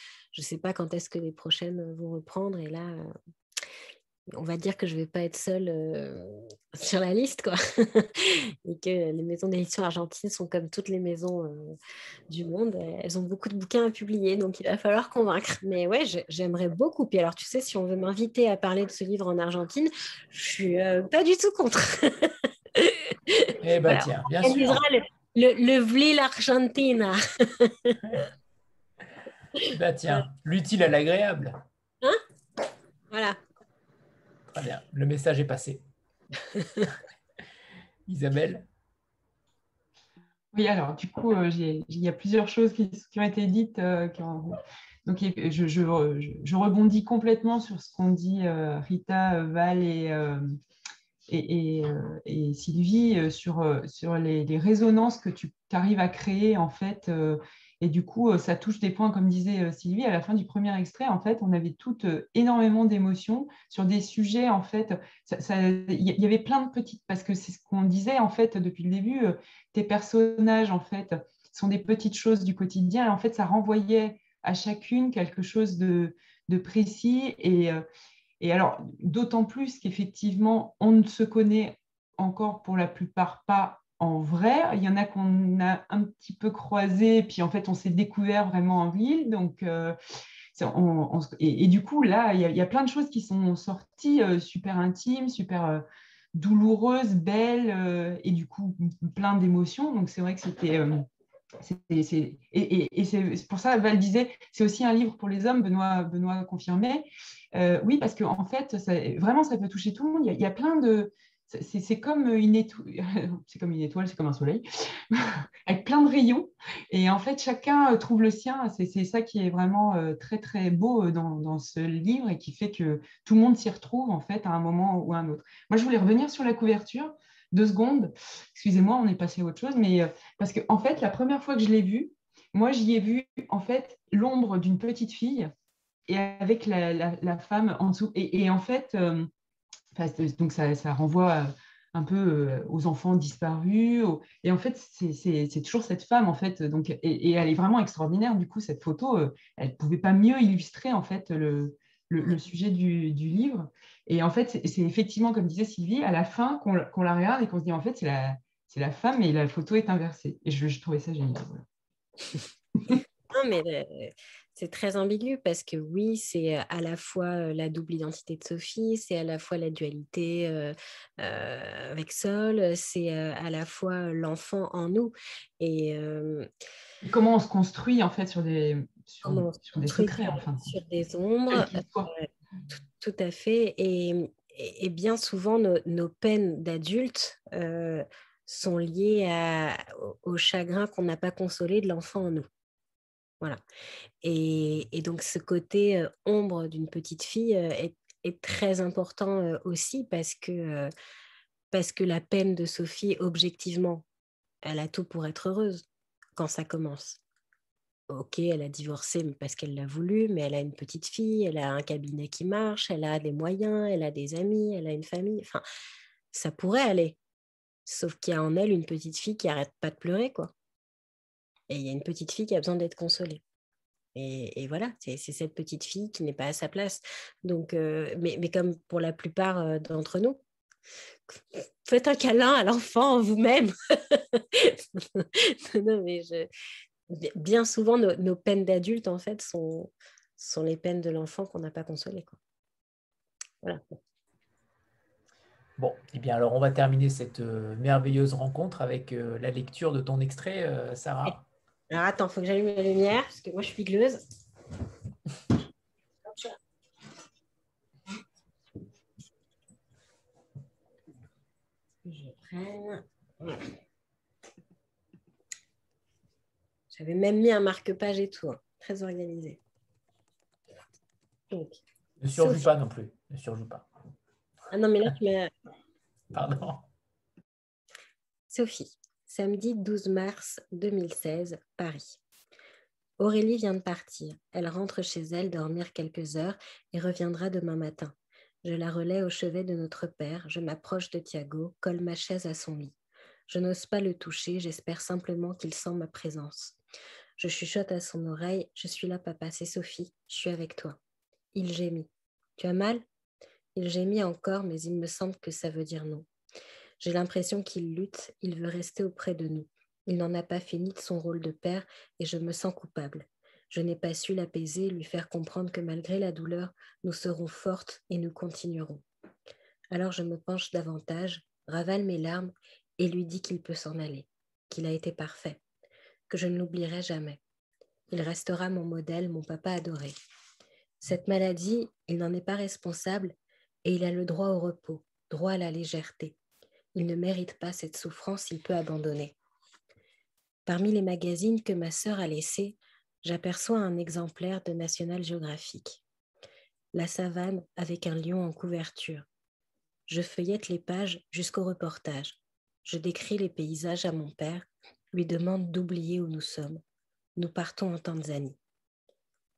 ne sais pas quand est-ce que les prochaines vont reprendre. Et là, on va dire que je ne vais pas être seule sur la liste, quoi. et que les maisons d'édition argentines sont comme toutes les maisons du monde. Elles ont beaucoup de bouquins à publier, donc il va falloir convaincre. Mais ouais, j'aimerais beaucoup. Puis alors, tu sais, si on veut m'inviter à parler de ce livre en Argentine, je suis pas du tout contre. Eh bien, tiens, bien sûr. Le, le Vlil Argentina. bah tiens, l'utile à l'agréable. Hein? Voilà. Très bien, le message est passé. Isabelle? Oui, alors du coup, euh, il y a plusieurs choses qui, ont été dites. Euh, donc, je, je, rebondis complètement sur ce qu'ont dit euh, Rita, Val et, euh, et, Sylvie euh, sur, euh, sur les, résonances que tu arrives à créer en fait. et du coup, ça touche des points, comme disait Sylvie, à la fin du premier extrait, en fait, on avait toutes énormément d'émotions sur des sujets, en fait, il y avait plein de petites, parce que c'est ce qu'on disait, en fait, depuis le début, tes personnages, en fait, sont des petites choses du quotidien, et en fait, ça renvoyait à chacune quelque chose de, de précis, et, et alors, d'autant plus qu'effectivement, on ne se connaît encore pour la plupart pas en vrai. Il y en a qu'on a un petit peu croisé, puis en fait, on s'est découvert vraiment en ville. Donc, euh, et, du coup, là, il y, a, plein de choses qui sont sorties euh, super intimes, super euh, douloureuses, belles, et du coup, plein d'émotions. Donc, c'est vrai que c'était et, c'est pour ça, Val disait, c'est aussi un livre pour les hommes, Benoît, Benoît confirmait. Euh, oui, parce qu'en en fait, vraiment, ça peut toucher tout le monde. Il y a, plein de... C'est comme une étoile, c'est comme une étoile, c'est comme un soleil, avec plein de rayons. Et en fait, chacun trouve le sien. C'est ça qui est vraiment euh, très, très beau euh, dans, dans, ce livre et qui fait que tout le monde s'y retrouve, en fait, à un moment ou à un autre. Moi, je voulais revenir sur la couverture deux secondes. Excusez-moi, on est passé à autre chose, mais euh, parce que en fait, la première fois que je l'ai vu, moi, j'y ai vu en fait l'ombre d'une petite fille et avec la, femme en dessous. Et, en fait, euh, donc ça, renvoie un peu euh, aux enfants disparus. Et en fait, c'est toujours cette femme, en fait. Donc, et, elle est vraiment extraordinaire. Du coup, cette photo, elle pouvait pas mieux illustrer, en fait, le, le, sujet du, livre. Et en fait, c'est effectivement, comme disait Sylvie, à la fin qu'on la regarde et qu'on se dit, en fait, c'est la, la femme et la photo est inversée. Et je, trouvais ça génial. euh, c'est très ambigu parce que oui, c'est à la fois la double identité de Sophie, c'est à la fois la dualité euh, avec Sol, c'est à la fois l'enfant en nous. Et comment on se construit en fait sur des, sur, des secrets, Sur des ombres, tout, à fait. Et, et, bien souvent, nos, peines d'adultes sont liées au, chagrin qu'on n'a pas consolé de l'enfant en nous. Et, donc, ce côté ombre d'une petite fille est, très important aussi parce que, parce que la peine de Sophie, objectivement, elle a tout pour être heureuse quand ça commence. Ok, elle a divorcé parce qu'elle l'a voulu, mais elle a une petite fille, elle a un cabinet qui marche, elle a des moyens, elle a des amis, elle a une famille. Enfin, ça pourrait aller. Sauf qu'il y a en elle une petite fille qui arrête pas de pleurer, quoi. Et il y a une petite fille qui a besoin d'être consolée. Et, voilà, c'est cette petite fille qui n'est pas à sa place. Donc, euh, mais, mais, comme pour la plupart euh, d'entre nous, faites un câlin à l'enfant vous-même. non, mais je, bien souvent, nos, peines d'adultes, en fait, sont, sont les peines de l'enfant qu'on n'a pas consolé. Quoi. Voilà. Bon, et eh bien alors on va terminer cette euh, merveilleuse rencontre avec la lecture de ton extrait, Sarah. Alors attends, il faut que j'allume la lumière, parce que moi je suis gleuse. Je prenne. J'avais même mis un marque-page et tout, hein. très organisé. ne surjoue pas non plus. Ne surjoue pas. Ah non, mais là, tu m'as. Pardon. Sophie, samedi 12 mars 2016, Paris. Aurélie vient de partir. Elle rentre chez elle dormir quelques heures et reviendra demain matin. Je la relais au chevet de notre père. Je m'approche de Thiago, colle ma chaise à son lit. Je n'ose pas le toucher, j'espère simplement qu'il sent ma présence. Je chuchote à son oreille Je suis là, papa, c'est Sophie, je suis avec toi. Il gémit. Tu as mal? Il gémit encore, mais il me semble que ça veut dire non. J'ai l'impression qu'il lutte, il veut rester auprès de nous. Il n'en a pas fini de son rôle de père et je me sens coupable. Je n'ai pas su l'apaiser, lui faire comprendre que malgré la douleur, nous serons fortes et nous continuerons. Alors je me penche davantage, ravale mes larmes et lui dis qu'il peut s'en aller, qu'il a été parfait, que je ne l'oublierai jamais. Il restera mon modèle, mon papa adoré. Cette maladie, il n'en est pas responsable et il a le droit au repos, droit à la légèreté. Il ne mérite pas cette souffrance, il peut abandonner. Parmi les magazines que ma sœur a laissés, j'aperçois un exemplaire de National Geographic. La savane avec un lion en couverture. Je feuillette les pages jusqu'au reportage. Je décris les paysages à mon père, lui demande d'oublier où nous sommes. Nous partons en Tanzanie.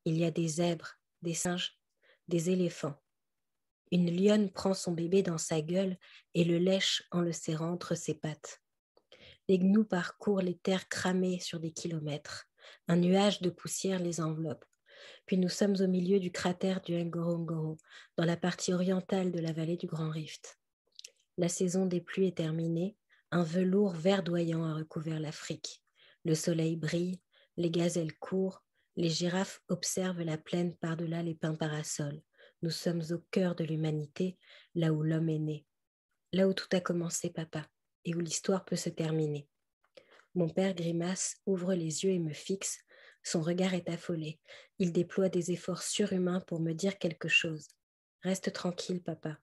Il y a des zèbres, des singes, des éléphants. Une lionne prend son bébé dans sa gueule et le lèche en le serrant entre ses pattes. Les gnous parcourent les terres cramées sur des kilomètres. Un nuage de poussière les enveloppe. Puis nous sommes au milieu du cratère du Ngorongoro, dans la partie orientale de la vallée du Grand Rift. La saison des pluies est terminée un velours verdoyant a recouvert l'Afrique. Le soleil brille, les gazelles courent, les girafes observent la plaine par-delà les pins parasols. Nous sommes au cœur de l'humanité, là où l'homme est né. Là où tout a commencé, papa, et où l'histoire peut se terminer. Mon père grimace, ouvre les yeux et me fixe. Son regard est affolé. Il déploie des efforts surhumains pour me dire quelque chose. Reste tranquille, papa.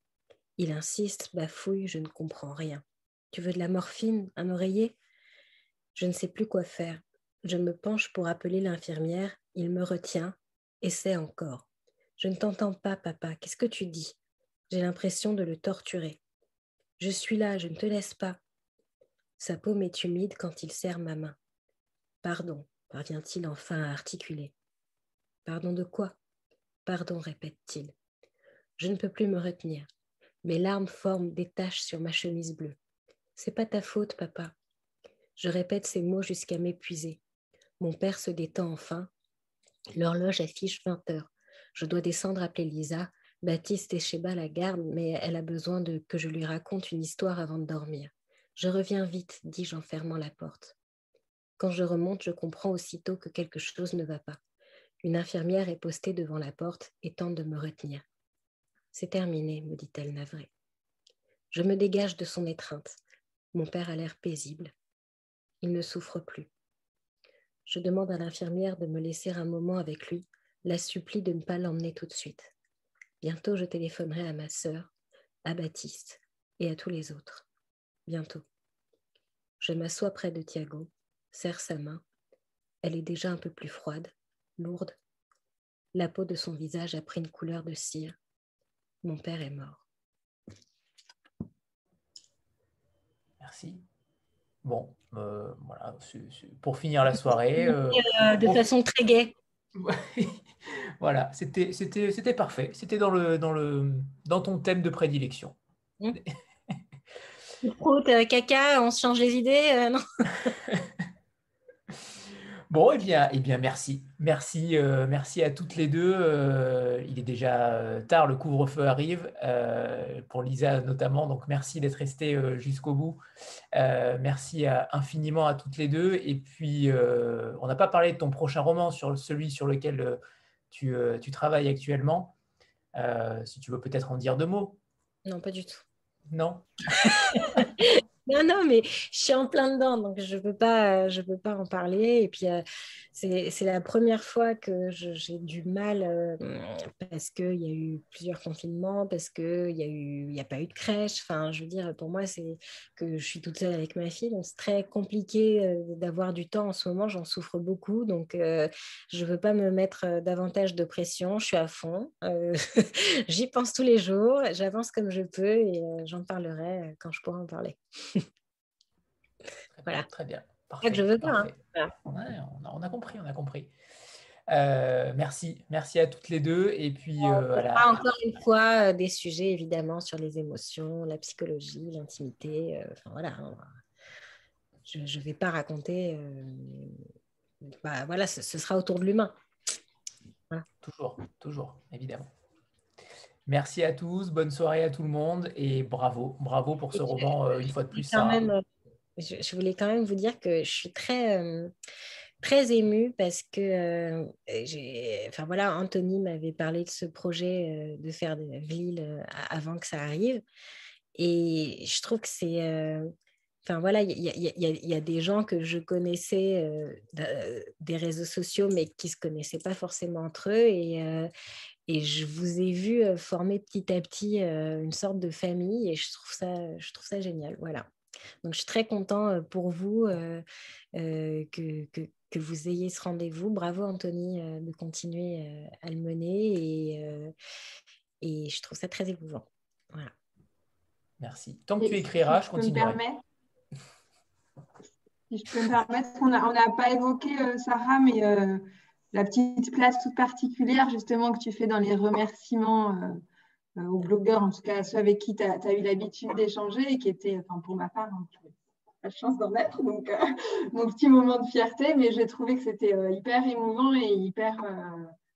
Il insiste, bafouille, je ne comprends rien. Tu veux de la morphine, un oreiller? Je ne sais plus quoi faire. Je me penche pour appeler l'infirmière. Il me retient. Essaie encore. Je ne t'entends pas, papa. Qu'est-ce que tu dis? J'ai l'impression de le torturer. Je suis là, je ne te laisse pas. Sa paume est humide quand il serre ma main. Pardon, parvient-il enfin à articuler. Pardon de quoi? Pardon, répète-t-il. Je ne peux plus me retenir. Mes larmes forment des taches sur ma chemise bleue. C'est pas ta faute, papa. Je répète ces mots jusqu'à m'épuiser. Mon père se détend enfin. L'horloge affiche 20 heures. Je dois descendre appeler Lisa. Baptiste est chez bas la garde, mais elle a besoin de que je lui raconte une histoire avant de dormir. Je reviens vite, dis-je en fermant la porte. Quand je remonte, je comprends aussitôt que quelque chose ne va pas. Une infirmière est postée devant la porte et tente de me retenir. C'est terminé, me dit-elle navrée. Je me dégage de son étreinte. Mon père a l'air paisible. Il ne souffre plus. Je demande à l'infirmière de me laisser un moment avec lui, la supplie de ne pas l'emmener tout de suite. Bientôt je téléphonerai à ma sœur. à Baptiste et à tous les autres. Bientôt. Je m'assois près de Thiago, serre sa main. Elle est déjà un peu plus froide, lourde. La peau de son visage a pris une couleur de cire. Mon père est mort. Merci. Bon, euh, voilà, pour finir la soirée. Euh, euh, de façon très gaie. voilà, c'était parfait. C'était dans, le, dans, le, dans ton thème de prédilection. Mmh. caca, on se change les idées non Bon, eh bien, eh bien merci. Merci, euh, merci à toutes les deux. Euh, il est déjà euh, tard, le couvre-feu arrive, pour Lisa notamment. Donc, merci d'être restée jusqu'au bout. merci infiniment à toutes les deux. Et puis, on n'a pas parlé de ton prochain roman, sur celui sur lequel tu, tu, travailles actuellement. si tu veux peut-être en dire deux mots. Non, pas du tout. Non? Non, non, mais je suis en plein dedans, donc je ne peux, pas, peux pas en parler. Et puis, euh, c'est la première fois que j'ai du mal euh, parce qu'il y a eu plusieurs confinements, parce qu'il n'y a, a pas eu de crèche. Enfin, je veux dire, pour moi, c'est que je suis toute seule avec ma fille, donc c'est très compliqué euh, d'avoir du temps en ce moment. J'en souffre beaucoup, donc je ne veux pas me mettre davantage de pression. Je suis à fond. J'y pense tous les jours. J'avance comme je peux et j'en parlerai quand je pourrai en parler. Voilà. Très bien. Parfait, je veux pas. Hein. on, a, compris, on a compris. Euh, merci, merci à toutes les deux. Et puis, euh, voilà. Encore une fois, euh, des sujets évidemment sur les émotions, la psychologie, l'intimité. enfin voilà, hein. je ne vais pas raconter. Bah, voilà, ce, sera autour de l'humain. Toujours, toujours, évidemment. Merci à tous, bonne soirée à tout le monde et bravo, bravo pour ce roman une fois de plus. Même, je, voulais quand même vous dire que je suis très, euh, très émue parce que, euh, enfin voilà, Anthony m'avait parlé de ce projet euh, de faire des villes avant que ça arrive. Et je trouve que c'est. Enfin voilà, il y, a des gens que je connaissais des réseaux sociaux, mais qui ne se connaissaient pas forcément entre eux. Et, et je vous ai vu former petit à petit une sorte de famille et je trouve ça, je trouve ça génial. Voilà. Donc, je suis très content pour vous que, que, vous ayez ce rendez-vous. Bravo, Anthony, de continuer à le mener et, et je trouve ça très émouvant. Voilà. Merci. Tant que tu écriras, je continuerai. Si je peux me permettre, on n'a pas évoqué, Sarah, mais la petite place toute particulière justement que tu fais dans les remerciements euh, aux blogueurs, en tout cas ceux avec qui tu as, eu l'habitude d'échanger et qui étaient, enfin pour ma part, hein, la chance d'en être, donc euh, mon petit moment de fierté, mais j'ai trouvé que c'était euh, hyper émouvant et hyper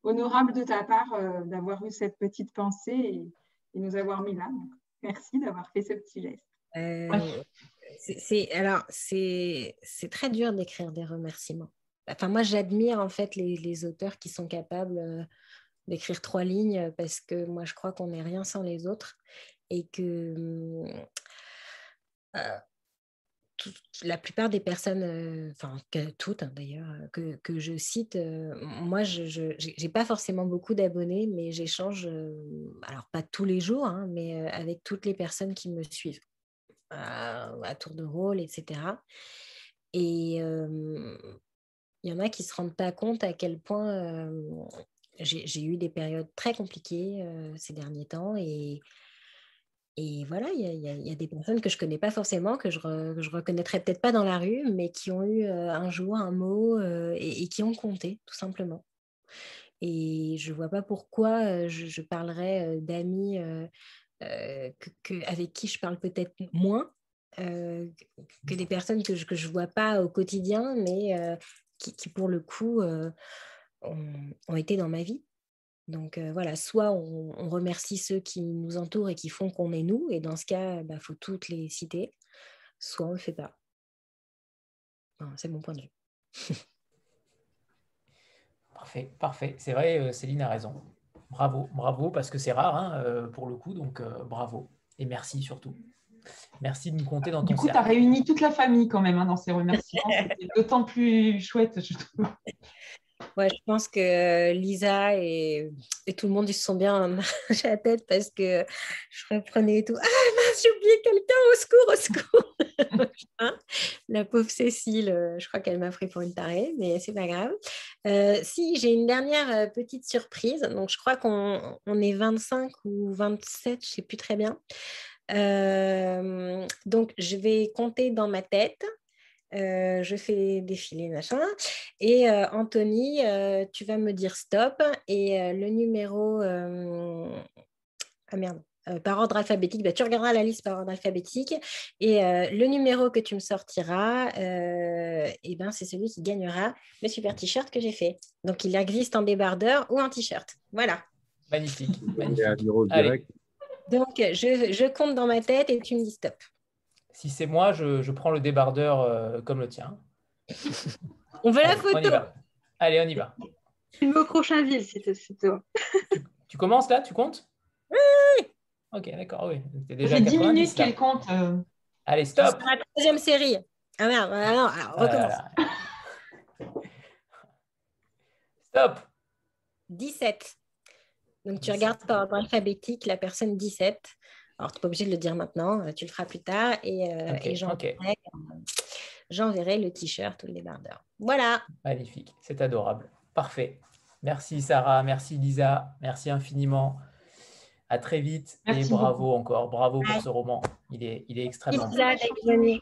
honorable de ta part d'avoir eu cette petite pensée et, nous avoir mis là. merci d'avoir fait ce petit geste. c'est, alors, c'est, très dur d'écrire des remerciements. Enfin, moi, j'admire en fait les auteurs qui sont capables d'écrire trois lignes parce que moi, je crois qu'on n'est rien sans les autres et que euh, la plupart des personnes, euh, enfin toutes hein, d'ailleurs, que, que, je cite, euh, moi, je n'ai pas forcément beaucoup d'abonnés, mais j'échange, alors pas tous les jours, hein, mais avec toutes les personnes qui me suivent à tour de rôle, etc. Et il y en a qui ne se rendent pas compte à quel point j'ai eu des périodes très compliquées euh, ces derniers temps et, et voilà, il y, a des personnes que je ne connais pas forcément, que je ne reconnaîtrais peut-être pas dans la rue, mais qui ont eu euh, un jour un mot euh, et, qui ont compté, tout simplement. Et je ne vois pas pourquoi je, parlerais d'amis avec qui je parle peut-être moins que des personnes que je ne vois pas au quotidien, mais qui, pour le coup ont, été dans ma vie. Donc voilà, soit on, remercie ceux qui nous entourent et qui font qu'on est nous, et dans ce cas, il bah, faut toutes les citer, soit on ne le fait pas. c'est mon point de vue. parfait, parfait. C'est vrai, Céline a raison. Bravo, bravo, parce que c'est rare hein, pour le coup, donc bravo. Et merci surtout. Merci de nous compter dans ton Du coup, tu as réuni toute la famille quand même hein, dans ces remerciements. C'était d'autant plus chouette, je trouve. Ouais, je pense que Lisa et, et tout le monde ils se sont bien arrachés la tête parce que je reprenais et tout. Ah mince, j'ai oublié quelqu'un, au secours, au secours. Hein? La pauvre Cécile, euh, je crois qu'elle m'a pris pour une tarée, mais c'est pas grave. Euh, si, j'ai une dernière euh, petite surprise. Donc, je crois qu'on on est 25 ou 27, je sais plus très bien. Euh, donc, je vais compter dans ma tête. Euh, je fais défiler machin. Et euh, Anthony, euh, tu vas me dire stop. Et euh, le numéro. euh, Ah merde. euh, par ordre alphabétique, bah, tu regarderas la liste par ordre alphabétique et euh, le numéro que tu me sortiras, euh, eh ben, c'est celui qui gagnera le super t-shirt que j'ai fait. Donc il existe en débardeur ou en t-shirt. Voilà. Magnifique. Et. Donc je, je compte dans ma tête et tu me dis stop. Si c'est moi, je, je prends le débardeur euh, comme le tien. On veut la Allez, on y photo. va. Allez, on y va. Tu me Crochinville, si c'est toi. Tu commences là? Tu comptes? Oui. Ok, d'accord, oui. Fait 10 90, minutes qu'elle compte. euh, Allez, C'est stop la troisième série. Ah merde, ah non, alors, Ah là recommence. là. Stop 17. Donc tu 17. regardes par ordre alphabétique la personne 17. Alors tu n'es pas obligé de le dire maintenant, euh, tu le feras plus tard et, euh, et j'enverrai, euh, le t-shirt ou le débardeur. Voilà. Magnifique, c'est adorable. Parfait. Merci Sarah, merci Lisa, merci infiniment. À très vite et bravo encore, bravo pour ce roman. Il est, il est extrêmement beau. Lisa.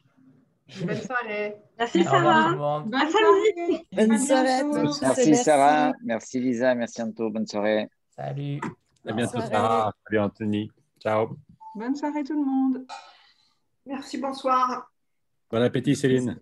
Bonne soirée. Merci Sarah. Bonne soirée. Bonne À soirée à bientôt. tous. Merci Merci. Sarah, merci Lisa, merci Anto, bonne soirée. Salut. À bientôt. Sarah. Salut, Anthony. Ciao. Bonne soirée tout le monde. Merci, bonsoir. Bon appétit Céline.